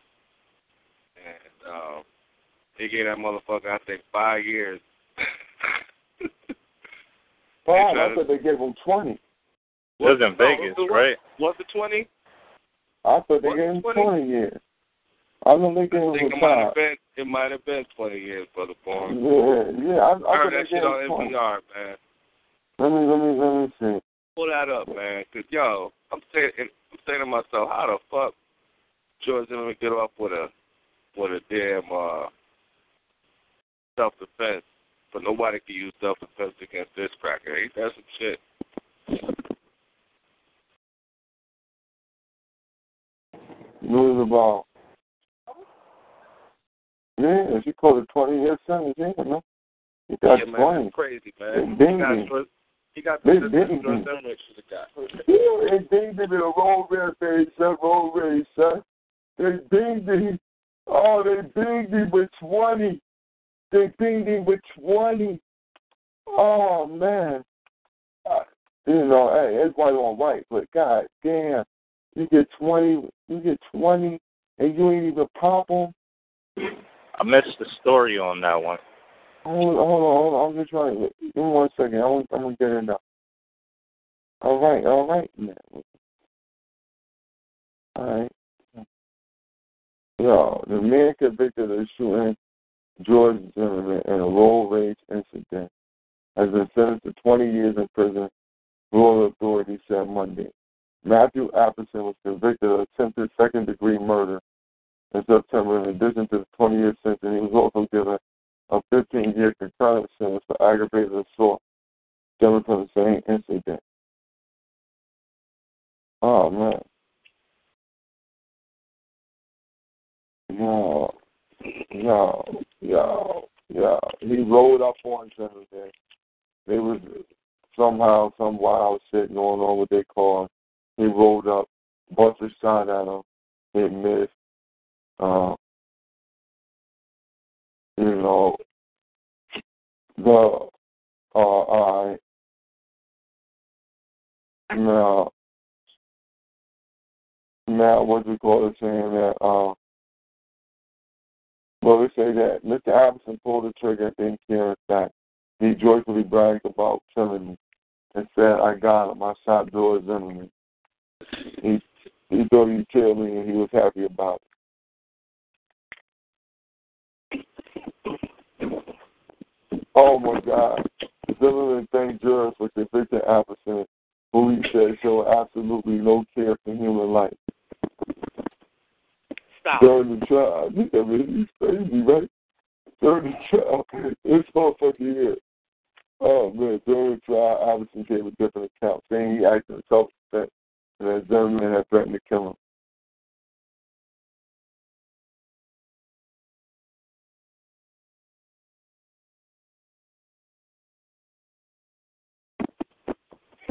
And um he gave that motherfucker I think five years.
Paul,
They
I thought they gave him twenty.
It was in Vegas,
was
right?
Was it twenty?
I thought they gave him
20?
twenty years. I know they gave
I
him
think
a
it might have been it might have been twenty years, brother Born.
Yeah, yeah. I, I
I heard that shit on NPR, man.
Let me let me let me see.
pull that up, man. Cause yo, I'm saying, I'm saying to myself, how the fuck George Zimmerman get off with a with a damn uh, self defense, but nobody can use self defense against this cracker. Ain't that some shit?
News about. Yeah, she called it twenty year sentence. Yeah, man. He got
yeah, man,
twenty.
that's crazy, man. He got he got the
dinged
George
him.
Zimmerman should have got.
Yeah, they dinged him in a road race, they said road race, son. They dinged him. Oh, they dinged him with twenty. They beat him with twenty. Oh man. Uh, you know, hey, it's white on white, but god damn, you get twenty, you get twenty, and you ain't even pop them.
I missed the story on that one.
Hold on, hold on, hold on. I'm just trying to give me one second. I want, I'm gonna get it now. All right, all right, man. All right. Yo, the man convicted of shooting George Zimmerman in a road rage incident has been sentenced to 20 years in prison, Florida authorities said Monday. Matthew Apperson was convicted of attempted second degree murder in September. In addition to the 20 year sentence, he was also given a 15 year concurrent sentence for aggravated assault stemming from the same incident. Oh, man. No, no, no, no. He rolled up on them. They was somehow, some wild shit going on with their car. He rolled up, busted shot at him. He missed. Uh, you know, the uh, I now now what you call it saying that uh well we say that Mr. Iverson pulled the trigger and didn't care that he joyfully bragged about killing me and said, I got him, I shot George Zimmerman. He he thought he killed me and he was happy about it. Oh my God. Zimmerman thanked jurors for convicting Iverson, who he said showed absolutely no care for human life.
Stop.
During the trial, I mean, he's crazy, right? During the trial, it's motherfucking here. Oh man, during the trial, Iverson gave a different account, saying he acted in self-defense and that Zimmerman had threatened to kill him.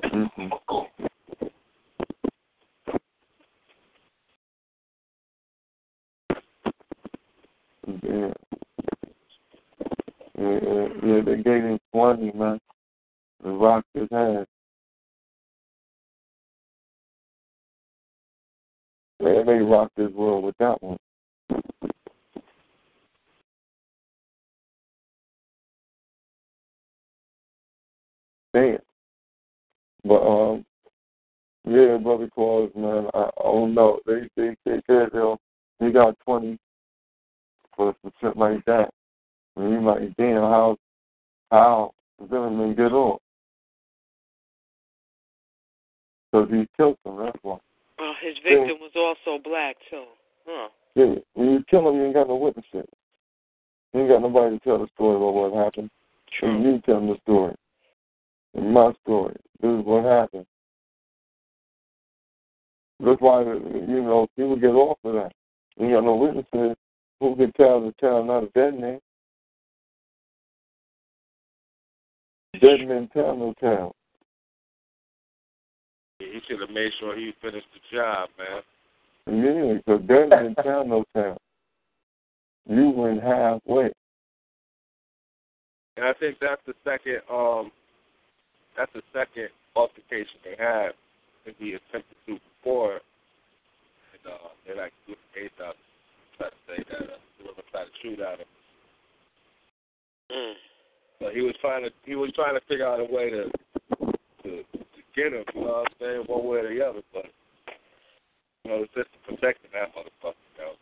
Mm-hmm. Yeah. Yeah, yeah, they gave him 20, man. And rocked his head. Yeah, they rocked his world with that one. Damn. But um yeah, brother Claus, man, I, don't know. They they they said they'll he got twenty for some shit like that. And you like, damn, how how Zimmerman get off? Because he killed him, that's why.
Well, his victim was also black too. Huh.
Yeah, when you kill him, you ain't got no witnesses. You ain't got nobody to tell the story about what happened. And
True.
you tell them the story. And my story. This is what happened. That's why, you know, people get off of that. You got no witnesses. Who can tell the tale, not a dead man? Dead men tell no tale.
He should have made sure he finished the job, man.
Yeah, because dead men tell no tale. You went halfway.
And I think that's the second um that's the second altercation they had that he attempted to before and uh they like threw the case out to say that uh they were gonna to shoot at him.
Mm.
But he was trying to he was trying to figure out a way to to, to get him, you know what I'm saying, one way or the other, but you know, the system protecting that motherfucker, you know.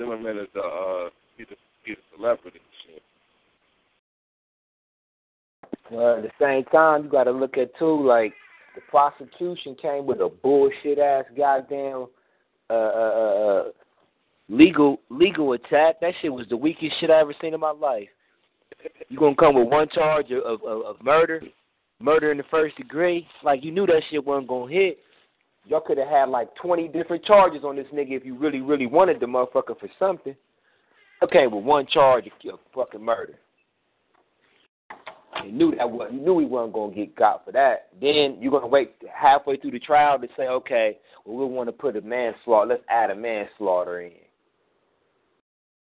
Zimmerman is a uh, he's a he's a celebrity
Well, at the same time, you got to look at too, like the prosecution came with a bullshit ass goddamn uh, uh, uh, uh, legal legal attack. That shit was the weakest shit I ever seen in my life. You gonna come with one charge of, of, of, murder, murder in the first degree? Like you knew that shit wasn't gonna hit. Y'all could have had like twenty different charges on this nigga if you really, really wanted the motherfucker for something. Okay, with one charge of fucking murder. You knew that was you knew he wasn't gonna get got for that. Then you're gonna wait halfway through the trial to say, okay, well we want to put a manslaughter. Let's add a manslaughter in.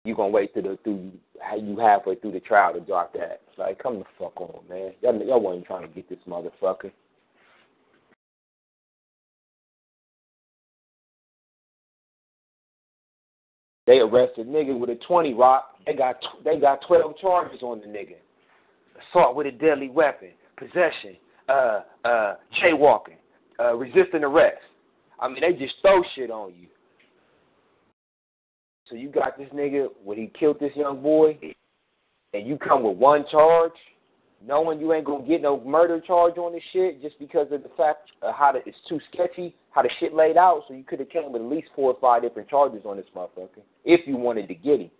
You're gonna wait to the through you halfway through the trial to drop that. It's like, come the fuck on, man. Y'all, y'all wasn't trying to get this motherfucker. They arrested nigga with a twenty rock. They got they got twelve charges on the nigga assault with a deadly weapon, possession, uh, uh, jaywalking, uh, resisting arrest. I mean, they just throw shit on you. So you got this nigga when he killed this young boy. and you come with one charge, knowing you ain't gonna get no murder charge on this shit just because of the fact of how the, it's too sketchy, how the shit laid out. So you could have came with at least four or five different charges on this motherfucker if you wanted to get him.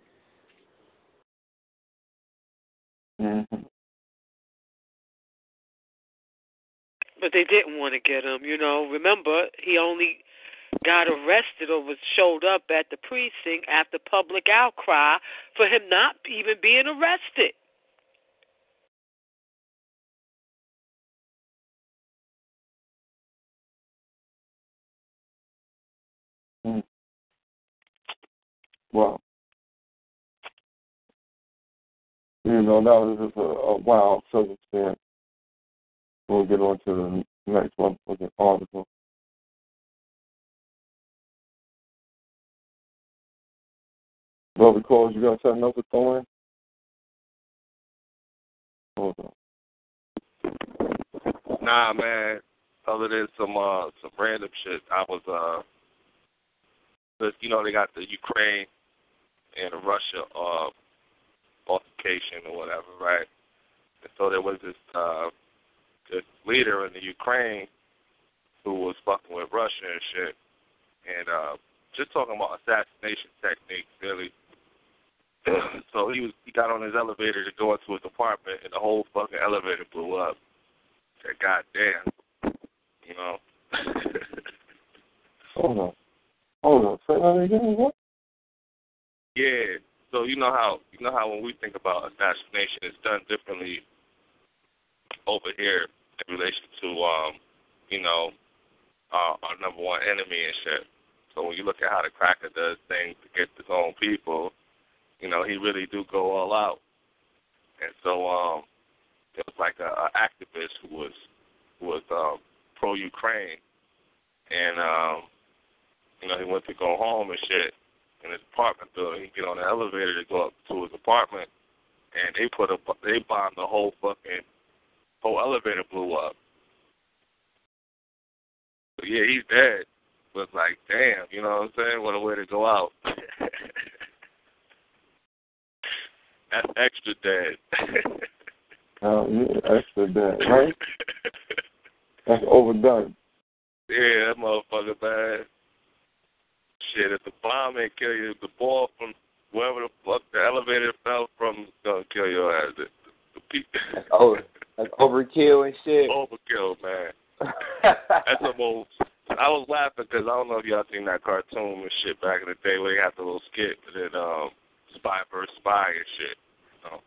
Mm-hmm.
But they didn't want to get him, you know. Remember, he only got arrested or was showed up at the precinct after public outcry for him not even being arrested.
Mm. Well, you know, that was just a, a wild circumstance. We'll get on to the next one for the article. Brother Cole, you got something else to throw in? Hold on.
Nah, man. Other than some uh some random shit, I was uh, you know they got the Ukraine and Russia uh altercation or whatever, right? And so there was this uh this leader in the Ukraine who was fucking with Russia and shit, and uh just talking about assassination techniques, really. so he was he got on his elevator to go into his apartment, and the whole fucking elevator blew up. Said, God damn, you know.
Hold on. Hold on. Say that again. What?
yeah. So you know how you know how when we think about assassination, it's done differently over here in relation to um, you know, uh, our number one enemy and shit. So when you look at how the cracker does things to get his own people, you know, he really do go all out. And so um it was like a, a activist who was who was um pro Ukraine and um you know, he went to go home and shit in his apartment building. He get on the elevator to go up to his apartment and they put a they bombed the whole fucking whole elevator blew up. So yeah, he's dead. But like, damn, you know what I'm saying? What a way to go out. That's extra dead.
Oh, yeah, extra that, right? That's overdone.
yeah, that motherfucker bad. Shit, if the bomb ain't kill you, the ball from wherever the fuck the elevator fell from gonna kill your ass. The, the, the
That's over. That's overkill and shit.
overkill, man. That's the most. I was laughing because I don't know if y'all seen that cartoon and shit back in the day where they had the little skit that um spy versus spy and shit. You know,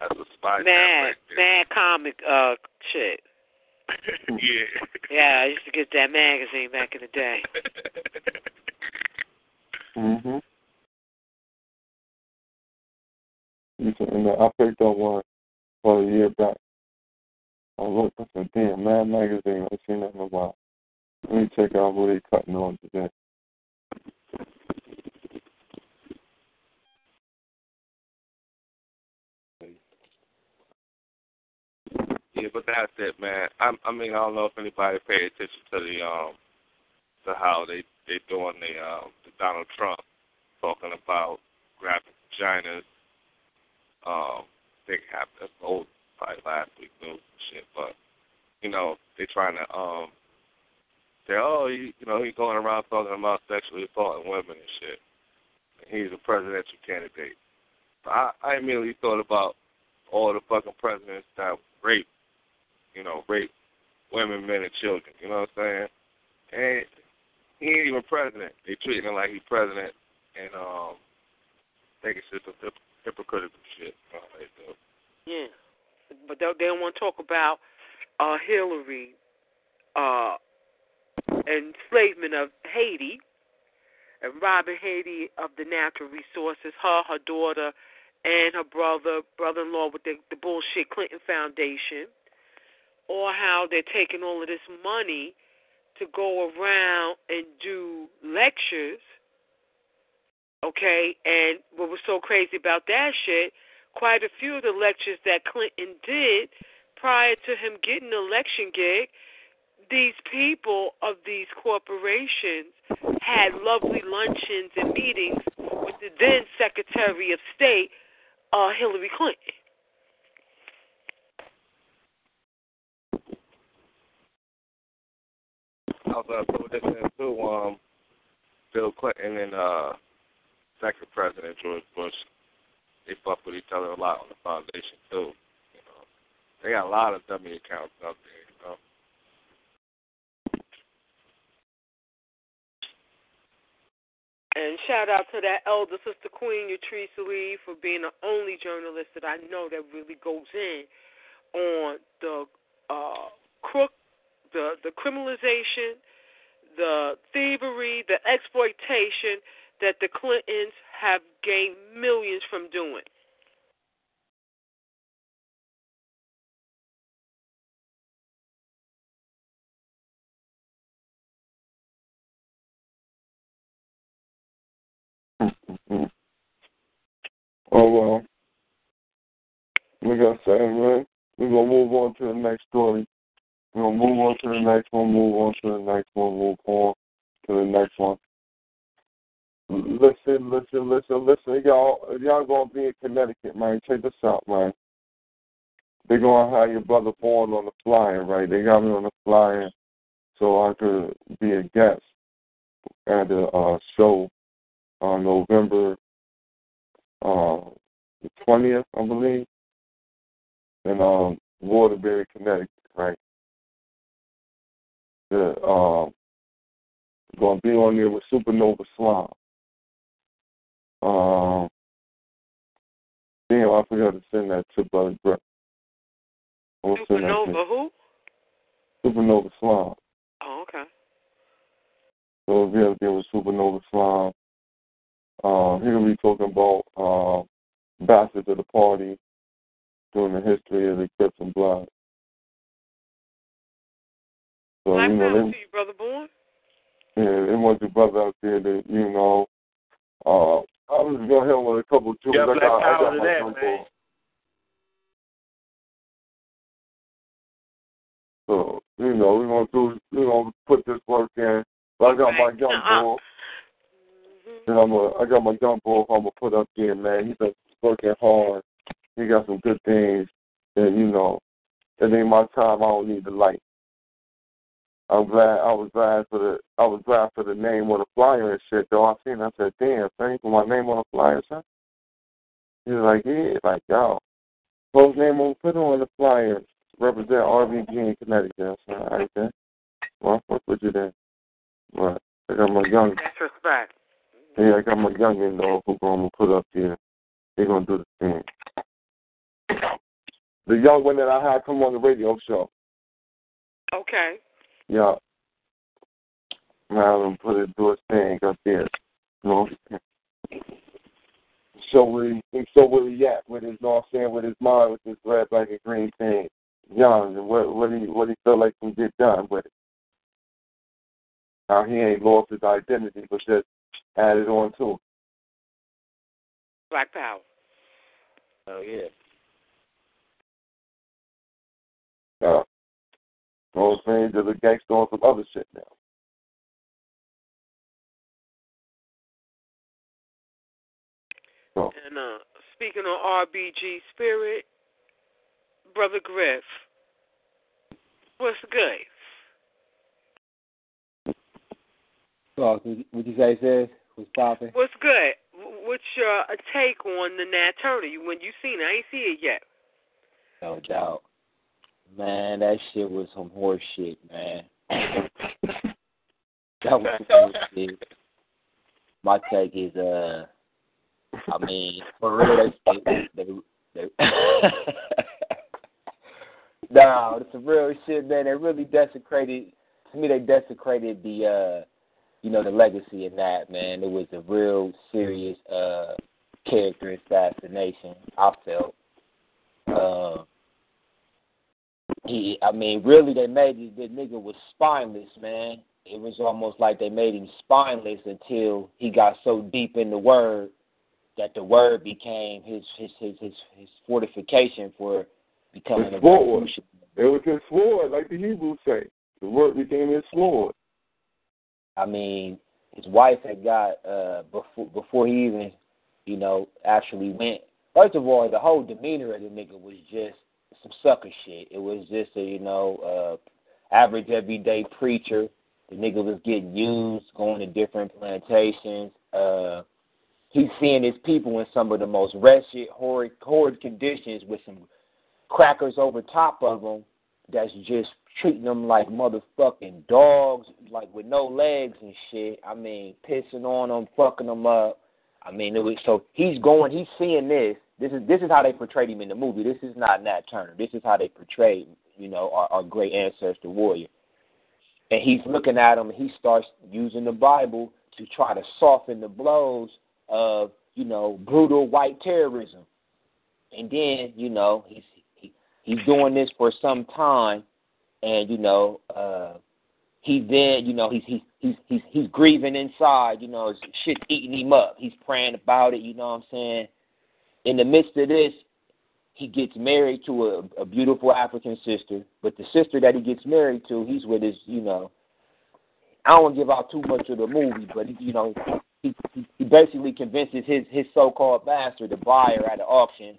that's a spy.
Mad,
right
mad comic uh shit.
yeah.
Yeah, I used to get that magazine back in the day.
Mm-hmm. And I picked up one for a year back. I looked, I said, damn, Mad Magazine, I've seen that in a while. Let me check out what they cutting on today.
Yeah, but that's it, man. I, I mean, I don't know if anybody paid attention to the um, to how they they doing the um, the Donald Trump talking about graphic vaginas. Um, have that's old probably last week news and shit, but you know they trying to um say, oh, he, you know, he's going around talking about sexually assaulting women and shit. And he's a presidential candidate. So I, I immediately thought about all the fucking presidents that rape, you know, rape women, men, and children. You know what I'm saying? And he ain't even president. They treat him like he's president, and um, think it's just a hypocritical shit. You do.
Yeah, but they, don't want to talk about uh, Hillary, uh, enslavement of Haiti, and robbing Haiti of the natural resources. Her, her daughter, and her brother, brother-in-law with the, the bullshit Clinton Foundation, or how they're taking all of this money to go around and do lectures. Okay, and what was so crazy about that shit? Quite a few of the lectures that Clinton did prior to him getting the election gig, these people of these corporations had lovely luncheons and meetings with the then Secretary of State uh, Hillary Clinton.
I was uh, listening to um, Bill Clinton and uh, second president George Bush. They fuck with each other a lot on the foundation too. You know, they got a lot of dummy accounts out there. You know.
And shout out to that elder sister queen, Yatrice Lee, for being the only journalist that I know that really goes in on the uh, crook, the the criminalization, the thievery, the exploitation that the Clintons have gained millions from doing.
Oh well. Like I said, man, we're gonna move on to the next story. We're gonna move on to the next one, move on to the next one, move on to the next one. Listen, listen, listen, listen, y'all. Y'all gonna be in Connecticut, man. Check this out, man. They're gonna have your brother born on the flyer, right? They got me on the flyer so I could be a guest at a uh, show on November uh, the twentieth, I believe, in um, Waterbury, Connecticut, right? The um, gonna be on there with Supernova Slime. Um, damn, I forgot to send that to Brother Brett.
Supernova who?
Supernova Slime.
Oh, okay.
So we'll be up there with Supernova Slime. Um, he're be talking about um, bastards of the party during the history of the Crips and Blood. So
Black
you know, they,
to you, brother born.
yeah, they want your brother out there that you know. Uh, I was gonna hit him with a couple of tunes.
Yeah,
I got, I got my
that,
jump
man.
So you know, we're gonna do, you know, put this work in. But I got my
Okay.
jump
Uh-uh.
off. And I'm a, I got my jump off. I'm gonna put up there, man. He's been working hard. He got some good things, and you know, it ain't my time. I don't need the light. I'm glad. I was glad for the. I was glad for the name on the flyer and shit. Though I seen, I said, "Damn, thank you for my name on the flyer, son." He was like, "Yeah, like yo, post name on put on the flyer. Represent RBG in Connecticut." I said, then. Well, I fuck with you then." But I got my young.
That's respect.
Yeah, I got my youngin though who I'm gonna put up here. They gonna do the thing. The young one that I had come on the radio show.
Okay.
Yeah. Now him put it do his thing up there. You know. So where he so where he at with his you know I'm saying, with his mind with this red, black and green thing. Young and what what he what he feel like can get done with it. Now he ain't lost his identity but just added on to it.
Black power.
Oh yeah.
Uh, you know what I'm saying? There's a gangster on some other shit now. So,
And uh, speaking on RBG spirit, brother Griff, what's good?
So, what you say, sis? What's popping?
What's good? What's your uh, take on the Nat Turner? You when you seen it? I ain't see it yet.
No doubt. Man, that shit was some horse shit, man. that was some horse shit. My take is, uh, I mean, for real, they, they, they, no, it's some real shit, man. They really desecrated. To me, they desecrated the, uh, you know, the legacy in that, man. It was a real serious uh character assassination. I felt. Uh, he, I mean, really, they made the, the nigga was spineless, man. It was almost like they made him spineless until he got so deep in the word that the word became his his his his, his fortification for becoming
His
a
sword. it was his sword, like the Hebrews say. The word became his sword.
I mean, his wife had got uh before before he even, you know, actually went first of all, the whole demeanor of the nigga was just some sucker shit. It was just a you know uh, average everyday preacher. The nigga was getting used, going to different plantations. Uh, he's seeing his people in some of the most wretched, horrid, horrid conditions with some crackers over top of them that's just treating them like motherfucking dogs, like with no legs and shit. I mean, pissing on them, fucking them up. I mean, it was so he's going, he's seeing this. This is this is how they portrayed him in the movie. This is not Nat Turner. This is how they portrayed, you know, our, our great ancestor warrior. And he's looking at him. And he starts using the Bible to try to soften the blows of, you know, brutal white terrorism. And then, you know, he's he, he's doing this for some time, and you know, uh, he then, you know, he's he's he's he's he's grieving inside. You know, shit's eating him up. He's praying about it. You know what I'm saying? In the midst of this, he gets married to a, a beautiful African sister. But the sister that he gets married to, he's with his, you know. I don't want to give out too much of the movie, but you know, he he basically convinces his his so-called master to buy her at an auction.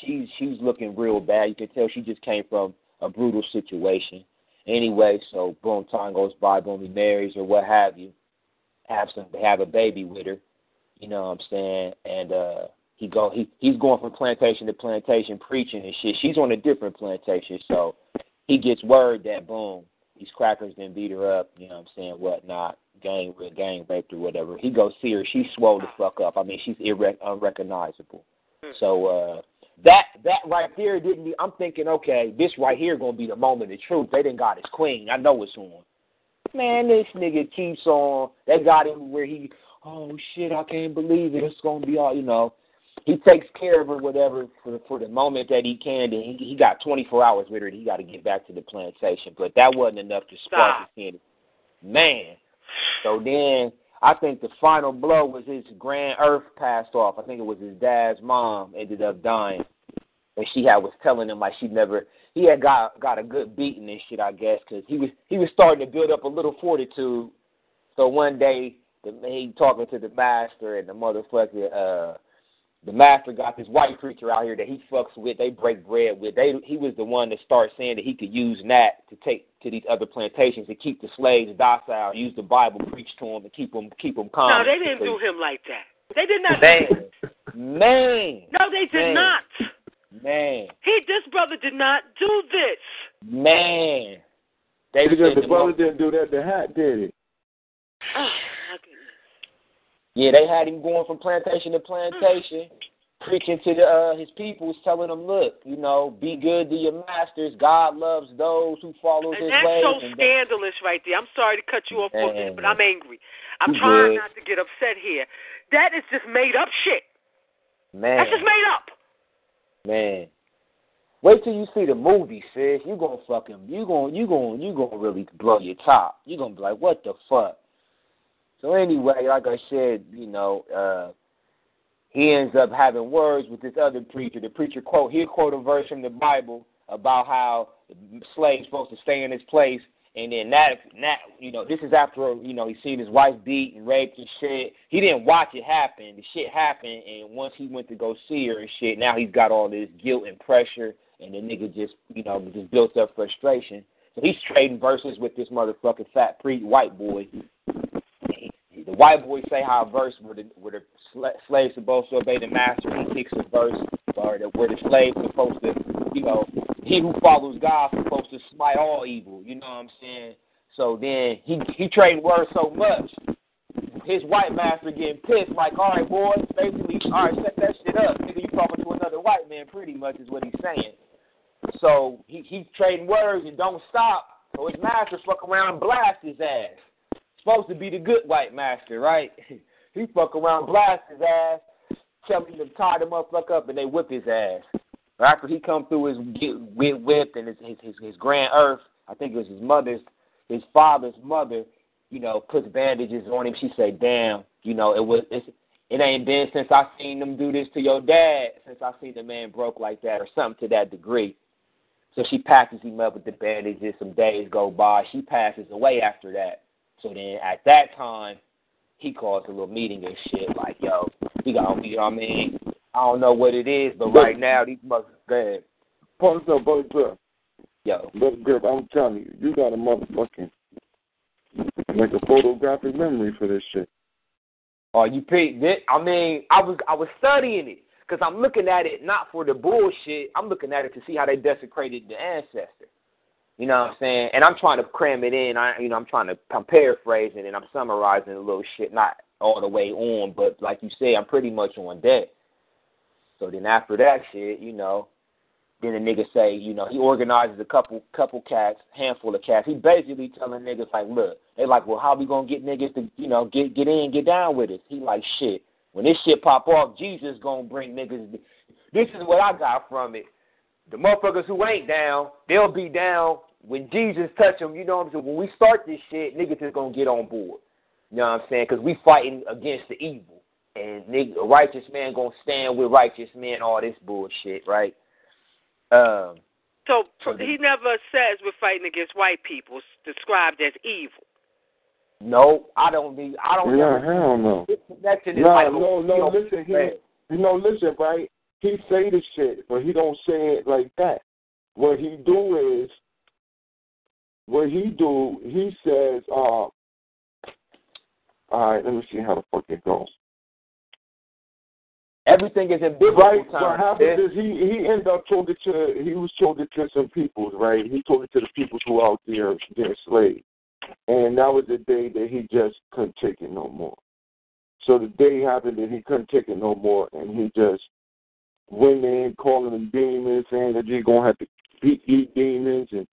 She's she's looking real bad. You can tell she just came from a brutal situation. Anyway, so boom, time goes by, boom, he marries or what have you. Have some, have a baby with her. You know what I'm saying? And uh he go he he's going from plantation to plantation preaching and shit. She's on a different plantation, so he gets word that boom, these crackers then beat her up. You know what I'm saying? Whatnot, gang gang raped or whatever. He goes see her. She's swole the fuck up. I mean, she's irre- unrecognizable. So uh that that right there didn't. I'm thinking, okay, this right here gonna be the moment of truth. They didn't got his queen. I know it's on. Man, this nigga keeps on. They got him where he. Oh shit! I can't believe it. It's gonna be all you know. He takes care of her, whatever, for for the moment that he can. And he he got 24 hours with her. He got to get back to the plantation, but that wasn't enough to spark his Man. So then I think the final blow was his grand earth passed off. I think it was his dad's mom ended up dying, and she had was telling him like she never. He had got got a good beating and shit, I guess, because he was he was starting to build up a little fortitude. So one day, the, he talking to the master, and the motherfucker, uh, the master got this white preacher out here that he fucks with. They break bread with. They he was the one to start saying that he could use Nat to take to these other plantations to keep the slaves docile, use the Bible, preach to them, and keep them keep them calm.
No, they didn't do him like that. They did not.
Man, man.
No, they did
man.
not.
Man.
He, this brother did not do this.
Man. They
because
said
the brother didn't do that, the hat did it.
Ah.
Yeah, they had him going from plantation to plantation, preaching to the, uh, his people, telling them, look, you know, be good to your masters. God loves those who follow
And
his
that's
ways.
so
and that-
scandalous right there. I'm sorry to cut you off for this, but I'm angry. I'm trying
good.
not to get upset here. That is just made up shit.
man,
That's just made up.
man. Wait till you see the movie, sis. You gonna fucking you gonna you gonna you gonna really blow your top. You gonna be like, what the fuck? So anyway, like I said, you know, uh he ends up having words with this other preacher. The preacher quote he'll quote a verse from the Bible about how slave's supposed to stay in his place and then that that you know, this is after you know, he's seen his wife beat and raped and shit. He didn't watch it happen. The shit happened and once he went to go see her and shit, now he's got all this guilt and pressure and the nigga just you know, just built up frustration. So he's trading verses with this motherfucking fat pre white boy. White boy say how a verse where the where the sla- slaves supposed to obey the master. He picks a verse or the, where the slaves supposed to, you know, he who follows God supposed to smite all evil. You know what I'm saying? So then he he trading words so much, his white master getting pissed. Like, all right, boy, basically, all right, set that shit up. Nigga, you talking to another white man, pretty much is what he's saying. So he he's trading words and don't stop. So his master fuck around and blast his ass. Supposed to be the good white master, right? he fuck around, blast his ass, tell him to tie the motherfucker up, and they whip his ass. After he come through his get whip whipped and his, his his his grand earth, I think it was his mother's, his father's mother, you know, puts bandages on him. She say, "Damn, you know, it was it's, it ain't been since I seen them do this to your dad, since I seen the man broke like that, or something to that degree." So she patches him up with the bandages. Some days go by. She passes away after that. So then at that time, he calls a little meeting and shit like, yo, we got, you know what I mean? I don't know what it is, but right now these motherfuckers. Ahead.
Pause up, brother Griff.
Yo.
Brother Griff, I'm telling you, you got a motherfucking like a photographic memory for this shit.
Oh, you picked it. I mean, I was I was studying it because I'm looking at it not for the bullshit. I'm looking at it to see how they desecrated the ancestor. You know what I'm saying? And I'm trying to cram it in. I, you know, I'm trying to, I'm paraphrasing and I'm summarizing a little shit, not all the way on, but like you say, I'm pretty much on deck. So then after that shit, you know, then the nigga say, you know, he organizes a couple couple cats, handful of cats. He basically telling niggas like, look, they like, well, how we gonna get niggas to, you know, get get in, get down with us? He like, shit. When this shit pop off, Jesus gonna bring niggas. This is what I got from it. The motherfuckers who ain't down, they'll be down when Jesus touch them. You know what I'm saying? When we start this shit, niggas is gonna get on board. You know what I'm saying? Because we fighting against the evil, and nigga, a righteous man gonna stand with righteous men. All this bullshit, right? Um,
So
So
he never says we're fighting against white people. Described as evil.
no, I don't be. I don't.
Yeah,
ever-
hell no.
This connection is
No,
like a-
no, no, listen, he- You know, listen, right? He say the shit, but he don't say it like that. What he do is, what he do, he says, uh, all right, let me see how the fuck it goes.
Everything is in biblical
Right, what
terms.
happened
sis.
is he he ended up told it to he was told it to some peoples, right? He told it to the peoples who out there getting slaves, and that was the day that he just couldn't take it no more. So the day happened that he couldn't take it no more, and he just went in calling them demons, saying that you're gonna have to beat these demons and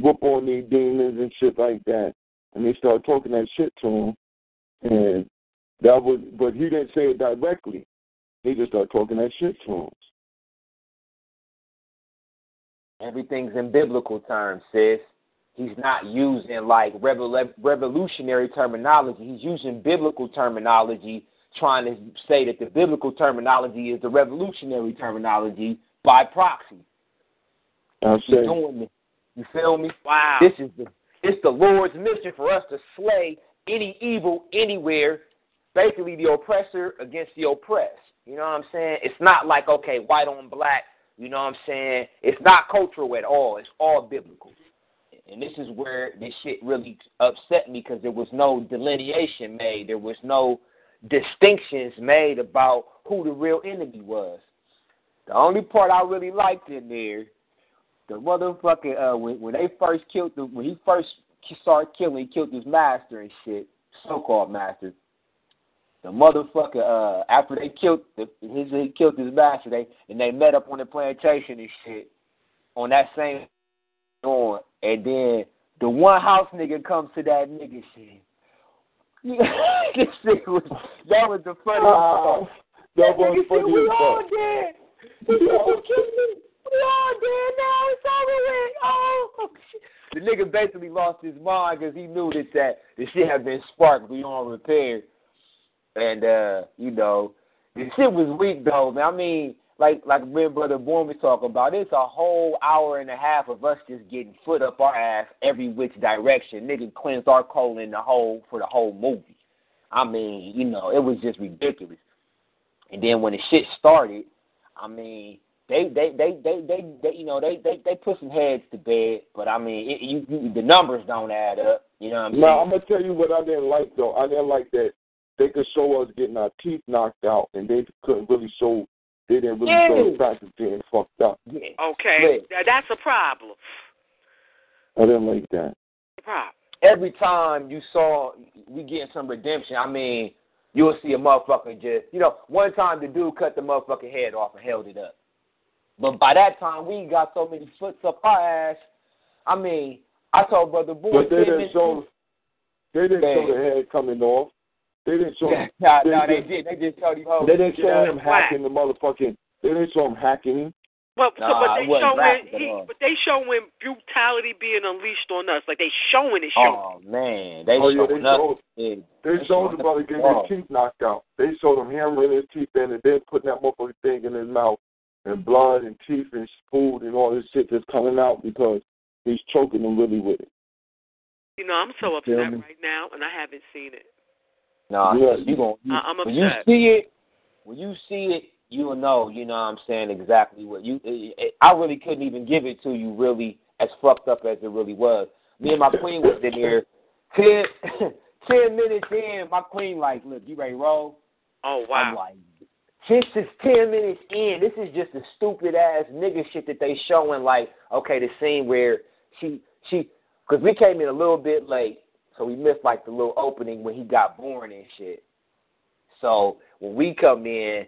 whoop on these demons and shit like that. And they started talking that shit to him, and that was, but he didn't say it directly. He just started talking that shit to him.
Everything's in biblical terms, sis. He's not using like revol- revolutionary terminology. He's using biblical terminology, trying to say that the biblical terminology is the revolutionary terminology by proxy. He's doing it. You feel me?
Wow.
This is the it's the Lord's mission for us to slay any evil anywhere, basically the oppressor against the oppressed. You know what I'm saying? It's not like okay, white on black. You know what I'm saying? It's not cultural at all. It's all biblical. And this is where this shit really upset me because there was no delineation made. There was no distinctions made about who the real enemy was. The only part I really liked in there the motherfucking uh when when they first killed the when he first started killing, he killed his master and shit, so called master. The motherfucker uh after they killed the his he killed his master, they and they met up on the plantation and shit on that same door, and then the one house nigga comes to that nigga shit. this shit was that was the funniest.
Ah, that
That
was
nigga said,
funny
we all dead. "You kidding me? We all dead now. It's over with. Oh. The nigga basically lost his mind because he knew that, that the shit had been sparked beyond repair. And, uh, you know, the shit was weak, though, man. I mean, like like me Brother Bourne was talking about, it's a whole hour and a half of us just getting foot up our ass every which direction. Nigga cleansed our colon in the whole for the whole movie. I mean, you know, it was just ridiculous. And then when the shit started, I mean, they they they they they, they you know they, they they put some heads to bed, but I mean, it, you, you the numbers don't add up. You know what I'm
Now I'm gonna tell you what I didn't like though. I didn't like that they could show us getting our teeth knocked out, and they couldn't really show. They didn't really show the
Yeah.
fact of getting fucked up.
Yeah.
Okay,
Look.
Now, that's a problem.
I didn't like that.
Problem.
Every time you saw we getting some redemption, I mean, you'll see a motherfucker just you know, one time the dude cut the motherfucking head off and held it up. But by that time we got so many foots up our ass. I mean, I told Brother Boy
But they didn't show. They didn't show the head coming off. They didn't show.
Yeah, no,
they
no, they
just-
did. They just told him,
They didn't show
yeah.
him hacking the motherfucking. They didn't show him hacking him.
Well, so, but they
wasn't
showing he, but they showing brutality being unleashed on us. Like they showing it, showing.
Oh man, they
Oh, yeah,
showing
they showed-
Yeah.
They
They
showed
showing
the brother getting his teeth knocked out. They showed him hammering his teeth in and then putting that motherfucking thing in his mouth and blood and teeth and food and all this shit that's coming out because he's choking them really with it.
You know, I'm so upset right now, and I haven't seen it.
Nah,
Yeah.
you going you,
I- I'm
when you see it, when you see it, you will know, you know what I'm saying, exactly what you. It, it, I really couldn't even give it to you really as fucked up as it really was. Me and my queen was in here ten, ten minutes in. My queen like, look, you ready to roll?
Oh wow.
I'm like, this is ten minutes in. This is just the stupid ass nigga shit that they showing. Like, okay, the scene where she she, because we came in a little bit late, so we missed like the little opening when he got born and shit. So when we come in,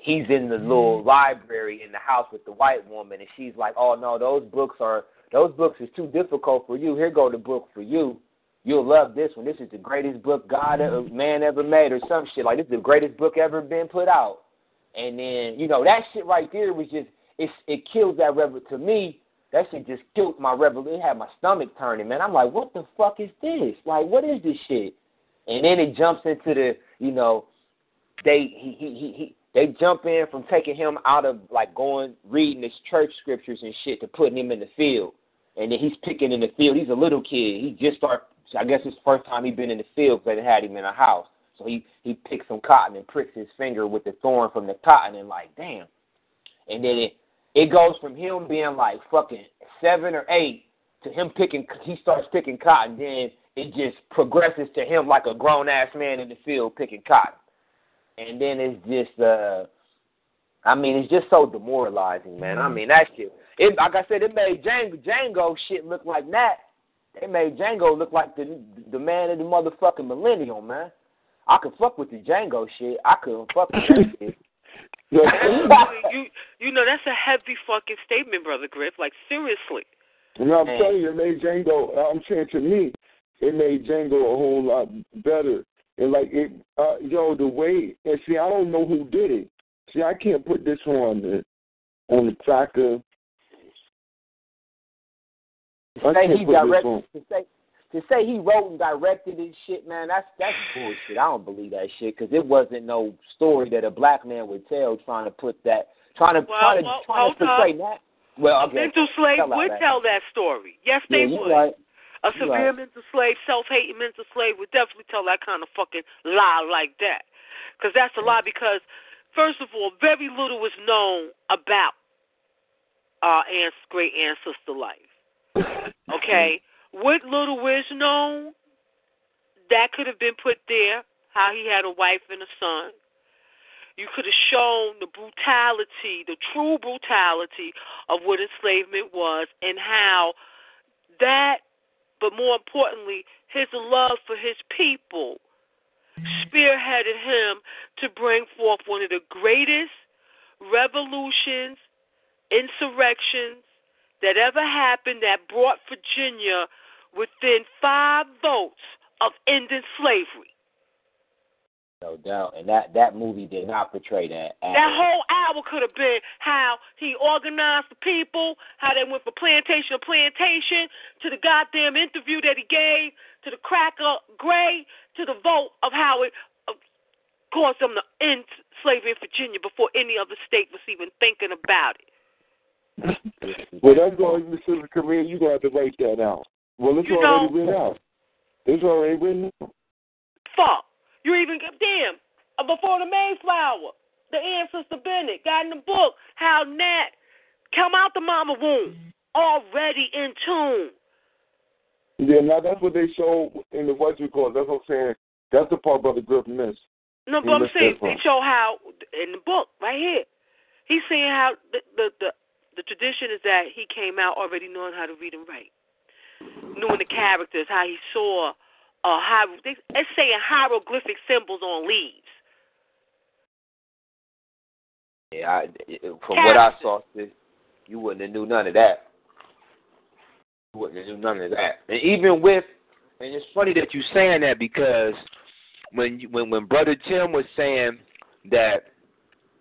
he's in the little mm-hmm. library in the house with the white woman, and she's like, "Oh no, those books are those books is too difficult for you. Here go the book for you. You'll love this one. This is the greatest book God ever, man ever made, or some shit like this. Is the greatest book ever been put out." And then you know that shit right there was just it. It kills that revel to me. That shit just killed my revel. It had my stomach turning, man. I'm like, what the fuck is this? Like, what is this shit? And then it jumps into the, you know, they he he he, he they jump in from taking him out of like going reading his church scriptures and shit to putting him in the field, and then he's picking in the field. He's a little kid. He just start. I guess it's the first time he'd been in the field because they had him in a house. So he he picks some cotton and pricks his finger with the thorn from the cotton and like damn. And then it it goes from him being like fucking seven or eight to him picking. He starts picking cotton. Then it just progresses to him like a grown ass man in the field picking cotton and then it's just uh I mean it's just so demoralizing, man. I mean that shit it like I said, it made Django Django shit look like that. They made Django look like the the man of the motherfucking millennium, man. I could fuck with the Django shit. I couldn't fuck with that shit.
you you know that's a heavy fucking statement, brother Griff. Like seriously.
You know, I'm telling you, it made Django. I'm saying to me, it made Django a whole lot better and like it, uh, yo, the way and see, I don't know who did it. See, I can't put this on the on the tracker.
To say he directed, to say to say he wrote and directed and shit, man, that's that's bullshit. I don't believe that shit because it wasn't no story that a black man would tell trying to put that trying to
well,
trying to
well,
trying to portray that. Well, okay.
mental slave
tell
would
that.
tell that story. Yes, they
yeah,
would.
Right.
A severe
Right.
mental slave, self-hating mental slave would definitely tell that kind of fucking lie like that. Because that's a lie because, first of all, very little was known about our aunt's great ancestor life. Okay? What little is known, that could have been put there, how he had a wife and a son. You could have shown the brutality, the true brutality of what enslavement was and how that but more importantly, his love for his people spearheaded him to bring forth one of the greatest revolutions, insurrections that ever happened that brought Virginia within five votes of ending slavery.
No doubt, and that that movie did not portray that. at
That
all.
whole hour could have been how he organized the people, how they went from plantation to plantation, to the goddamn interview that he gave, to the cracker Gray, to the vote of how it uh, caused them to end slavery in Virginia before any other state was even thinking about it.
Well, that's going to Mr. Korea. You're going to have to write that out. Well, it's
You
already written out. It's already written out.
Fuck. You even damn uh, before the Mayflower, the ancestor Bennett got in the book how Nat come out the mama womb already in tune.
Yeah, now that's what they show in the what you call. That's what I'm saying. That's the part Brother Griff missed.
No, but I'm saying they show how in the book right here. He's saying how the the the, the tradition is that he came out already knowing how to read and write, knowing the characters, how he saw uh how they, it's saying hieroglyphic symbols on leaves.
Yeah, I, from what I saw, sis, you wouldn't have knew none of that. You wouldn't have knew none of that. And even with, and it's funny that you're saying that because when you, when when Brother Tim was saying that,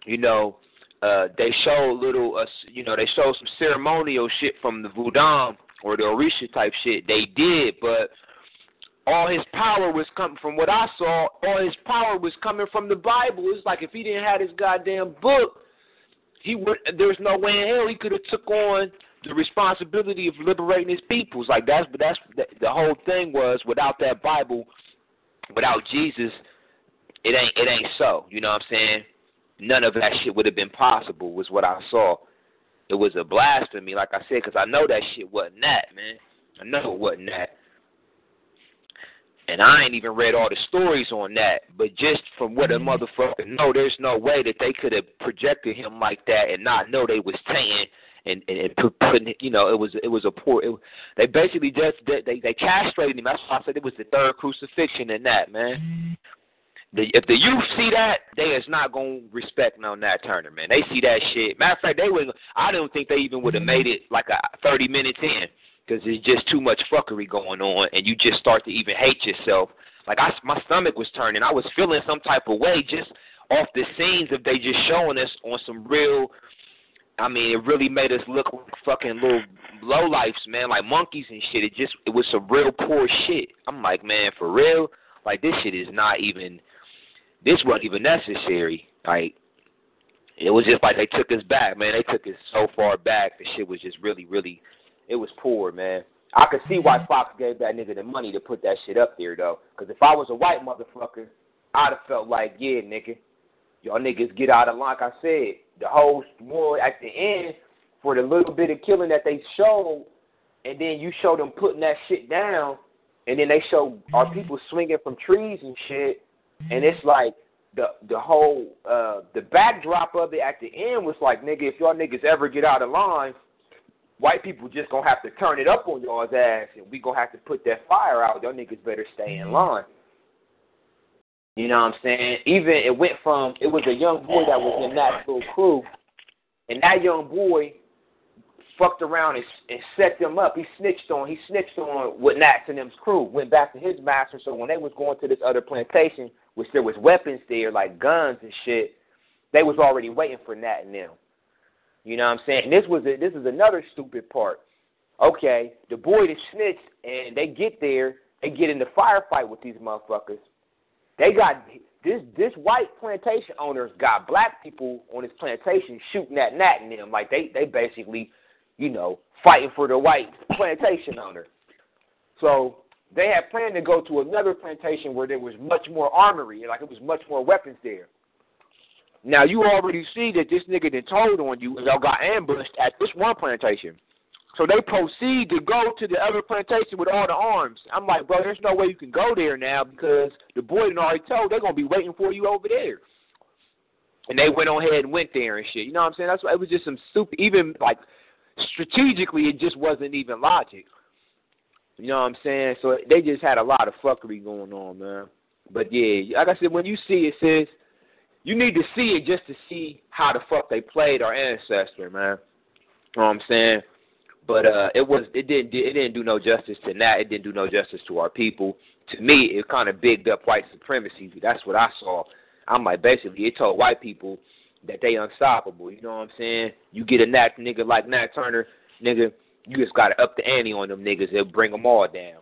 you know, uh, they show little, uh, you know, they show some ceremonial shit from the Voodoo or the Orisha type shit. They did, but all his power was coming from what I saw. All his power was coming from the Bible. It's like if he didn't have his goddamn book, he would. There's no way in hell he could have took on the responsibility of liberating his peoples. Like that's but that's the, the whole thing was without that Bible, without Jesus, it ain't it ain't so. You know what I'm saying? none of that shit would have been possible. Was what I saw. It was a blasphemy, like I said, because I know that shit wasn't that, man. I know it wasn't that. And I ain't even read all the stories on that, but just from what a mm-hmm. motherfucker know, there's no way that they could have projected him like that and not know they was tainting and and, and put, putting you know it was it was a poor it, they basically just they, they they castrated him. That's why I said it was the third crucifixion in that man. The, if the youth see that, they is not gonna respect no Nat Turner, man. They see that shit. Matter of fact, they would. I don't think they even would have made it like a thirty minutes in, because there's just too much fuckery going on, and you just start to even hate yourself. Like I, my stomach was turning. I was feeling some type of way just off the scenes of they just showing us on some real I mean, it really made us look like fucking little low lifes, man, like monkeys and shit. It just it was some real poor shit. I'm like, man, for real? Like this shit is not even this wasn't even necessary. Like it was just like they took us back, man. They took us so far back. The shit was just really, really it was poor, man. I could see why mhm. Fox gave that nigga the money to put that shit up there though. Because if I was a white motherfucker, I'd have felt like, yeah, nigga, y'all niggas get out of line. Like I said, the whole war at the end for the little bit of killing that they showed, and then you show them putting that shit down, and then they show our mhm. people swinging from trees and shit, and it's like the the whole uh the backdrop of it at the end was like, nigga, if y'all niggas ever get out of line, white people just gonna have to turn it up on y'all's ass, and we gonna have to put that fire out. Y'all niggas better stay in line. You know what I'm saying? Even it went from it was a young boy that was in that little crew, and that young boy fucked around and, and set them up. He snitched on he snitched on what Nats and them's crew. Went back to his master. So when they was going to this other plantation, which there was weapons there like guns and shit, they was already waiting for Nat and them. You know what I'm saying? This was a, this is another stupid part. Okay, the boy that snitched and they get there, they get in the firefight with these motherfuckers. They got this this white plantation owners got black people on his plantation shooting at Nat and them. Like they they basically, you know, fighting for the white plantation owner. So they had planned to go to another plantation where there was much more armory, like it was much more weapons there. Now you already see that this nigga that told on you, y'all got ambushed at this one plantation. So they proceed to go to the other plantation with all the arms. I'm like, bro, there's no way you can go there now because the boy had already told they're gonna be waiting for you over there. And they went on ahead and went there and shit. You know what I'm saying? That's why it was just some stupid. Even like strategically, it just wasn't even logic. You know what I'm saying? So they just had a lot of fuckery going on, man. But yeah, like I said, when you see it, says you need to see it just to see how the fuck they played our ancestor, man. You know what I'm saying? But uh, it was it didn't it didn't do no justice to that. It didn't do no justice to our people. To me, it kind of bigged up white supremacy. That's what I saw. I'm like basically it told white people that they unstoppable. You know what I'm saying? You get a nat nigga like Nat Turner, nigga, you just gotta up the ante on them niggas. It'll bring them all down.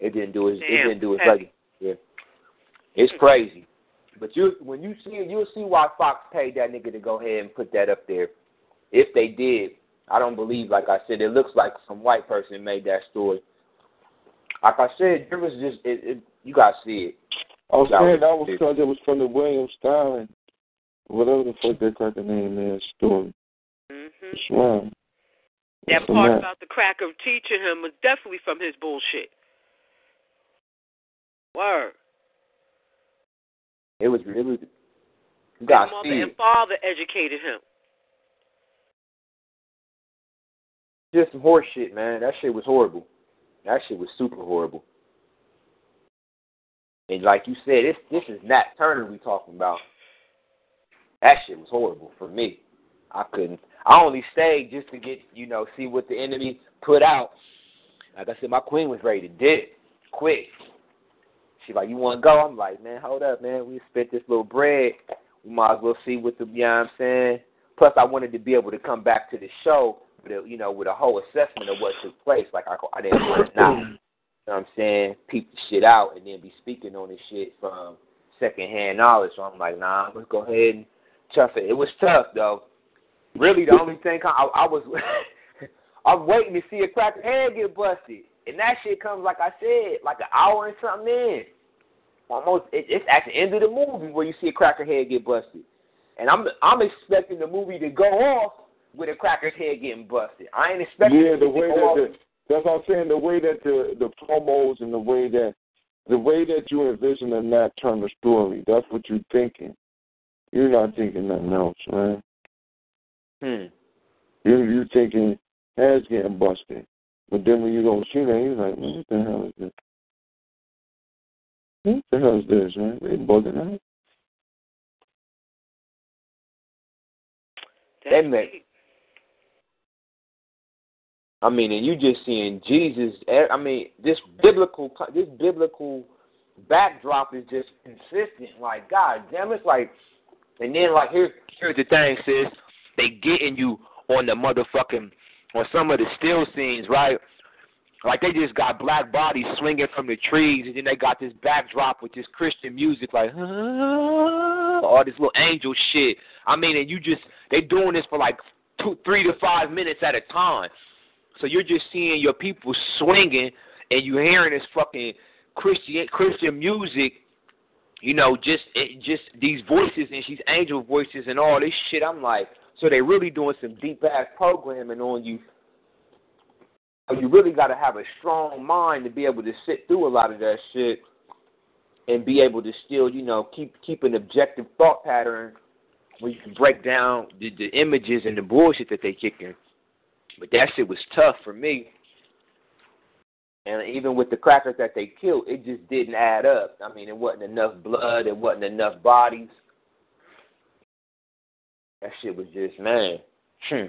It didn't do it. It didn't do it. Like, yeah, it's crazy. But you, when you see it, you'll see why Fox paid that nigga to go ahead and put that up there. If they did, I don't believe. Like I said, it looks like some white person made that story. Like I said, it was just it, it, you got to see it.
I was saying that was because it was from the William Styron, whatever the fuck that cracker name is, story.
Mm-hmm.
It's wrong.
That
It's
part
that.
about the cracker teaching him was definitely from his bullshit. Word.
It was it was. You
His
got
mother
see
and father educated him.
Just some horse shit, man. That shit was horrible. That shit was super horrible. And like you said, this this is Nat Turner we talking about. That shit was horrible for me. I couldn't. I only stayed just to get you know see what the enemy put out. Like I said, my queen was ready to dip quick. She like, you want to go? I'm like, man, hold up, man. We spent this little bread. We might as well see what the, you know what I'm saying? Plus, I wanted to be able to come back to the show with a, you know, with a whole assessment of what took place. Like, I, I didn't want to not, you know what I'm saying, peep the shit out and then be speaking on this shit from secondhand knowledge. So I'm like, nah, let's go ahead and tough it. It was tough, though. Really, the only thing I, I was, I'm waiting to see a cracker head get busted. and that shit comes like I said, like an hour and something in. Almost, it, it's at the end of the movie where you see a cracker head get busted, and I'm I'm expecting the movie to go off with a cracker's head getting busted. I ain't expecting
Yeah, the
to
way
go
that
off.
the, that's what I'm saying. The way that the the promos and the way that the way that you envision a Nat Turner story. That's what you're thinking. You're not thinking nothing else, man.
Hmm.
You're you're thinking heads getting busted. But then when you go see that, you're like, man, what the hell is this? What the hell is this, man? They bugging out.
That's
They make- I mean, and you just seeing Jesus. eh, I mean, this biblical, this biblical backdrop is just consistent. Like, God damn, it's like, and then like here here's the thing, sis. They getting you on the motherfucking on some of the still scenes, right? Like they just got black bodies swinging from the trees, and then they got this backdrop with this Christian music, like all this little angel shit. I mean, and you just they doing this for like two, three to five minutes at a time. So you're just seeing your people swinging, and you're hearing this fucking Christian Christian music. You know, just it, just these voices, and she's angel voices, and all this shit. I'm like, so they really doing some deep ass programming on you. You really got to have a strong mind to be able to sit through a lot of that shit, and be able to still, you know, keep keep an objective thought pattern where you can break down the, the images and the bullshit that they kicking. But that shit was tough for me. And even with the crackers that they killed, it just didn't add up. I mean, it wasn't enough blood, it wasn't enough bodies. That shit was just, man. Hmm.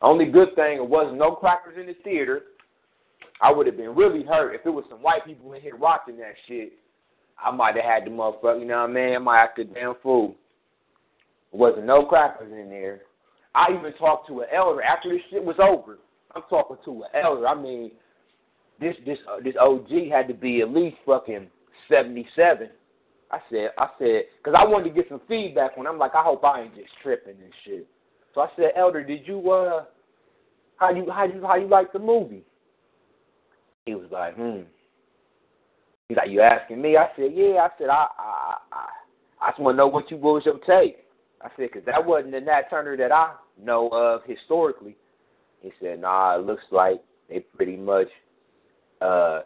Only good thing, it wasn't no crackers in the theater. I would have been really hurt if it was some white people in here watching that shit. I might have had the motherfucker, you know what I mean? I might act a damn fool. There wasn't no crackers in there. I even talked to an elder after this shit was over. I'm talking to an elder. I mean, this this uh, this OG had to be at least fucking seventy seven. I said I said because I wanted to get some feedback when I'm like I hope I ain't just tripping and shit. So I said, Elder, did you uh how you how you how you like the movie? He was like, hmm. He's like, you asking me? I said, yeah. I said, I I I, I just want to know what you what was your take. I said, because that wasn't the Nat Turner that I know of historically. He said, nah, it looks like they pretty much uh,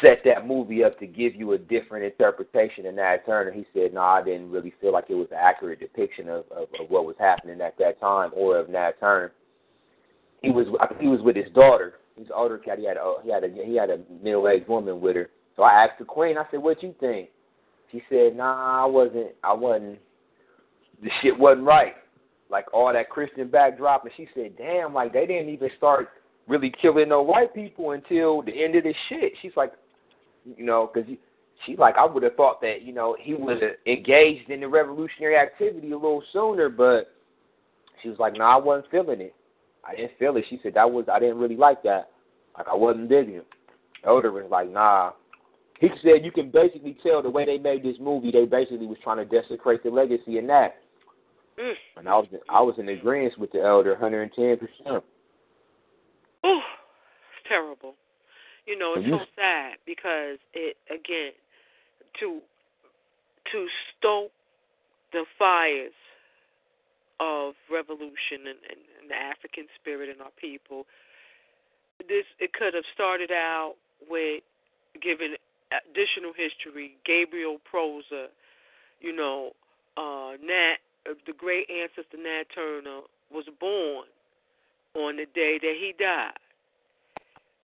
set that movie up to give you a different interpretation than Nat Turner. He said, nah, I didn't really feel like it was an accurate depiction of, of, of what was happening at that time or of Nat Turner. He was he was with his daughter. An older cat. He had a, he had a he had a middle aged woman with her. So I asked the queen. I said, "What you think?" She said, "Nah, I wasn't. I wasn't. The shit wasn't right. Like all that Christian backdrop." And she said, "Damn, like they didn't even start really killing no white people until the end of this shit." She's like, you know, because she's like, I would have thought that you know he would have engaged in the revolutionary activity a little sooner, but she was like, "No, nah, I wasn't feeling it. I didn't feel it." She said that was I didn't really like that. Like I wasn't digging it. Elder was like, "Nah." He said you can basically tell the way they made this movie, they basically was trying to desecrate the legacy in that.
Mm.
And I was I was in agreement with the elder, hundred and ten percent.
Ooh, it's terrible. You know, it's
You-
so sad because it again to to stoke the fires of revolution and, and, and the African spirit in our people. This it could have started out with giving additional history. Gabriel Prosser, you know, uh, Nat, the great ancestor Nat Turner was born on the day that he died.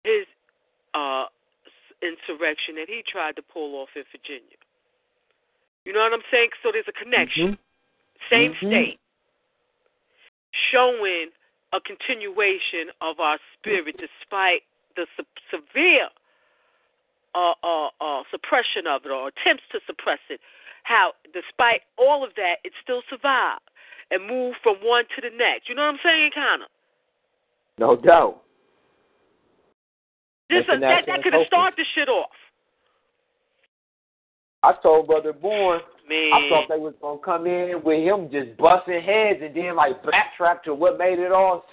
His uh, insurrection that he tried to pull off in Virginia. You know what I'm saying? So there's a connection. Same
Mhm.
state. Showing a continuation of our spirit despite the se- severe uh, uh, uh, suppression of it or attempts to suppress it. How, despite all of that, it still survived and moved from one to the next. You know what I'm saying, kind of?
No doubt.
This that,
that
that could have started the shit off.
I told Brother Bourne
Man.
I thought they was gonna come in with him just busting heads and then like backtrack to what made it all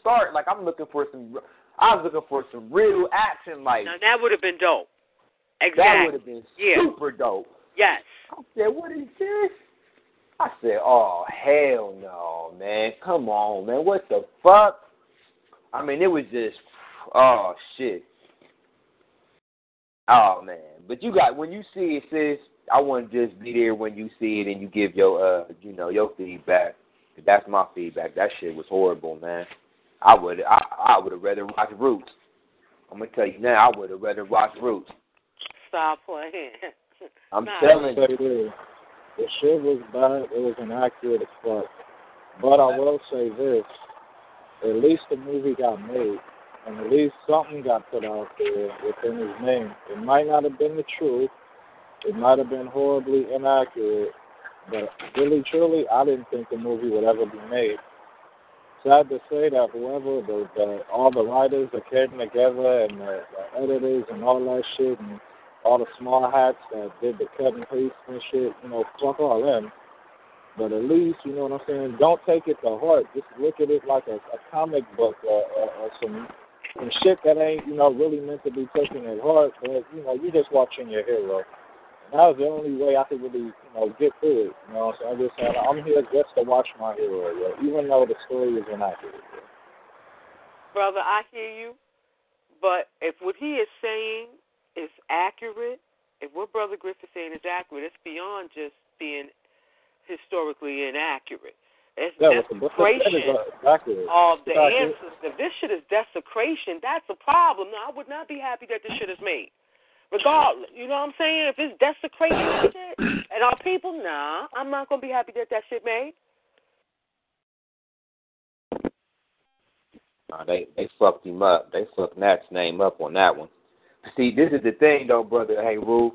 start. Like I'm looking for some. I was looking for some real action, like
Now that would have been dope. Exactly.
That would have been
Yeah.
super dope.
Yes.
I said, what is this? I said, oh, hell no, man. Come on, man. What the fuck? I mean, it was just, oh, shit. Oh, man. But you got, when you see it, sis, I want to just be there when you see it and you give your, uh, you know, your feedback. That's my feedback. That shit was horrible, man. I would, I, I would have rather watch Roots. I'm gonna tell you now, I would have rather watch Roots.
Stop playing.
I'm
Nah,
telling you.
say this. The shit was bad. It was inaccurate as fuck. But I will say this. At least the movie got made. And at least something got put out there within his name. It might not have been the truth. It might have been horribly inaccurate. But really, truly, I didn't think the movie would ever be made. Sad to say that whoever, the, the all the writers that came together and the, the editors and all that shit and all the small hats that did the cut and and shit, you know, fuck all them. But at least, you know what I'm saying, don't take it to heart. Just look at it like a, a comic book or, or, or some, some shit that ain't, you know, really meant to be taken at heart. But, you know, you're just watching your hero. And that was the only way I could really, you know, get through it. You know what I'm saying? I just said, I'm here just to watch my hero, yo, even though the story is inaccurate.
Brother, I hear you. But if what he is saying is accurate, if what Brother Griff is saying is accurate, it's beyond just being historically inaccurate. It's
Yeah, what the book said is
desecration
uh,
of the
It's accurate.
answers. If this shit is desecration, that's a problem. Now, I would not be happy that this shit is made. Regardless, you know what I'm saying? If it's desecration and shit, and our people, nah, I'm not gonna be happy that that shit made.
Nah, they they fucked him up. They fucked Nat's name up on that one. See, this is the thing though, brother. Hey, Rue.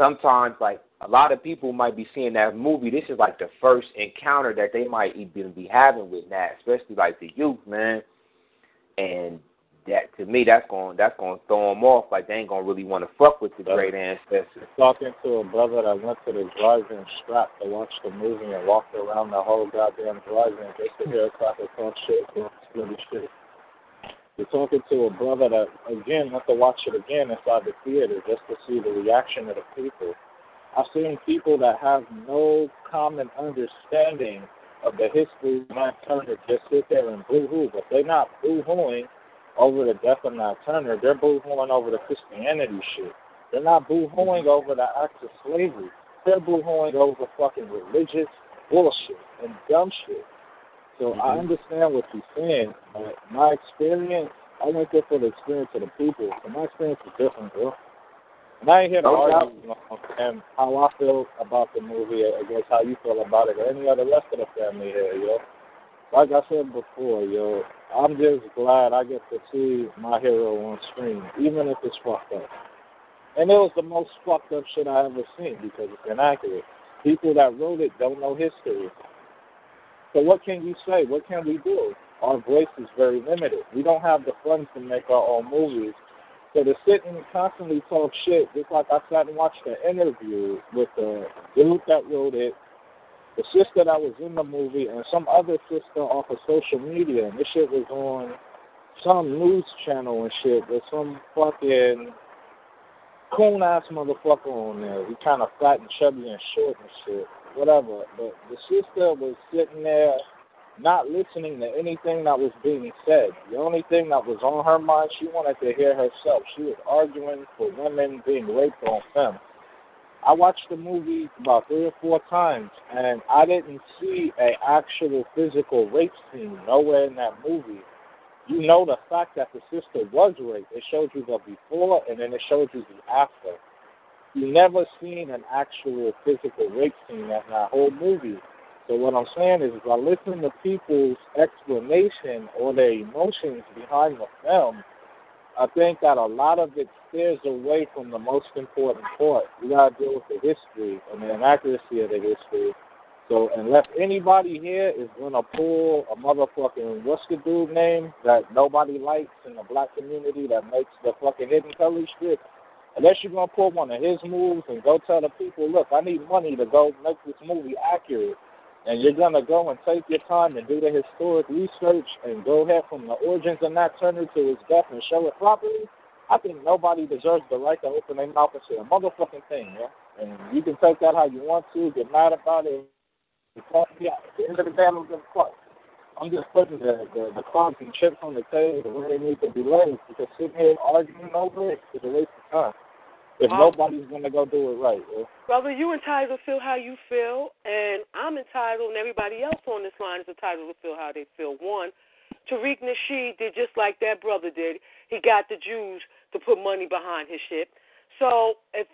Sometimes, like a lot of people might be seeing that movie. This is like the first encounter that they might even be having with Nat, especially like the youth, man. And that to me, that's going that's going to throw them off. Like they ain't gonna really want to fuck with the great ancestors.
talking to a brother that went to the drive-in strap to watch the movie and walked around the whole goddamn drive-in just to hear a cracker talk shit shit. You're talking to a brother that again went to watch it again inside the theater just to see the reaction of the people. I've seen people that have no common understanding of the history of Nat Turner just sit there and boo-hoo, but they're not boo-hooing over the death of Nat Turner. They're boo-hooing over the Christianity shit. They're not boo-hooing over the acts of slavery. They're boo-hooing over fucking religious bullshit and dumb shit. So I mm-hmm. understand what you're saying, but my experience, I went there for the experience of the people. So my experience is different, bro. And I ain't here to
oh,
argue you and how I feel about the movie against how you feel about it or any other rest of the family here, yo. Like I said before, yo, I'm just glad I get to see my hero on screen, even if it's fucked up. And it was the most fucked up shit I ever seen because it's inaccurate. People that wrote it don't know history. So what can you say? What can we do? Our voice is very limited. We don't have the funds to make our own movies. So to sit and constantly talk shit, just like I sat and watched the interview with the dude that wrote it, the sister that was in the movie, and some other sister off of social media, and this shit was on some news channel and shit with some fucking coon ass motherfucker on there. He kind of fat and chubby and short and shit, whatever. But the sister was sitting there not listening to anything that was being said. The only thing that was on her mind, she wanted to hear herself. She was arguing for women being raped on film. I watched the movie about three or four times, and I didn't see a actual physical rape scene nowhere in that movie. You know the fact that the sister was raped. It showed you the before, and then it showed you the after. You never seen an actual physical rape scene in that whole movie. So what I'm saying is, if I listen to people's explanation or their emotions behind the film, I think that a lot of it steers away from the most important part. We gotta deal with the history and the inaccuracy of the history. So unless anybody here is gonna pull a motherfucking what's the dude name that nobody likes in the black community that makes the fucking hidden color strip, unless you're gonna pull one of his moves and go tell the people, look, I need money to go make this movie accurate. and you're gonna go and take your time and do the historic research and go ahead from the origins of Nat Turner to his death and show it properly, I think nobody deserves the right to open their mouth and say a motherfucking thing, yeah. And you can take that how you want to, get mad about it. Yeah, at the end of the day, I don't give a fuck. I'm just putting the, the, the cards and chips on the table way they need to be laid because sitting here arguing over it is a waste of time. If
Well-
nobody's going to go do it right, yeah.
Brother, you entitled to feel how you feel, and I'm entitled, and everybody else on this line is entitled to feel how they feel. One, Tariq Nasheed did just like that brother did. He got the Jews to put money behind his shit. So if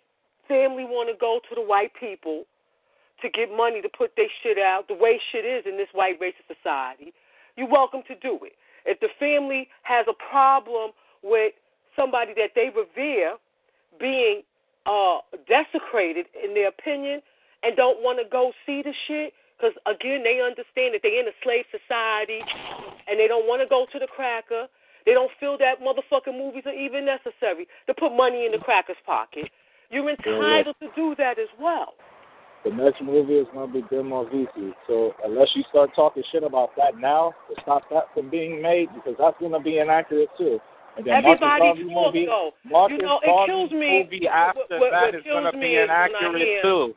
family want to go to the white people to get money to put their shit out, the way shit is in this white racist society, you're welcome to do it. If the family has a problem with somebody that they revere being uh, desecrated in their opinion and don't want to go see the shit because again they understand that they're in a slave society and they don't want to go to the cracker they don't feel that motherfucking movies are even necessary to put money in the cracker's pocket. You're entitled to do that as well
The next movie is going to be Denmark Vesey. So unless you start talking shit about that now to stop that from being made, because that's going to be inaccurate too. And then
everybody's
Marcus movie,
though
Marcus
you know it kills me
movie after
what,
that
what
is
kills
going to be
is when I
inaccurate too.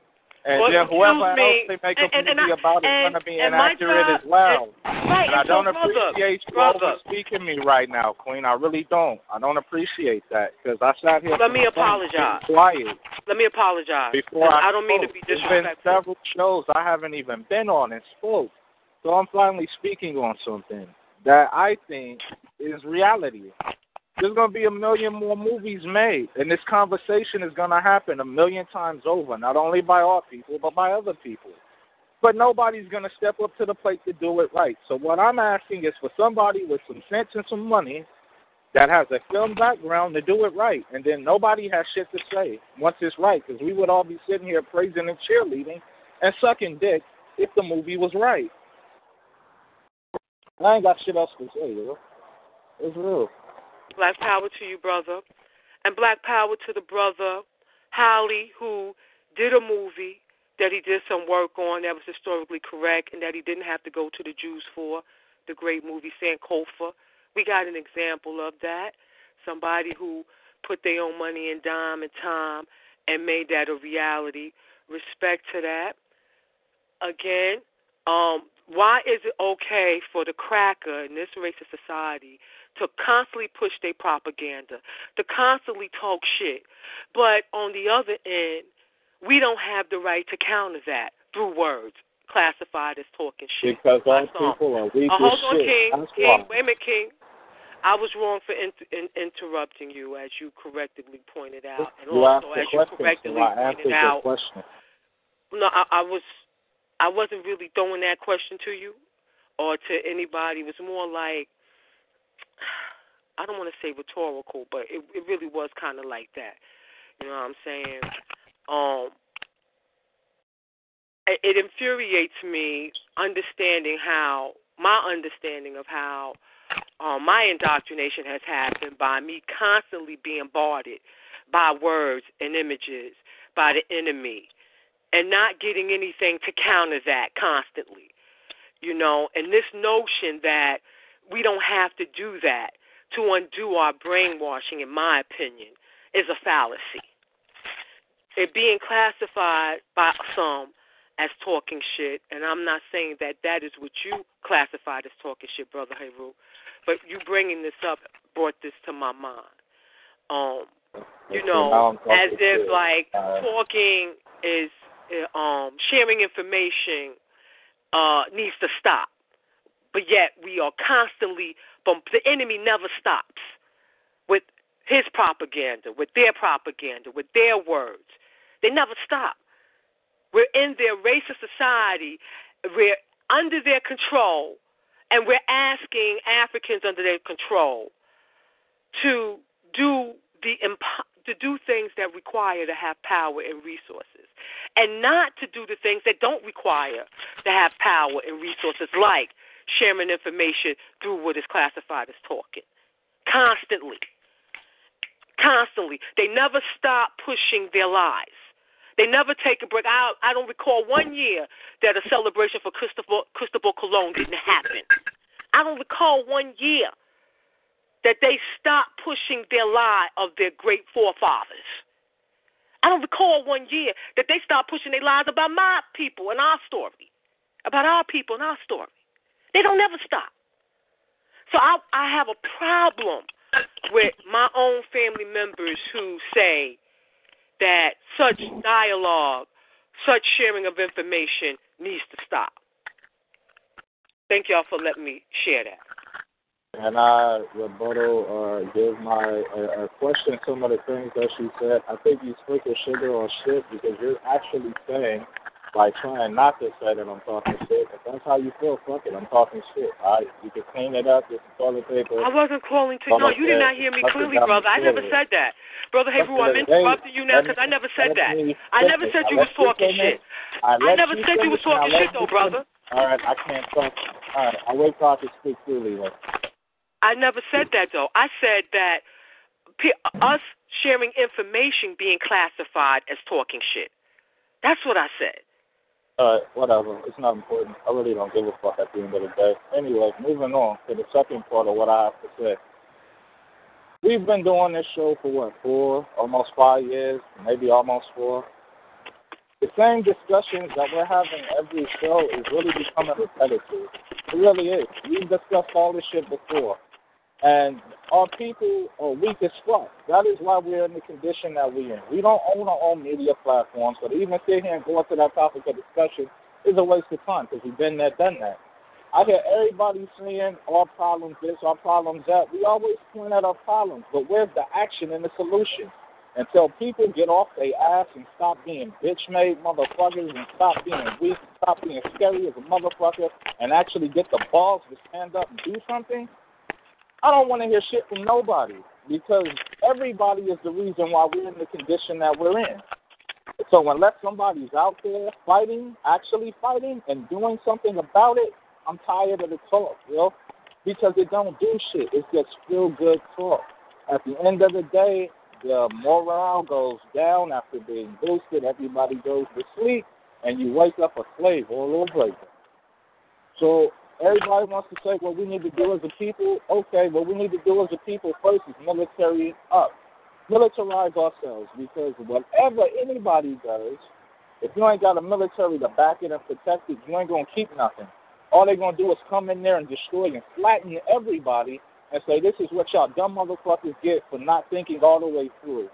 And
What
then whoever
me-
else they make a
and- and- and
movie
I-
about is going to be inaccurate
job-
as well.
right
And I don't
brother,
appreciate you
brother,
over speaking me right now, Queen. I really don't. I don't appreciate that because I sat here.
Let me apologize.
Quiet
let me apologize
before
I,
I,
don't mean to be
There's been
disrespectful
several shows I haven't even been on and spoke. So I'm finally speaking on something that I think is reality. There's going to be a million more movies made, and this conversation is going to happen a million times over, not only by our people, but by other people. But nobody's going to step up to the plate to do it right. So what I'm asking is for somebody with some sense and some money that has a film background to do it right, and then nobody has shit to say once it's right, because we would all be sitting here praising and cheerleading and sucking dick if the movie was right. I ain't got shit else to say, yo. It's real.
Black power to you, brother. And black power to the brother, Haile, who did a movie that he did some work on that was historically correct and that he didn't have to go to the Jews for, the great movie Sankofa. We got an example of that. Somebody who put their own money and dime and time and made that a reality. Respect to that. Again, um, why is it okay for the cracker in this racist society to constantly push their propaganda, to constantly talk shit, but on the other end, we don't have the right to counter that through words classified as talking shit.
Because all people are weak
Uh, hold on,
shit.
King.
That's
King,
why.
wait a minute, King. I was wrong for in, in, interrupting you, as you correctly pointed out, and
You
also as you correctly
so
pointed out.
question.
No, I, I was, I wasn't really throwing that question to you or to anybody. It was more like, I don't want to say rhetorical, but it, it really was kind of like that. You know what I'm saying? Um, it, it infuriates me understanding how my understanding of how um, my indoctrination has happened by me constantly being bombarded by words and images by the enemy and not getting anything to counter that constantly. You know, and this notion that we don't have to do that to undo our brainwashing, in my opinion, is a fallacy. It being classified by some as talking shit, and I'm not saying that that is what you classified as talking shit, brother Heru, but you bringing this up brought this to my mind. Um, you know, as if like talking is uh, um sharing information uh needs to stop. But yet we are constantly but the enemy never stops with his propaganda, with their propaganda, with their words. They never stop. We're in their racist society. We're under their control, and we're asking Africans under their control to do the to do things that require to have power and resources, and not to do the things that don't require to have power and resources, like sharing information through what is classified as talking, constantly, constantly. They never stop pushing their lies. They never take a break. I I don't recall one year that a celebration for Christopher Christopher Cologne didn't happen. I don't recall one year that they stopped pushing their lie of their great forefathers. I don't recall one year that they stopped pushing their lies about my people and our story, about our people and our story. They don't ever stop. So I, I have a problem with my own family members who say that such dialogue, such sharing of information needs to stop. Thank y'all for letting me share that.
And I rebuttal uh, give my uh, question some of the things that she said. I think you sprinkle sugar on shit because you're actually saying by trying not to say that I'm talking shit. If that's how you feel, fuck it, I'm talking shit. I you can clean it up, with toilet paper.
I wasn't calling to no, you did not hear me clearly, brother. I never said that. Brother Heru, I'm interrupting you now because I never said that. I never said you was talking shit. I never said you was talking shit though, brother.
All right, I can't talk. All right, I wait till I can speak clearly then.
I never said that though. I said that us sharing information being classified as talking shit. That's what I said.
Alright, whatever. It's not important. I really don't give a fuck at the end of the day. Anyway, moving on to the second part of what I have to say. We've been doing this show for what, four, almost five years, maybe almost four. The same discussions that we're having every show is really becoming repetitive. It really is. We've discussed all this shit before. And our people are weak as fuck. That is why we're in the condition that we're in. We don't own our own media platforms, but even sit here and go into that topic of discussion is a waste of time because we've been there, done that. I hear everybody saying our problems this, our problems that. We always point out our problems, but where's the action and the solution? Until people get off their ass and stop being bitch made motherfuckers and stop being weak, stop being scary as a motherfucker, and actually get the balls to stand up and do something, I don't want to hear shit from nobody because everybody is the reason why we're in the condition that we're in. So unless somebody's out there fighting, actually fighting, and doing something about it, I'm tired of the talk, you know, because it don't do shit. It's just feel good talk. At the end of the day, the morale goes down after being boosted. Everybody goes to sleep, and you wake up a slave all over again. So Everybody wants to say what we need to do as a people. Okay, what we need to do as a people first is military up. Militarize ourselves because whatever anybody does, if you ain't got a military to back it and protect it, you ain't going to keep nothing. All they're going to do is come in there and destroy and flatten everybody and say, this is what y'all dumb motherfuckers get for not thinking all the way through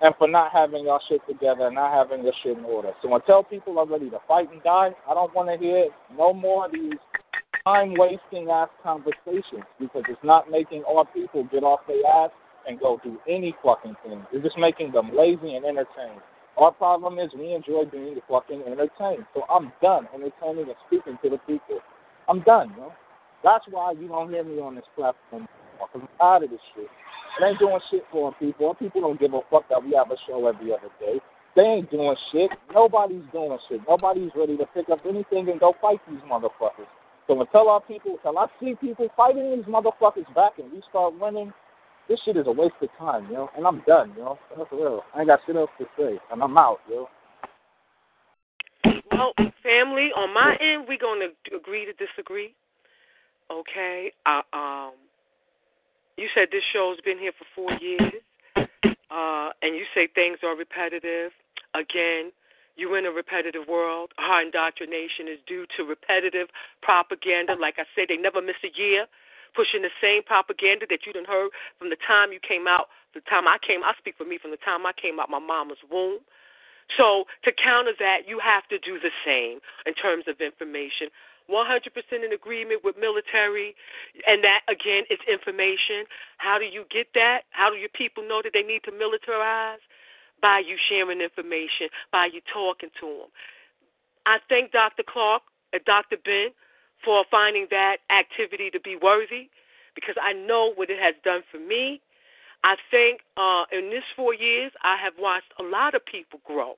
and for not having your shit together and not having your shit in order. So until people are ready to fight and die, I don't want to hear no more of these time wasting ass conversations because it's not making our people get off their ass and go do any fucking thing. It's just making them lazy and entertained. Our problem is we enjoy being fucking entertained. So I'm done entertaining and speaking to the people. I'm done, you know. That's why you don't hear me on this platform because I'm tired of this shit. It ain't doing shit for them people. People don't give a fuck that we have a show every other day. They ain't doing shit. Nobody's doing shit. Nobody's ready to pick up anything and go fight these motherfuckers. So until our people, until I see people fighting these motherfuckers back and we start winning, this shit is a waste of time, yo. And I'm done, yo. That's real. I ain't got shit else to say, and I'm out, yo.
Well, family, on my end, we're gonna agree to disagree. Okay. Um, you said this show's been here for four years, uh, and you say things are repetitive. Again, you're in a repetitive world. Our indoctrination is due to repetitive propaganda. Like I said, they never miss a year pushing the same propaganda that you done heard from the time you came out, the time I came. I speak for me from the time I came out my mama's womb. So to counter that, you have to do the same in terms of information. 100% in agreement with military, and that again is information. How do you get that? How do your people know that they need to militarize? By you sharing information, by you talking to them. I thank Dr. Clarke and Dr. Ben for finding that activity to be worthy because I know what it has done for me. I think uh, in this four years, I have watched a lot of people grow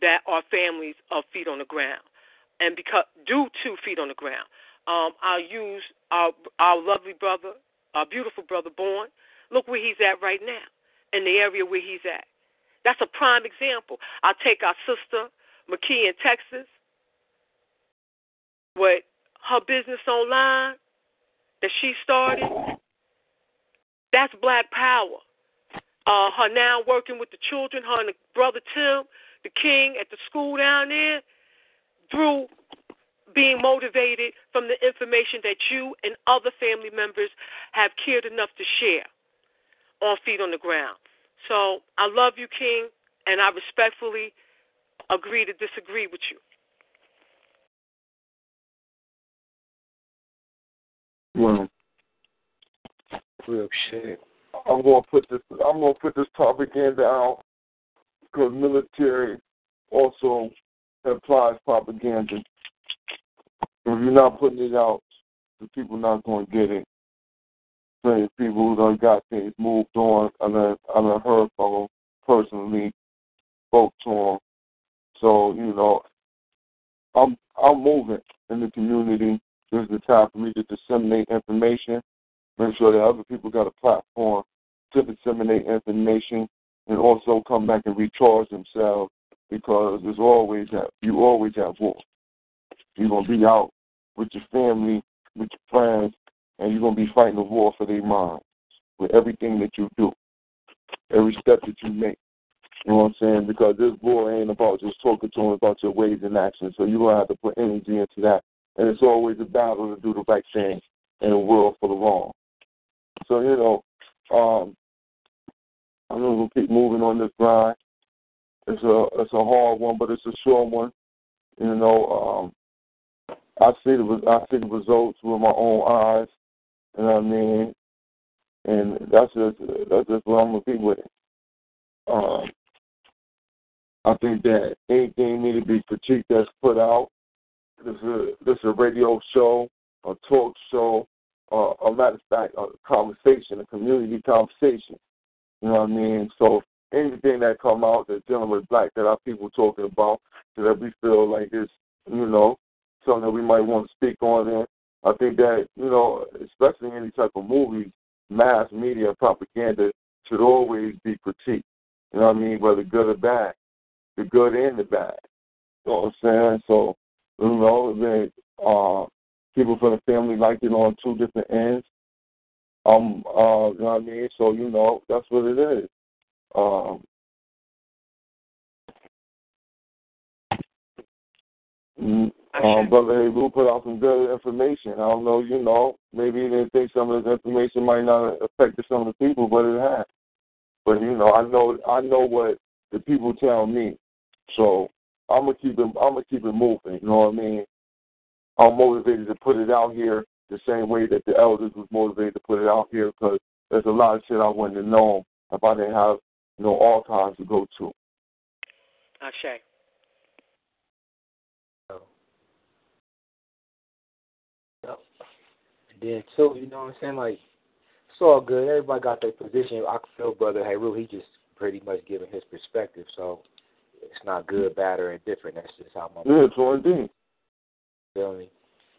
that are families of feet on the ground and because do two feet on the ground. Um, I'll use our our lovely brother, our beautiful brother Bourne. Look where he's at right now, in the area where he's at. That's a prime example. I'll take our sister, McKee in Texas, with her business online that she started. That's black power. Uh, her now working with the children, her and the brother Tim, the king at the school down there, through being motivated from the information that you and other family members have cared enough to share on feet on the ground. So I love you, King, and I respectfully agree to disagree with you.
Well,
Real shit.
I'm gonna put this. I'm gonna put this propaganda out because military also applies propaganda. If you're not putting it out, the people not gonna get it. So people who done got things moved on, I done, I done heard from personally, spoke to them. So you know, I'm I'm moving in the community. This is the time for me to disseminate information make sure that other people got a platform to disseminate information and also come back and recharge themselves because there's always that you always have war. You're gonna be out with your family, with your friends, and you're gonna be fighting a war for their minds with everything that you do, every step that you make. You know what I'm saying? Because this war ain't about just talking to them about your ways and actions. So you're gonna have to put energy into that. And it's always a battle to do the right thing in a world full of wrong. So, you know, um, I'm gonna keep moving on this grind. It's a it's a hard one, but it's a short one. You know, um, I see the I see the results with my own eyes. You know what I mean? And that's just that's just what I'm gonna be with it. Um, I think that anything need to be critiqued that's put out. This is a, this is a radio show, a talk show, uh, a matter of fact, a conversation, a community conversation. You know what I mean? So anything that come out that's dealing with black that our people talking about, so that we feel like it's, you know, something that we might want to speak on. And I think that, you know, especially any type of movies, mass media propaganda should always be critiqued. You know what I mean? Whether good or bad, the good and the bad. You know what I'm saying? So, you know, then, uh, people from the family like it on two different ends. Um, uh, you know what I mean? So, you know, that's what it is. Um, um, Brother Hey, we'll put out some good information. I don't know, you know, maybe you didn't think some of this information might not affect some of the people, but it has. But you know, I know, I know what the people tell me, so I'm gonna keep it. I'm gonna keep it moving. You know what I mean? I'm motivated to put it out here the same way that the elders was motivated to put it out here because there's a lot of shit I wouldn't have known if I didn't have you know archives to go to.
Ashe.
Yep. And then too, you know what I'm saying? Like it's all good. Everybody got their position. I feel brother Heru, he just pretty much giving his perspective. So it's not good, bad, or indifferent. That's just how my
yeah, it's one thing.
Feel me?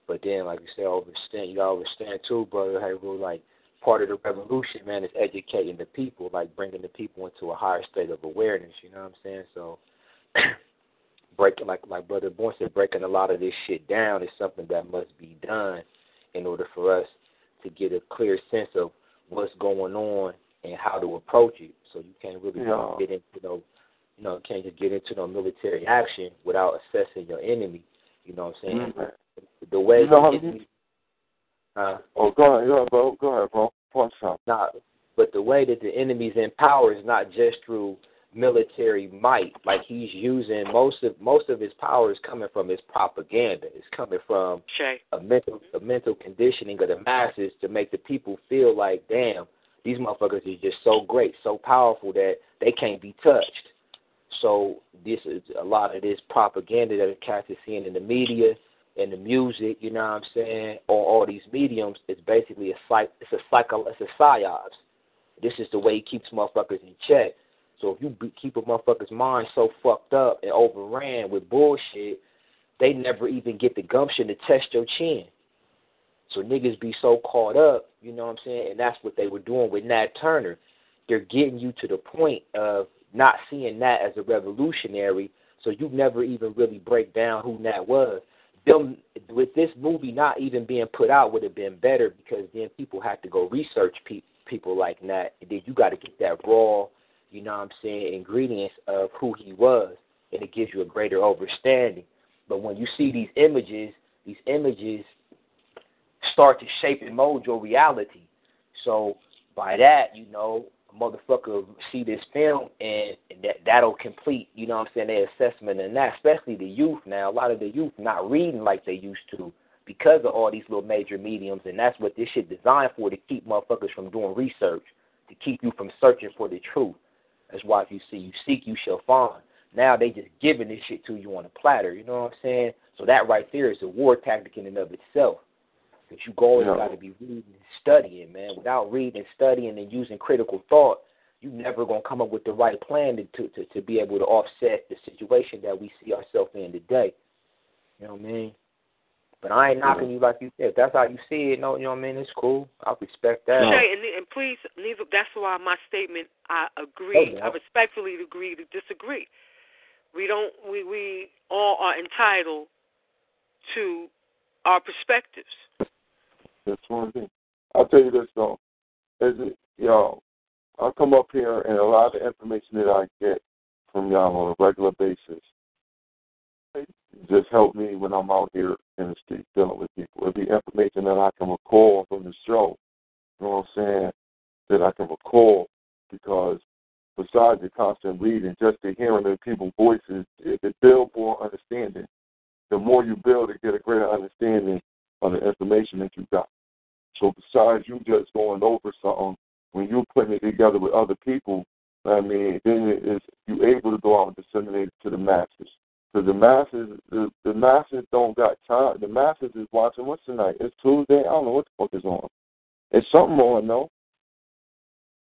But then, like you said, overstand. You gotta understand too, brother. Hey, bro, like part of the revolution, man, is educating the people, like bringing the people into a higher state of awareness. You know what I'm saying? So, breaking, like my brother Bourne said, breaking a lot of this shit down is something that must be done in order for us to get a clear sense of what's going on and how to approach it. So you can't really
yeah.
get into no, you know, can't just get into no military action without assessing your enemy you know what I'm saying?
Mm-hmm.
The way
you know
it, uh,
oh, go ahead, go ahead, bro. Go ahead, bro. Punch out.
Nah, but the way that the enemy's in power is not just through military might. Like he's using most of most of his power is coming from his propaganda. It's coming from
Shay.
a mental a mental conditioning of the masses to make the people feel like, damn, these motherfuckers are just so great, so powerful that they can't be touched. So this is a lot of this propaganda that the cats is seeing in the media and the music, you know what I'm saying, on all these mediums, it's basically a psych it's a psycho it's a psyops. This is the way he keeps motherfuckers in check. So if you be, keep a motherfucker's mind so fucked up and overran with bullshit, they never even get the gumption to test your chin. So niggas be so caught up, you know what I'm saying, and that's what they were doing with Nat Turner. They're getting you to the point of not seeing Nat as a revolutionary, so you never even really break down who Nat was. Them with this movie not even being put out would have been better because then people had to go research pe- people like and then you got to get that raw, you know what I'm saying, ingredients of who he was, and it gives you a greater understanding. But when you see these images, these images start to shape and mold your reality. So by that, you know, motherfucker see this film and, that that'll complete, you know what I'm saying, their assessment and that, especially the youth now. A lot of the youth not reading like they used to because of all these little major mediums and that's what this shit designed for to keep motherfuckers from doing research, to keep you from searching for the truth. That's why if you see you seek you shall find. Now they just giving this shit to you on a platter, you know what I'm saying? So that right there is a war tactic in and of itself. But you always
Yeah.
got to be reading and studying, man. Without reading and studying and using critical thought, you never gonna come up with the right plan to to to, to be able to offset the situation that we see ourselves in today. You know what I mean? But I ain't knocking you like you said. If that's how you see it, no, you know what I mean? It's cool. I respect that.
Shay, and, and please, neither. That's why my statement. I agree.
Oh, yeah.
I respectfully agree to disagree. We don't. We we all are entitled to our perspectives.
That's one thing. I'll tell you this though. Is it y'all I come up here and a lot of the information that I get from y'all on a regular basis just help me when I'm out here in the street dealing with people. It'd be information that I can recall from the show. You know what I'm saying? That I can recall because besides the constant reading, just the hearing of people's voices, it, it builds more understanding. The more you build, it get a greater understanding of the information that you got. So besides you just going over something, when you're putting it together with other people, I mean, then it is you able to go out and disseminate it to the masses. Because the masses, the, the masses don't got time. The masses is watching what's tonight? It's Tuesday. I don't know what the fuck is on. It's something on, no.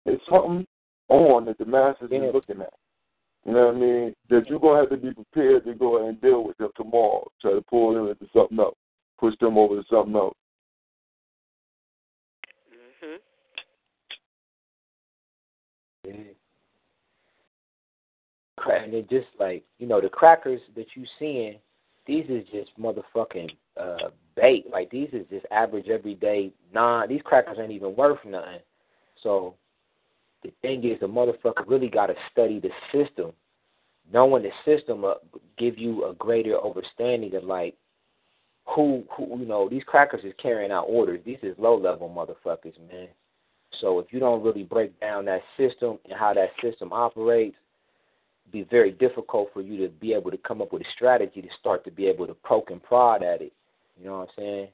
It's something on that the masses
Yeah.
is looking at. You know what I mean? That you're gonna have to be prepared to go ahead and deal with them tomorrow. Try to pull them into something else, push them over to something else.
And it just like you know the crackers that you seeing, these is just motherfucking uh bait. Like these is just average everyday non. These crackers ain't even worth nothing. So the thing is, the motherfucker really got to study the system. Knowing the system uh, give you a greater understanding of like who who you know these crackers is carrying out orders. These is low level motherfuckers, man. So if you don't really break down that system and how that system operates, it'd be very difficult for you to be able to come up with a strategy to start to be able to poke and prod at it. You know what I'm saying?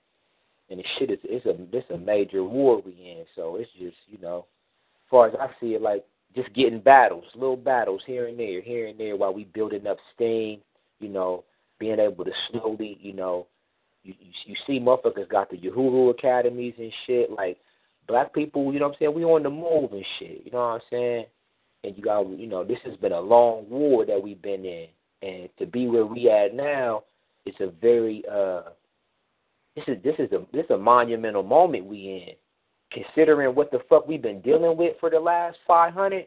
And the shit is it's a it's a major war we in. So it's just you know, as far as I see it, like just getting battles, little battles here and there, here and there, while we building up steam. You know, being able to slowly, you know, you you, you see motherfuckers got the Uhuru academies and shit. Like black people, you know what I'm saying? We on the move and shit. You know what I'm saying? And you got, you know, this has been a long war that we've been in, and to be where we at now, it's a very uh, this is this is a this is a monumental moment we in, considering what the fuck we've been dealing with for the last five hundred.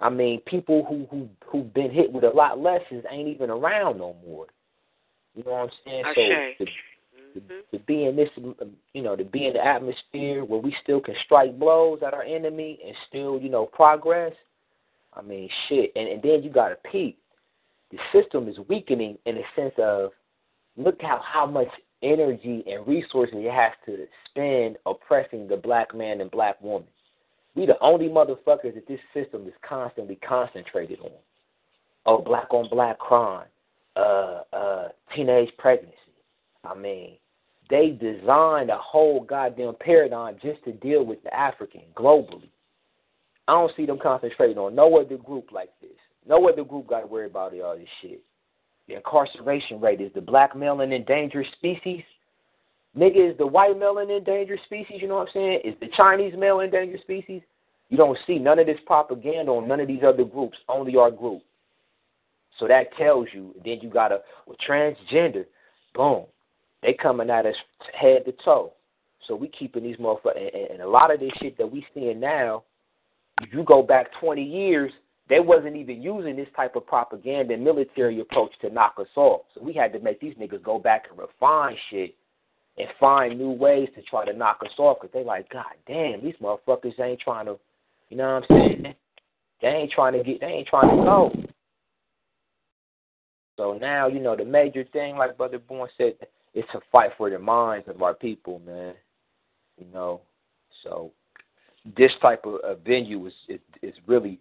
I mean, people who who who've been hit with a lot lessons ain't even around no more. You know what I'm saying?
Ashe.
So to, to, to be in this, you know, to be in the atmosphere where we still can strike blows at our enemy and still, you know, progress. I mean, shit. And, and then you got to peep. The system is weakening in the sense of look how how much energy and resources it has to spend oppressing the black man and black woman. We the only motherfuckers that this system is constantly concentrated on. Oh, black on black crime, uh, uh, teenage pregnancy. I mean, they designed a whole goddamn paradigm just to deal with the African globally. I don't see them concentrating on no other group like this. No other group got to worry about all this shit. The incarceration rate is the black male an endangered species. Nigga, is the white male an endangered species? You know what I'm saying? Is the Chinese male endangered species? You don't see none of this propaganda on none of these other groups, only our group. So that tells you. Then you got to, with transgender, boom, they coming at us head to toe. So we keeping these motherfuckers, and, and a lot of this shit that we seeing now, if you go back 20 years, they wasn't even using this type of propaganda and military approach to knock us off. So we had to make these niggas go back and refine shit and find new ways to try to knock us off. Cause they like, God damn, these motherfuckers ain't trying to, you know what I'm saying? They ain't trying to get, they ain't trying to go. So now, you know, the major thing, like Brother Bourne said, it's a fight for the minds of our people, man. You know, so this type of, of venue is, is is really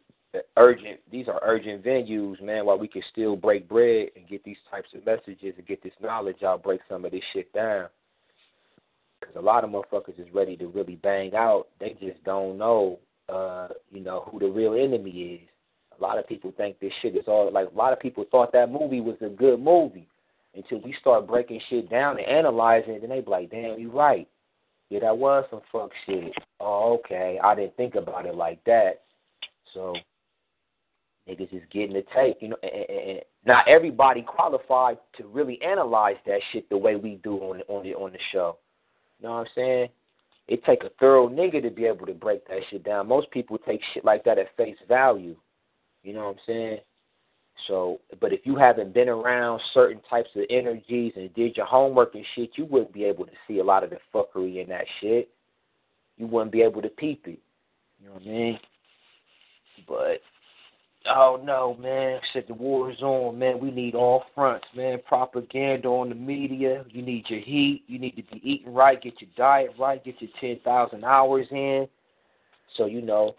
urgent. These are urgent venues, man. While we can still break bread and get these types of messages and get this knowledge out, break some of this shit down. Because a lot of motherfuckers is ready to really bang out. They just don't know, uh, you know, who the real enemy is. A lot of people think this shit is all like. A lot of people thought that movie was a good movie until we start breaking shit down and analyzing it, and they be like, "Damn, you right." Yeah, that was some fuck shit. Oh, okay. I didn't think about it like that. So niggas is getting the take, you know. And, and, not everybody qualified to really analyze that shit the way we do on the, on the on the show. You know what I'm saying? It take a thorough nigga to be able to break that shit down. Most people take shit like that at face value. You know what I'm saying? So, but if you haven't been around certain types of energies and did your homework and shit, you wouldn't be able to see a lot of the fuckery in that shit. You wouldn't be able to peep it. You know what I mean? But oh no, man! Said the war is on, man. We need all fronts, man. Propaganda on the media. You need your heat. You need to be eating right. Get your diet right. Get your ten thousand hours in. So you know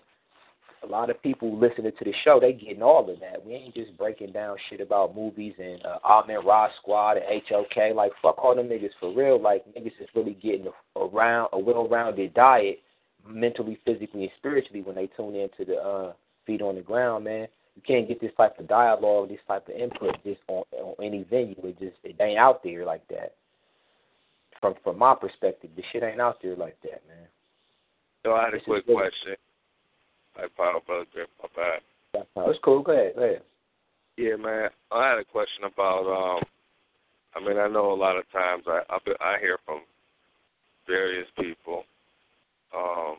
a lot of people listening to the show, they getting all of that. We ain't just breaking down shit about movies and uh, Amen Ra Squad and HOK. Like fuck all them niggas for real. Like niggas is really getting around a well-rounded diet, mentally, physically, and spiritually when they tune into the uh, feet on the ground, man. You can't get this type of dialogue, this type of input just on, on any venue. It just it ain't out there like that. From from my perspective, the shit ain't out there like that, man.
So I had a this quick question. I apologize, my bad.
That's cool. Go ahead. Go ahead.
Yeah, man. I had a question about. um I mean, I know a lot of times I I, I hear from various people um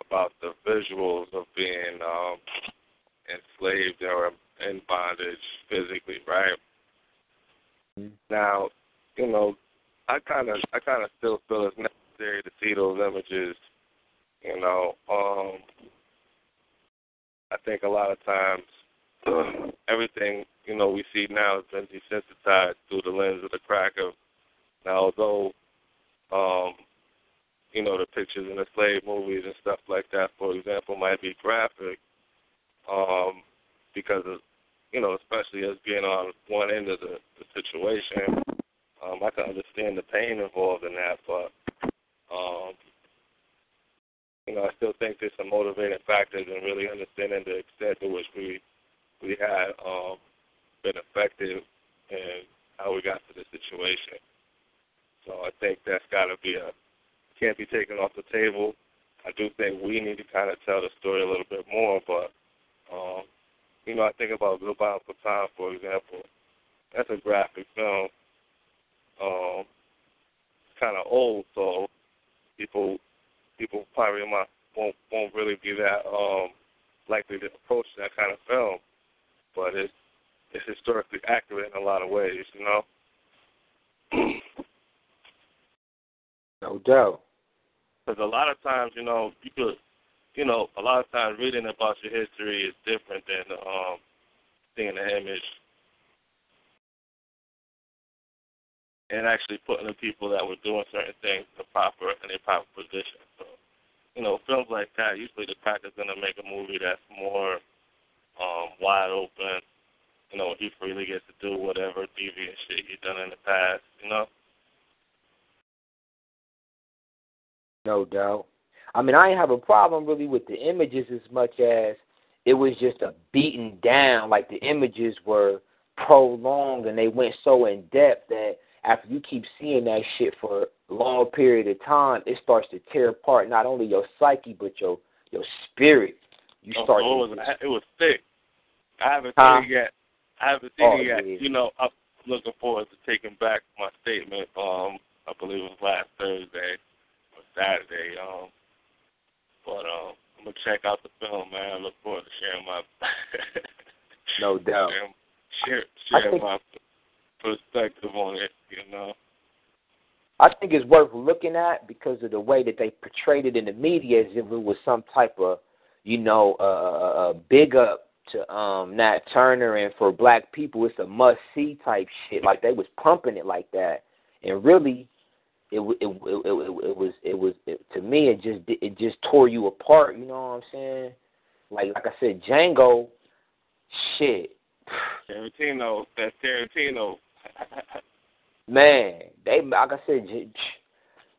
about the visuals of being um enslaved or in bondage physically, right? Mm-hmm. Now, you know, I kind of I kind of still feel it's necessary to see those images. You know, um, I think a lot of times everything you know we see now has been desensitized through the lens of the crack of now although um you know the pictures in the slave movies and stuff like that for example might be graphic um because of you know especially as being on one end of the, the situation um I can understand the pain involved in that but um you know, I still think there's some motivating factors in really understanding the extent to which we we had um, been effective and how we got to this situation. So I think that's got to be a can't be taken off the table. I do think we need to kind of tell the story a little bit more, but um, you know, I think about Goodbye Uncle Tom, for example. That's a graphic film. Um, kind of old, so people people probably might, won't won't really be that um, likely to approach that kind of film, but it's it's historically accurate in a lot of ways, you know.
no doubt.
Because a lot of times, you know, you could, you know, a lot of times reading about your history is different than um, seeing the image and actually putting the people that were doing certain things in the proper in a proper position. So, you know, films like that, usually the is gonna make a movie that's more um wide open. You know, he freely gets to do whatever deviant shit he's done in the past, you know?
No doubt. I mean, I didn't have a problem really with the images as much as it was just a beaten down. Like the images were prolonged and they went so in depth that after you keep seeing that shit for a long period of time, it starts to tear apart not only your psyche but your your spirit. You
oh,
start.
Oh, it was it was thick. I haven't
huh?
seen it yet. I haven't seen
oh,
it yet.
Yeah.
You know, I'm looking forward to taking back my statement. Um, I believe it was last Thursday or Saturday. Um, but um, I'm gonna check out the film, man. I look forward to sharing my
no doubt.
Share, share my perspective on it. You know.
I think it's worth looking at because of the way that they portrayed it in the media, as if it was some type of, you know, uh, uh, big up to um Nat Turner and for black people, it's a must see type shit. Like they was pumping it like that, and really, it it it, it, it, was it was it, to me it just it just tore you apart. You know what I'm saying? Like like I said, Django, shit.
Tarantino, that's Tarantino.
Man, they like I said,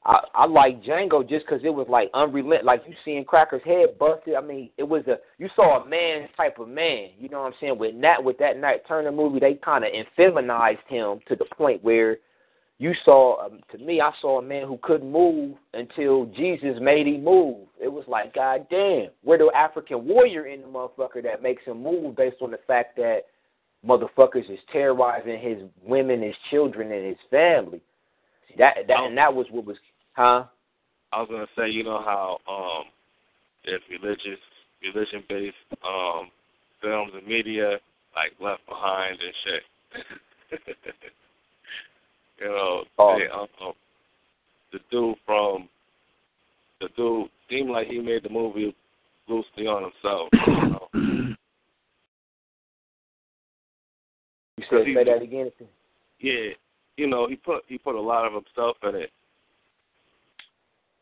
I I like Django just because it was like unrelenting. Like you seeing Cracker's head busted. I mean, it was a you saw a man type of man. You know what I'm saying? With that with that Nat Turner movie, they kind of infeminized him to the point where you saw um, to me, I saw a man who couldn't move until Jesus made him move. It was like, God damn, we're the African warrior in the motherfucker that makes him move based on the fact that motherfuckers is terrorizing his women, his children, and his family. See that that and that was what was huh?
I was gonna say, you know how um there's religious religion based um films and media like Left Behind and shit. you know,
oh.
they, um, the dude from the dude seemed like he made the movie loosely on himself. You know?
You said say that again.
Yeah, you know, he put he put a lot of himself in it.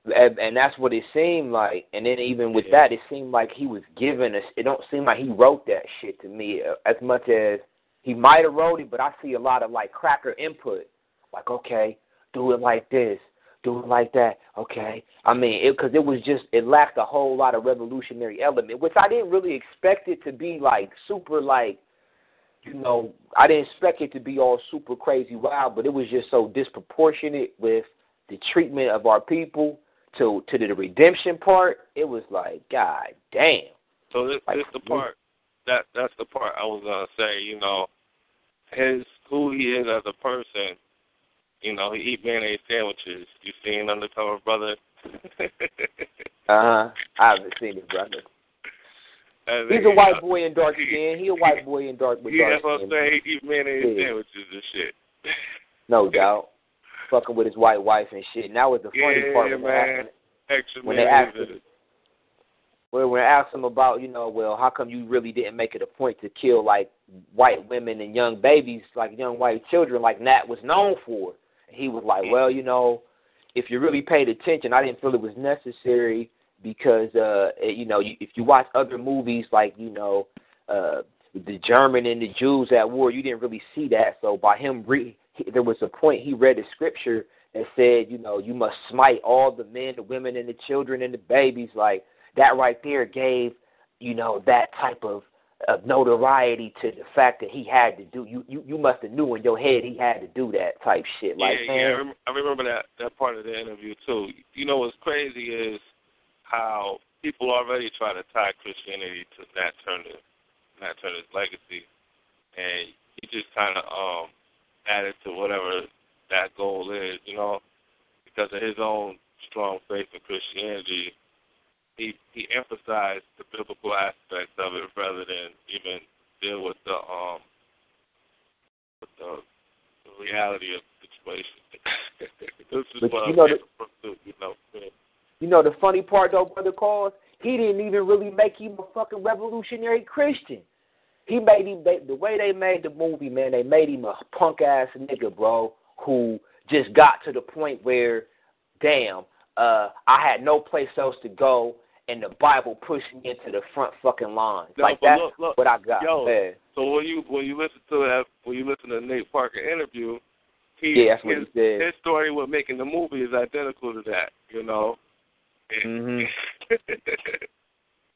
And, and that's what it seemed like. And then even with
yeah.
that, it seemed like he was giving us. It don't seem like he wrote that shit to me uh, as much as he might have wrote it. But I see a lot of like cracker input. Like, okay, do it like this, do it like that. Okay, I mean, because it, it was just it lacked a whole lot of revolutionary element, which I didn't really expect it to be like super like you know, I didn't expect it to be all super crazy wild, but it was just so disproportionate with the treatment of our people to to the redemption part. It was like, God damn.
So this,
like,
this the part that that's the part I was gonna say. You know, his who he is as a person. You know, he eat mayonnaise sandwiches. You seen Undercover Brother?
uh huh. I haven't seen it, brother. He's a white uh, boy in dark skin. He a white boy in dark with
yeah,
dark
that's what I'm
skin.
saying. He mayonnaise
Yeah.
sandwiches and shit.
No doubt. Fucking with his white wife and shit. And that was the funny
yeah,
part when
man.
they asked, when they asked
in it.
well, when I asked him about, you know, well, how come you really didn't make it a point to kill like white women and young babies, like young white children, like Nat was known for? And he was like, mm. well, you know, if you really paid attention, I didn't feel it was necessary because, uh, you know, if you watch other movies like, you know, uh, the German and the Jews at war, you didn't really see that. So by him, re- there was a point he read the scripture that said, you know, you must smite all the men, the women, and the children and the babies. Like that right there gave, you know, that type of, of notoriety to the fact that he had to do. You you you must have knew in your head he had to do that type shit. Like
yeah,
man,
yeah, I, rem- I remember that that part of the interview too. You know what's crazy is how people already try to tie Christianity to Nat Turner, Nat Turner's legacy, and he just kind of um added to whatever that goal is, you know, because of his own strong faith in Christianity. He he emphasized the biblical aspects of it rather than even deal with the um with the, the reality of the situation. this is
But
what I'm
know
from you know.
You know the funny part though, brother Cause, he didn't even really make him a fucking revolutionary Christian. He made him they, the way they made the movie, man. They made him a punk ass nigga, bro, who just got to the point where, damn, uh, I had no place else to go, and the Bible pushed me into the front fucking line.
No,
like that's
look, look,
what I got.
yo,
man.
So when you when you listen to that when you listen to Nate Parker interview, he
Yeah, that's what
his,
he said.
his story with making the movie is identical to that, you know.
Mhm.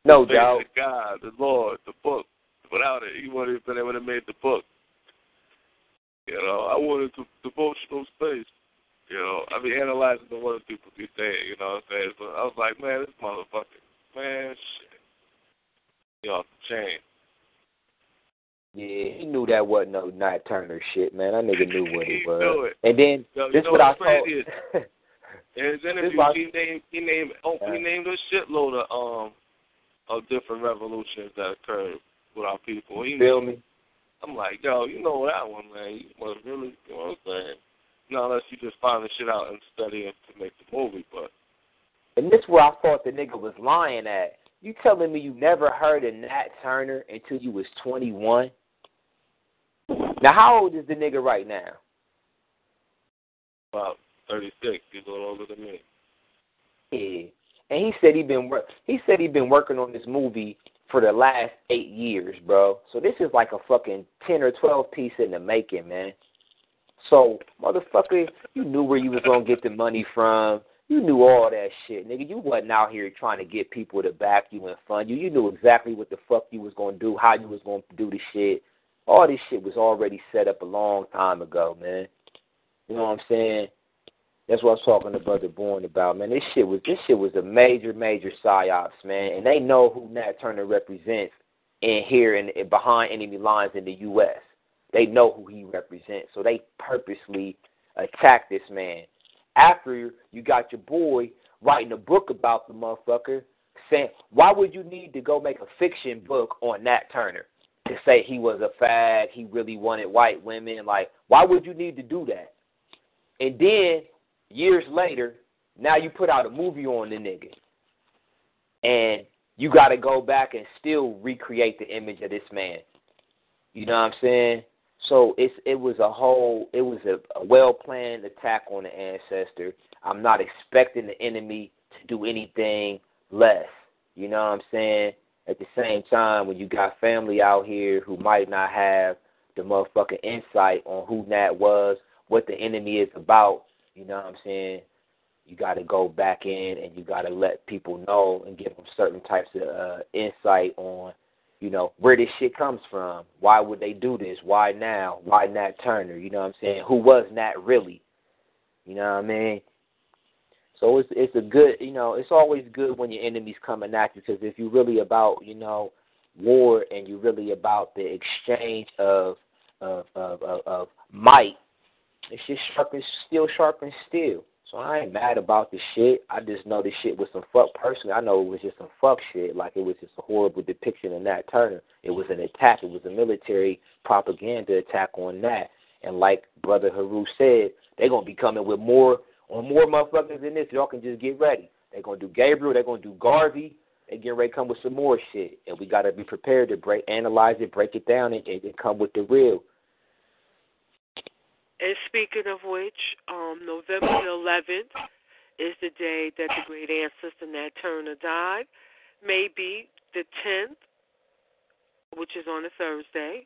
No doubt.
The God, the Lord, the book. Without it, he wouldn't have been able to make the book. You know, I wanted to devotional space. You know, I be analyzing the words people be saying. You know what I'm saying? So I was like, man, this motherfucker, man, shit, he off the chain.
Yeah, he knew that wasn't no Nat Turner shit, man. That nigga knew what
He
it was.
knew it.
And then
Yo,
this what I saw.
In his interview,
why-
he named he named oh, he named a shitload of um of different revolutions that occurred with our people. He
Feel
named,
me?
I'm like, yo, you know that one, man. You must really, you know what I'm saying? No, unless you just find the shit out and study it to make the movie, but.
And this where I thought the nigga was lying at. You telling me you never heard of Nat Turner until you was 21? Now, how old is the nigga right now?
About 36. He's a little older than me.
Yeah. And he said he been work. He said he been working on this movie for the last eight years, bro. So this is like a fucking ten or twelve piece in the making, man. So, motherfucker, you knew where you was gonna get the money from. You knew all that shit, nigga. You wasn't out here trying to get people to back you and fund you. You knew exactly what the fuck you was gonna do, how you was gonna do the shit. All this shit was already set up a long time ago, man. You know what I'm saying? That's what I was talking to Brother Bourne about, man. This shit was this shit was a major, major psyops, man. And they know who Nat Turner represents in here and behind enemy lines in the U.S. They know who he represents, so they purposely attack this man. After you got your boy writing a book about the motherfucker, saying, why would you need to go make a fiction book on Nat Turner to say he was a fag, he really wanted white women? Like, why would you need to do that? And then years later, now you put out a movie on the nigga. And you got to go back and still recreate the image of this man. You know what I'm saying? So it's it was a whole it was a, a well planned attack on the ancestor. I'm not expecting the enemy to do anything less. You know what I'm saying? At the same time, when you got family out here who might not have the motherfucking insight on who Nat was, what the enemy is about, you know what I'm saying? You got to go back in and you got to let people know and give them certain types of uh, insight on, you know, where this shit comes from. Why would they do this? Why now? Why Nat Turner? You know what I'm saying? Who was Nat really? You know what I mean? So it's it's a good, you know, it's always good when your enemies coming at you because if you're really about, you know, war and you're really about the exchange of of of, of, of might it's just sharp and steel, sharp and steel. So I ain't mad about the shit. I just know this shit was some fuck. Personally, I know it was just some fuck shit. Like it was just a horrible depiction of Nat Turner. It was an attack. It was a military propaganda attack on that. And like Brother Heru said, they're gonna be coming with more on more motherfuckers than this. Y'all can just get ready. They're gonna do Gabriel. They're gonna do Garvey. They get ready to come with some more shit, and we gotta be prepared to break, analyze it, break it down, and, and come with the real.
And speaking of which, um, November the 11th is the day that the great ancestor Nat Turner died. Maybe the 10th, which is on a Thursday,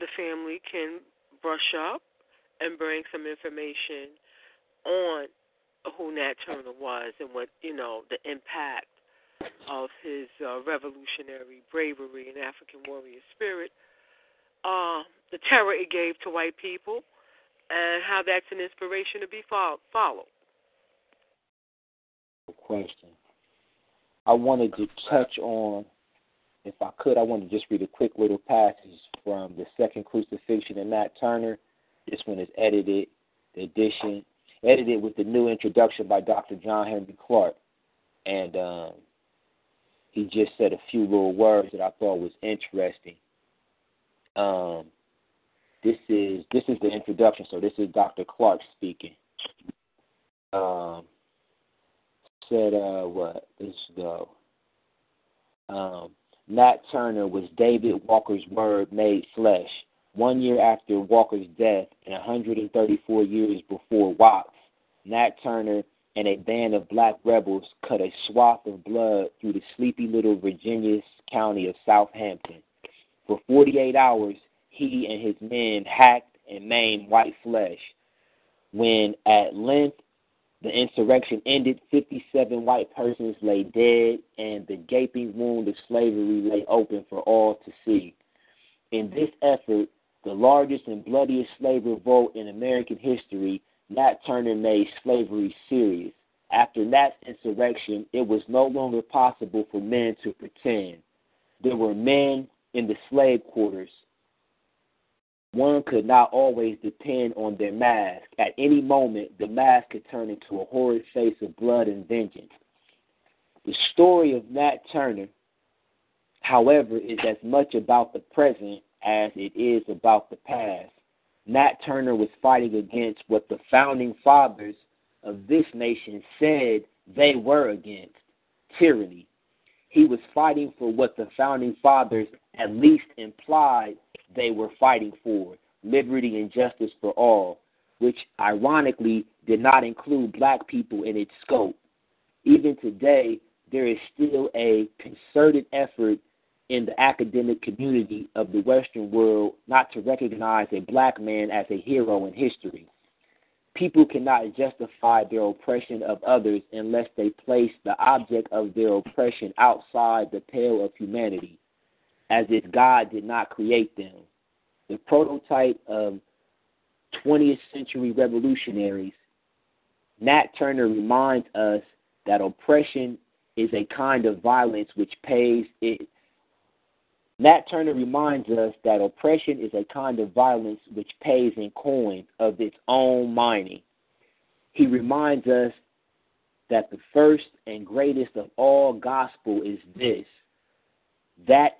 the family can brush up and bring some information on who Nat Turner was and what, you know, the impact of his uh, revolutionary bravery and African warrior spirit uh, the terror it gave to white people, and how that's an inspiration to be followed.
Question. I wanted to touch on, if I could, I wanted to just read a quick little passage from the second crucifixion of Nat Turner. This one is edited, the edition, edited with the new introduction by Dr. John Henrik Clarke. And um, he just said a few little words that I thought was interesting. Um, this is this is the introduction. So this is Dr. Clarke speaking. Um, said uh, what? Let's go. Um, Nat Turner was David Walker's word made flesh. One year after Walker's death, and 134 years before Watts, Nat Turner and a band of black rebels cut a swath of blood through the sleepy little Virginia county of Southampton. For 48 hours, he and his men hacked and maimed white flesh. When at length the insurrection ended, 57 white persons lay dead, and the gaping wound of slavery lay open for all to see. In this effort, the largest and bloodiest slave revolt in American history, Nat Turner made slavery serious. After Nat's insurrection, it was no longer possible for men to pretend. There were men in the slave quarters, one could not always depend on their mask. At any moment, the mask could turn into a horrid face of blood and vengeance. The story of Nat Turner, however, is as much about the present
as it is about the past. Nat Turner was fighting against what the founding fathers of this nation said they were against tyranny. He was fighting for what the founding fathers at least implied they were fighting for liberty and justice for all, which ironically did not include black people in its scope. Even today, there is still a concerted effort in the academic community of the Western world not to recognize a black man as a hero in history. People cannot justify their oppression of others unless they place the object of their oppression outside the pale of humanity, as if God did not create them. The prototype of 20th century revolutionaries, Nat Turner reminds us that oppression is a kind of violence which pays it. Nat Turner reminds us that oppression is a kind of violence which pays in coin of its own mining. He reminds us that the first and greatest of all gospel is this that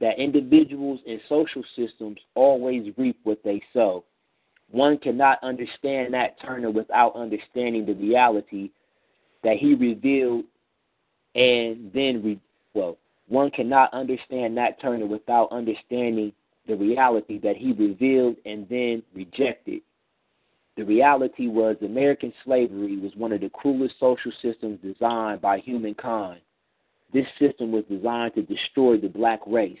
that individuals and social systems always reap what they sow. One cannot understand Nat Turner without understanding the reality that he revealed and then re- well, one cannot understand Nat Turner without understanding the reality that he revealed and then rejected. The reality was American slavery was one of the cruelest social systems designed by humankind. This system was designed to destroy the black race.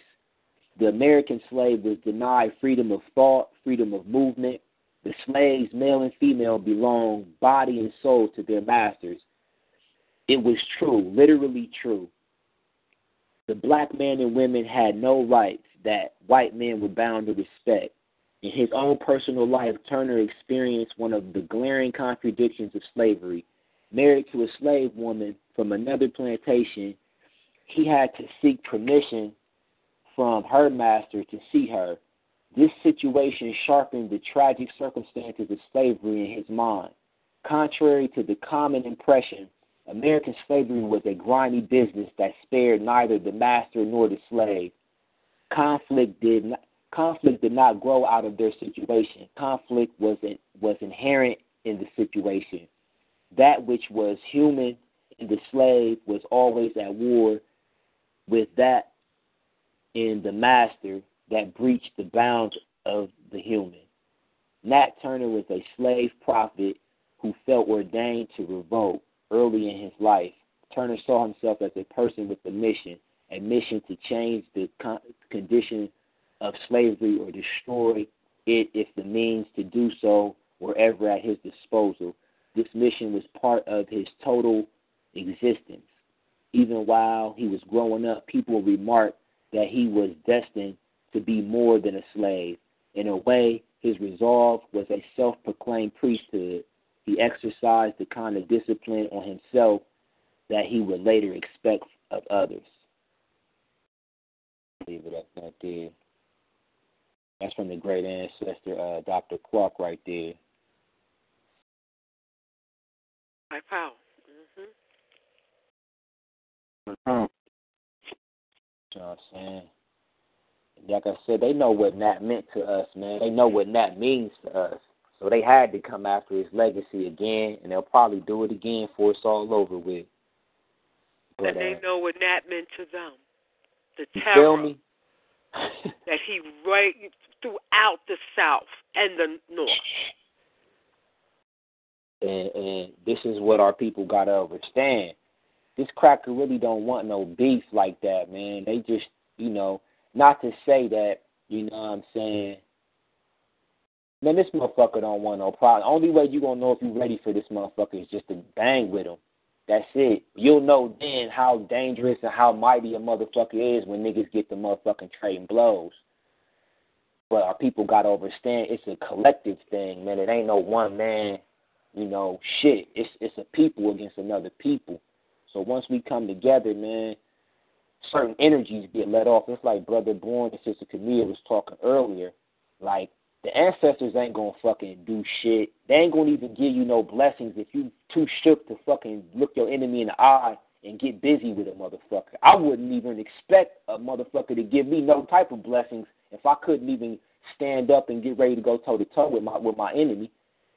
The American slave was denied freedom of thought, freedom of movement. The slaves, male and female, belonged body and soul to their masters. It was true, literally true. The black men and women had no rights that white men were bound to respect. In his own personal life, Turner experienced one of the glaring contradictions of slavery. Married to a slave woman from another plantation, he had to seek permission from her master to see her. This situation sharpened the tragic circumstances of slavery in his mind. Contrary to the common impression, American slavery was a grimy business that spared neither the master nor the slave. Conflict did not, conflict did not grow out of their situation. Conflict was in, was inherent in the situation. That which was human in the slave was always at war with that in the master that breached the bounds of the human. Nat Turner was a slave prophet who felt ordained to revolt early in his life. Turner saw himself as a person with a mission, a mission to change the con- condition of slavery or destroy it if the means to do so were ever at his disposal. This mission was part of his total existence. Even while he was growing up, people remarked that he was destined to be more than a slave. In a way, his resolve was a self proclaimed priesthood. He exercised the kind of discipline on himself that he would later expect of others. Leave it at that there. That's from the great ancestor, uh, Dr. Clarke, right there.
My pal.
Mm-hmm.
You know what I'm saying? Like I said, they know what Nat meant to us, man. They know what Nat means to us. So they had to come after his legacy again, and they'll probably do it again for it's all over with. But,
and they
uh,
know what that meant to them. The terror that he right throughout the South and the North.
and, and this is what our people gotta understand. This cracker really don't want no beef like that, man. They just, you know, not to say that, you know what I'm saying. Man, this motherfucker don't want no problem. Only way you gonna know if you ready for this motherfucker is just to bang with him. That's it. You'll know then how dangerous and how mighty a motherfucker is when niggas get the motherfucking trading blows. But our people gotta understand it's a collective thing, man. It ain't no one man, you know, shit. It's it's a people against another people. So once we come together, man, certain energies get let off. It's like Brother Bourne and Sister Camille was talking earlier. Like the ancestors ain't gonna fucking do shit. They ain't gonna even give you no blessings if you too shook to fucking look your enemy in the eye and get busy with a motherfucker. I wouldn't even expect a motherfucker to give me no type of blessings If I couldn't even stand up and get ready to go toe to toe with my with my enemy,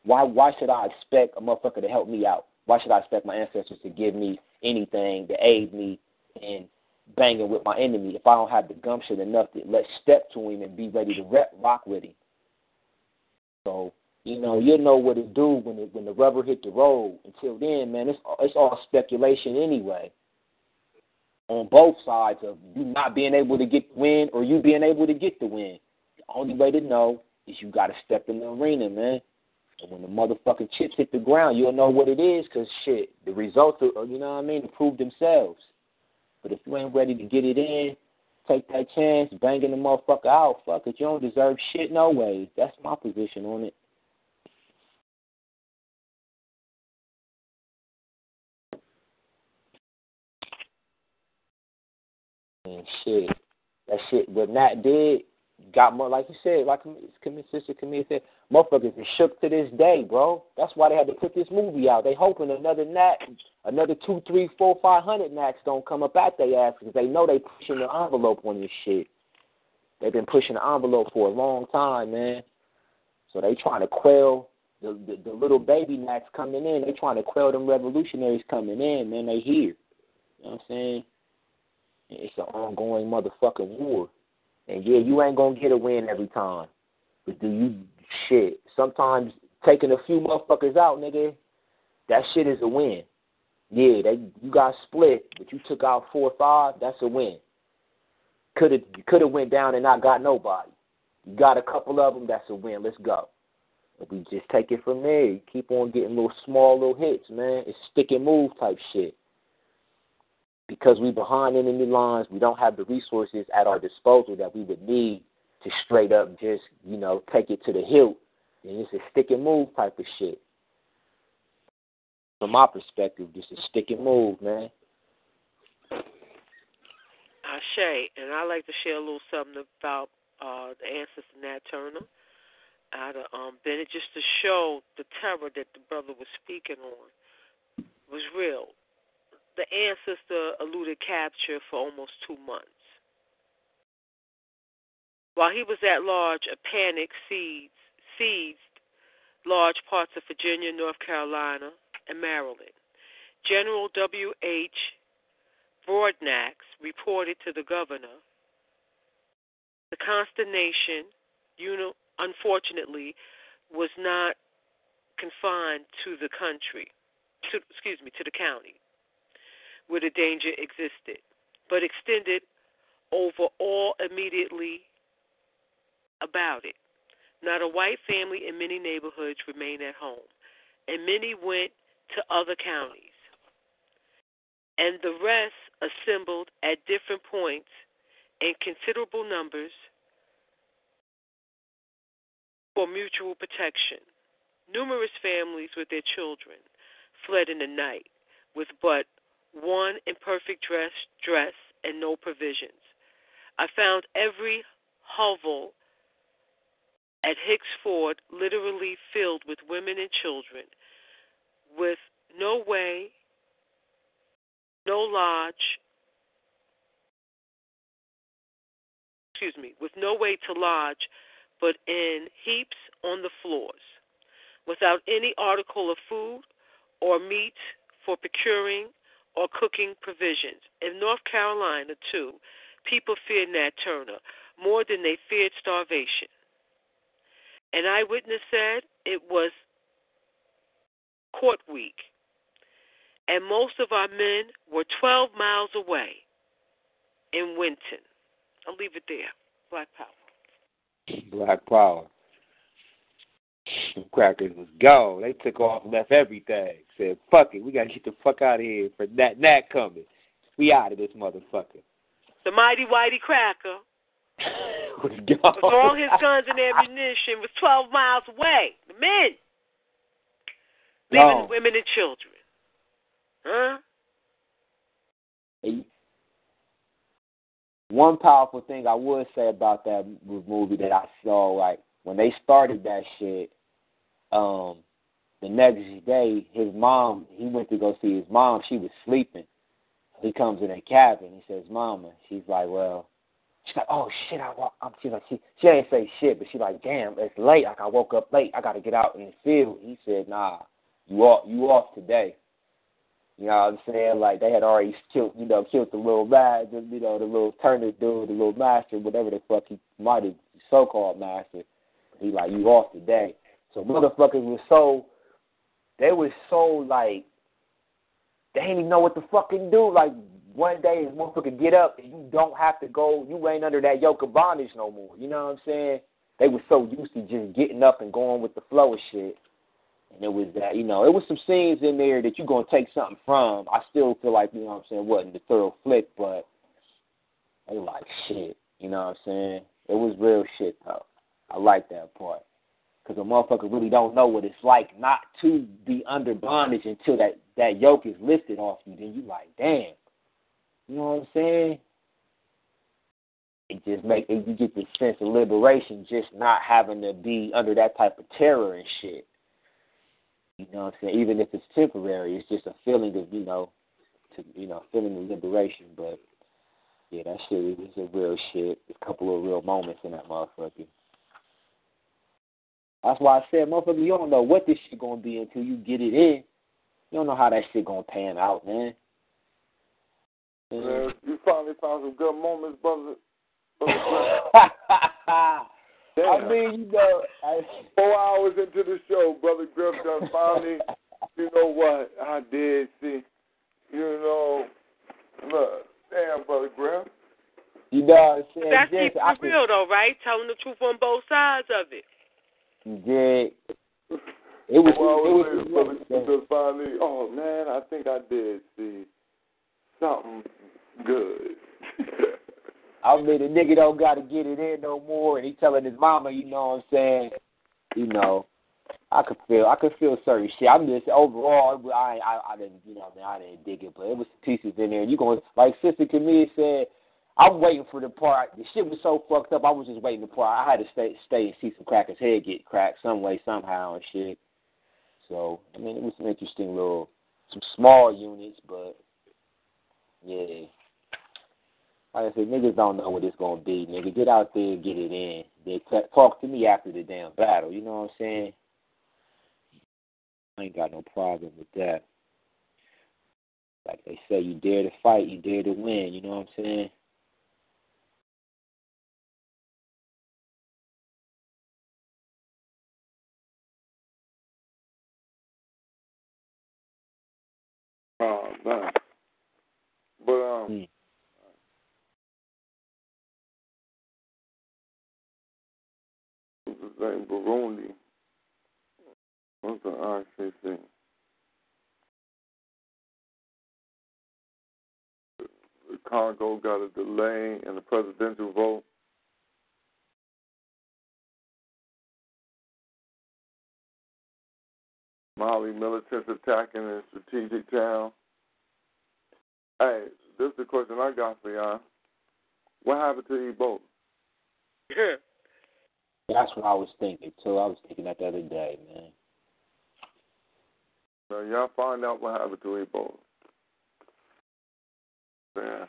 why why should I expect a motherfucker to help me out? Why should I expect my ancestors to give me anything to aid me in banging with my enemy if I don't have the gumption enough to let step to him and be ready to rep, rock with him? So you know, you'll know what to do when it, when the rubber hit the road. Until then, man, it's it's all speculation anyway. On both sides of you not being able to get the win or you being able to get the win. The only way to know is you got to step in the arena, man. And when the motherfucking chips hit the ground, you'll know what it is, cause shit, the results, are, you know what I mean, to prove themselves. But if you ain't ready to get it in, take that chance, banging the motherfucker out, fuck it, you don't deserve shit no way. That's my position on it. And shit, that shit, what Nat did, got more, like you said, like Sister Camille said, motherfuckers are shook to this day, bro. That's why they had to put this movie out. They hoping another Nat, another two, three, four, five hundred Nats don't come up at their ass because they know they pushing the envelope on this shit. They've been pushing the envelope for a long time, man. So they trying to quell the, the, the little baby Nats coming in. They trying to quell them revolutionaries coming in, man. They here. You know what I'm saying? It's an ongoing motherfucking war. And yeah, you ain't gonna get a win every time. But do you shit? Sometimes taking a few motherfuckers out, nigga, that shit is a win. Yeah, they you got split, but you took out four or five, that's a win. Could have you could have went down and not got nobody. You got a couple of them, that's a win. Let's go. If we just take it from there, keep on getting little small little hits, man. It's stick and move type shit because we're behind enemy lines, we don't have the resources at our disposal that we would need to straight up just, you know, take it to the hilt. And it's a stick and move type of shit. From my perspective, just a stick and move, man.
Shay, and I like to share a little something about uh, the ancestor Nat Turner out of um, Bennett, just to show the terror that the brother was speaking on was real the ancestor eluded capture for almost two months. While he was at large, a panic seized, seized large parts of Virginia, North Carolina, and Maryland. General W.H. Brodnax reported to the governor the consternation, you know, unfortunately, was not confined to the country, to, excuse me, to the county where the danger existed, but extended over all immediately about it. Not a white family in many neighborhoods remained at home, and many went to other counties. And the rest assembled at different points in considerable numbers for mutual protection. Numerous families with their children fled in the night with but one imperfect dress, dress and no provisions. I found every hovel at Hicks Ford literally filled with women and children, with no way, no lodge, excuse me, with no way to lodge but in heaps on the floors, without any article of food or meat for procuring or cooking provisions. In North Carolina, too, people feared Nat Turner more than they feared starvation. An eyewitness said it was court week, and most of our men were 12 miles away in Winton. I'll leave it there. Black Power.
Black Power. Crackers was gone. They took off left everything. Said, fuck it, we gotta get the fuck out of here for that that coming. We out of this motherfucker.
The mighty whitey cracker
was gone.
With all his guns and ammunition was twelve miles away. The men. Leaving
no.
women and children. Huh?
One powerful thing I would say about that movie that I saw, like when they started that shit, um, the next day his mom he went to go see his mom, she was sleeping. He comes in a cabin, he says, Mama, she's like, Well, She's like, oh shit, I walk. I'm, she's like, she she ain't say shit, but she like, damn, it's late. Like I woke up late. I got to get out in the field. He said, nah, you off, you off today. You know what I'm saying? Like they had already killed, you know, killed the little man, you know, the little Turner dude, the little master, whatever the fuck he might have, so-called master. He like, you off today. So motherfuckers were so, they were so like, they didn't even know what to fucking do. Like one day, this motherfucker get up and you don't have to go, you ain't under that yoke of bondage no more. You know what I'm saying? They were so used to just getting up and going with the flow of shit. And it was that, you know, it was some scenes in there that you're gonna take something from. I still feel like, you know what I'm saying, wasn't the thorough flick, but they like shit. You know what I'm saying? It was real shit though. I like that part. Because a motherfucker really don't know what it's like not to be under bondage until that, that yoke is lifted off you. Then you like, damn. You know what I'm saying? It just make it, you get this sense of liberation just not having to be under that type of terror and shit. You know what I'm saying? Even if it's temporary, it's just a feeling of, you know, to you know, feeling of liberation. But yeah, that shit is a real shit. A couple of real moments in that motherfucker. That's why I said, motherfucker, you don't know what this shit gonna be until you get it in. You don't know how that shit gonna pan out, man.
Man, you finally found some good moments, brother.
I mean, you know, I,
four hours into the show, brother Griff done finally. you know what I did see. You know, look, damn, brother Griff.
You know what I'm saying?
That's
Just,
keeping
I
it real though, right? Telling the truth on both sides of it.
Yeah. It was.
Four
it was.
brother Griff finally. Oh man, I think I did see something good.
I mean, the nigga don't got to get it in no more, and he telling his mama, you know what I'm saying? You know, I could feel, I could feel certain shit. I'm just overall, I, I, I didn't, you know, I, mean, I didn't dig it, but it was pieces in there. And you going like Sister Camille said, I'm waiting for the part. The shit was so fucked up. I was just waiting the part. I had to stay, stay and see some crackers' head get cracked some way, somehow, and shit. So I mean, it was some interesting little, some small units, but yeah. Like I said, niggas don't know what it's gonna be. Nigga, get out there and get it in. Then talk to me after the damn battle. You know what I'm saying? I ain't got no problem with that. Like they say, you dare to fight, you dare to win. You know what I'm saying?
But um.
Hmm.
What's his? Burundi. What's the ICC? The Congo got a delay in the presidential vote. Mali militants attacking a strategic town. Hey, this is the question I got for y'all. What happened to Ebola?
That's what I was thinking too. I was thinking that the other day, man.
So y'all find out what happened to Ebola. Yeah,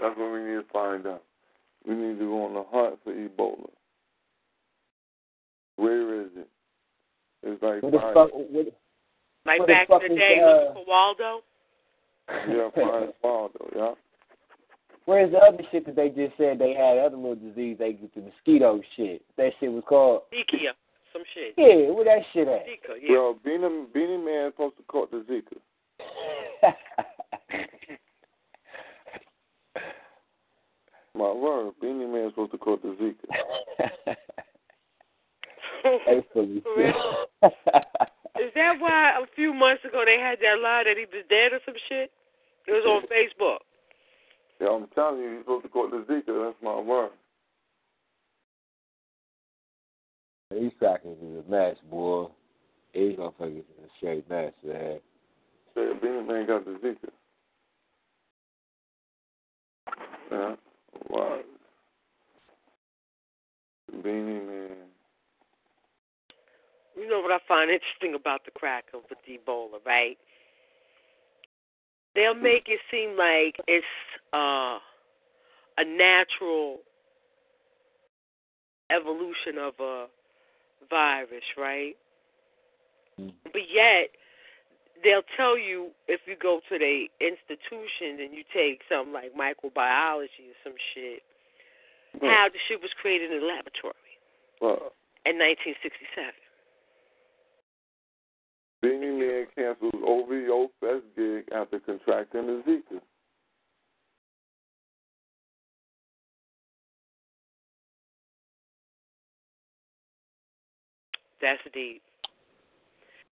that's what we need to find out. We need to go on the hunt for Ebola. Where is it? It's like
What the fuck? What,
Like
What the
back
fuck
in the day,
uh,
looking for Waldo.
yeah, find Waldo, yeah.
Where's the other shit that they just said they had? Other little disease they get the mosquito shit. That shit was called.
Zika, some shit.
Yeah, where that shit at?
Zika, yeah.
Well, Beenie, Beenie Man supposed to caught the Zika. My word, Beenie Man supposed to caught the Zika.
They fully
For real? Is that why a few months ago they had that lie that he was dead or some shit? It was on Facebook.
Yeah, I'm telling you, he's supposed to caught the Zika. That's my word.
These crackers is a mess, boy. These motherfuckers is a straight mess, man.
Say, Beenie Man got the Zika. Yeah, wow. Beenie Man.
You know what I find interesting about the crack of the Ebola, right? They'll make it seem like it's uh, a natural evolution of a virus, right?
Mm.
But yet, they'll tell you if you go to the institutions and you take something like microbiology or some shit, how the shit was created in the laboratory
Well,
in 1967.
Beenie Man cancels OVO Fest gig after contracting the Zika.
That's deep.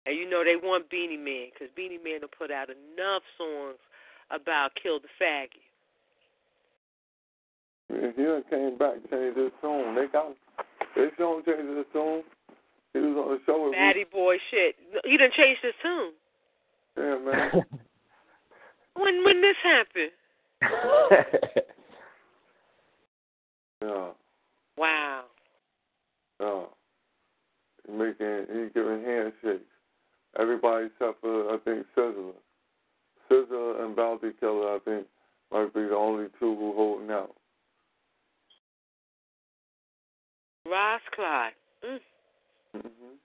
And you know they want Beenie Man because Beenie Man will put out enough songs about kill the faggot.
He done came back, changed his tune. They got they him change his tune. He was on the show with
Batty boy shit. He done changed his tune.
Yeah, man.
When when this happened?
yeah,
Wow.
yeah. He making he giving handshakes. Everybody except for I think Sizzla. Sizzla and Bounty Killer I think might be the only two who holding out.
Ross Clyde. Mm.
Mhm.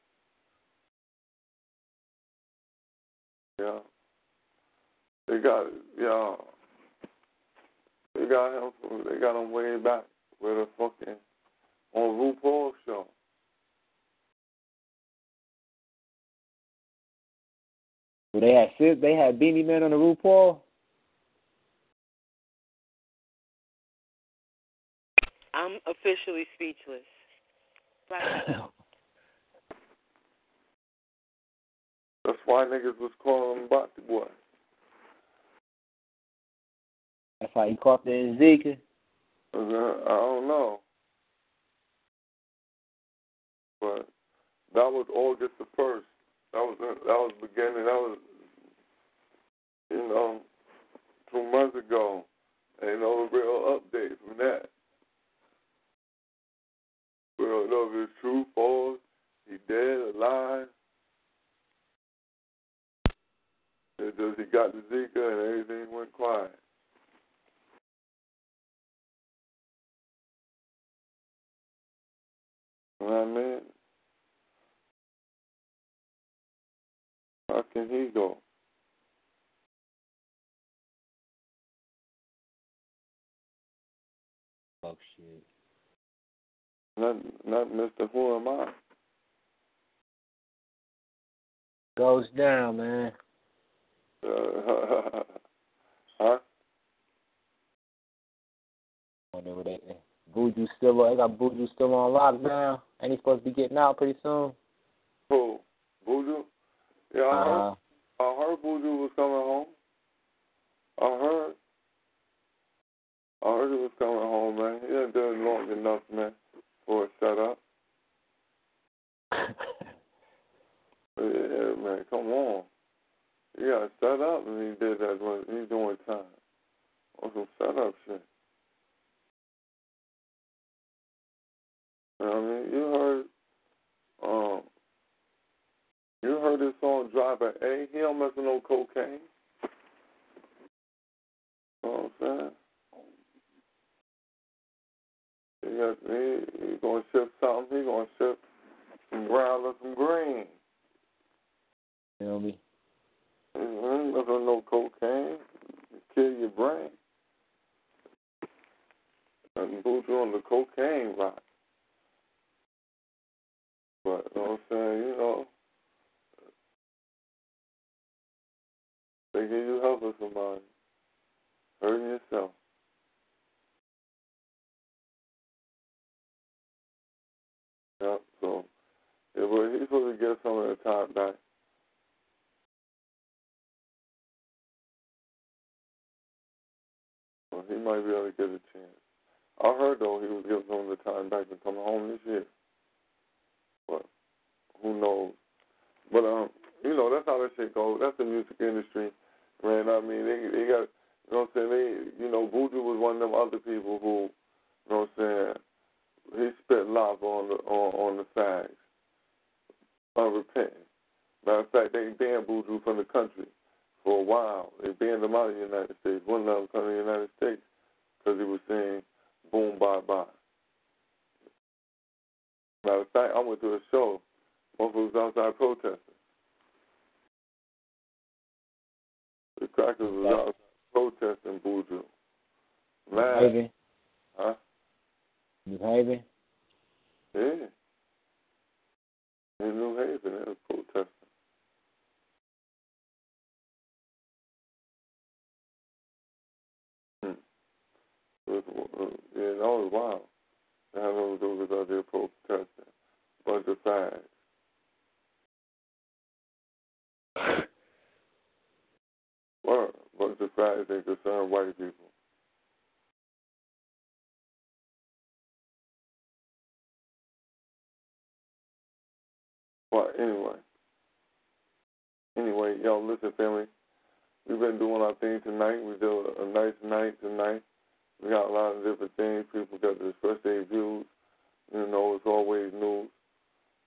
Yeah. They got yeah. They got him from they got him way back with a fucking on RuPaul's show.
Well, they had Sis, they had Beenie Man on the RuPaul.
I'm officially speechless. Right.
That's why niggas was calling him Bati Boy.
That's why he caught the Zika.
Uh, I don't know. But that was August the first. That was that was beginning. That was you know two months ago. Ain't no real update from that. We don't know if it's true, false. He dead, or alive. It's he got the Zika and everything went quiet. You know what I mean? How can he go?
Oh shit.
Not not Mr. Who am I?
Goes down, man.
Uh, huh?
Wonder what they Buju still they got Buju still on lockdown. Ain't he supposed to be getting out pretty soon?
Who? Buju? Yeah, I heard.
Uh,
I heard Buju was coming home. I heard. I heard he was coming home, man. He ain't done long enough, man, for a setup. Yeah, man, come on. You got set up, and he did that when he's doing time. On some setup shit. You know what I mean? You heard, um, you heard this song Driver A. He don't mess with no cocaine. You know what I'm saying? He got he, he gonna ship something. He gonna ship some brown or some green.
feel me?
Mm-hmm. Nothing no cocaine. Kill your brain. And put you on the cocaine rock. But you know what I'm saying, you know, thinking you helping somebody, hurting yourself. Yep, so yeah, but he's supposed to get some of the time back. So he might be able to get a chance. I heard though he was getting some of the time back and coming home this year. But who knows? But um, you know, that's how that shit goes. That's the music industry, man. I mean, they they got you know what I'm saying. They you know, Buju was one of them other people who, you know what I'm saying. He spit lava on the on, on the fags, unrepentant. Matter of fact, they banned Buju from the country for a while. They banned him out of the United States. One of them come to the United States because he was saying "boom, bye, bye." Matter of fact, I went to a show. Motherfuckers was outside protesting. The crackers was outside protesting Buju. Man.
Haven.
Huh?
New Haven.
Yeah. In New Haven, they was protesting. It was, uh, yeah, that was wild. They had those dudes out there protesting. Bunch of fags. Word. Bunch of fags ain't concerned white people. But anyway, anyway, y'all listen, family. We've been doing our thing tonight. We did a nice night tonight. We got a lot of different things. People got to express their views. You know, it's always news.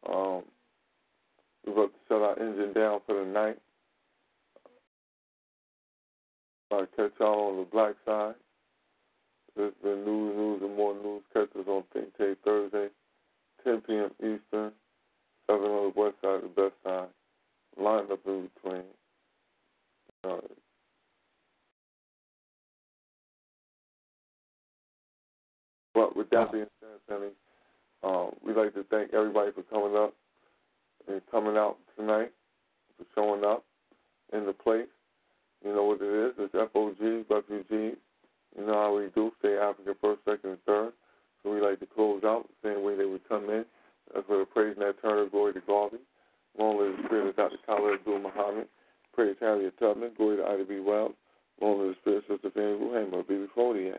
Um, we're about to shut our engine down for the night. I'll catch y'all on the black side. There's been news, news, and more news. Catch us on Think Tank Thursday, 10 p.m. Eastern, 7 on the west side, the best side. Line up in between. Uh, but with that being said, Sammy, um, we'd like to thank everybody for coming up and coming out tonight, for showing up in the place. You know what it is? It's FOG, refugees. You know how we do, stay African first, second, and third. So we like to close out the same way they would come in. That's for the praise and Nat Turner, glory to Garvey. Long live the spirit of Dr. Khalid Abdul Muhammad. Praise Harriet Tubman, glory to Ida B. Wells. Long live the spirit of Sister Fannie Lou Hamer, B. Fodiak.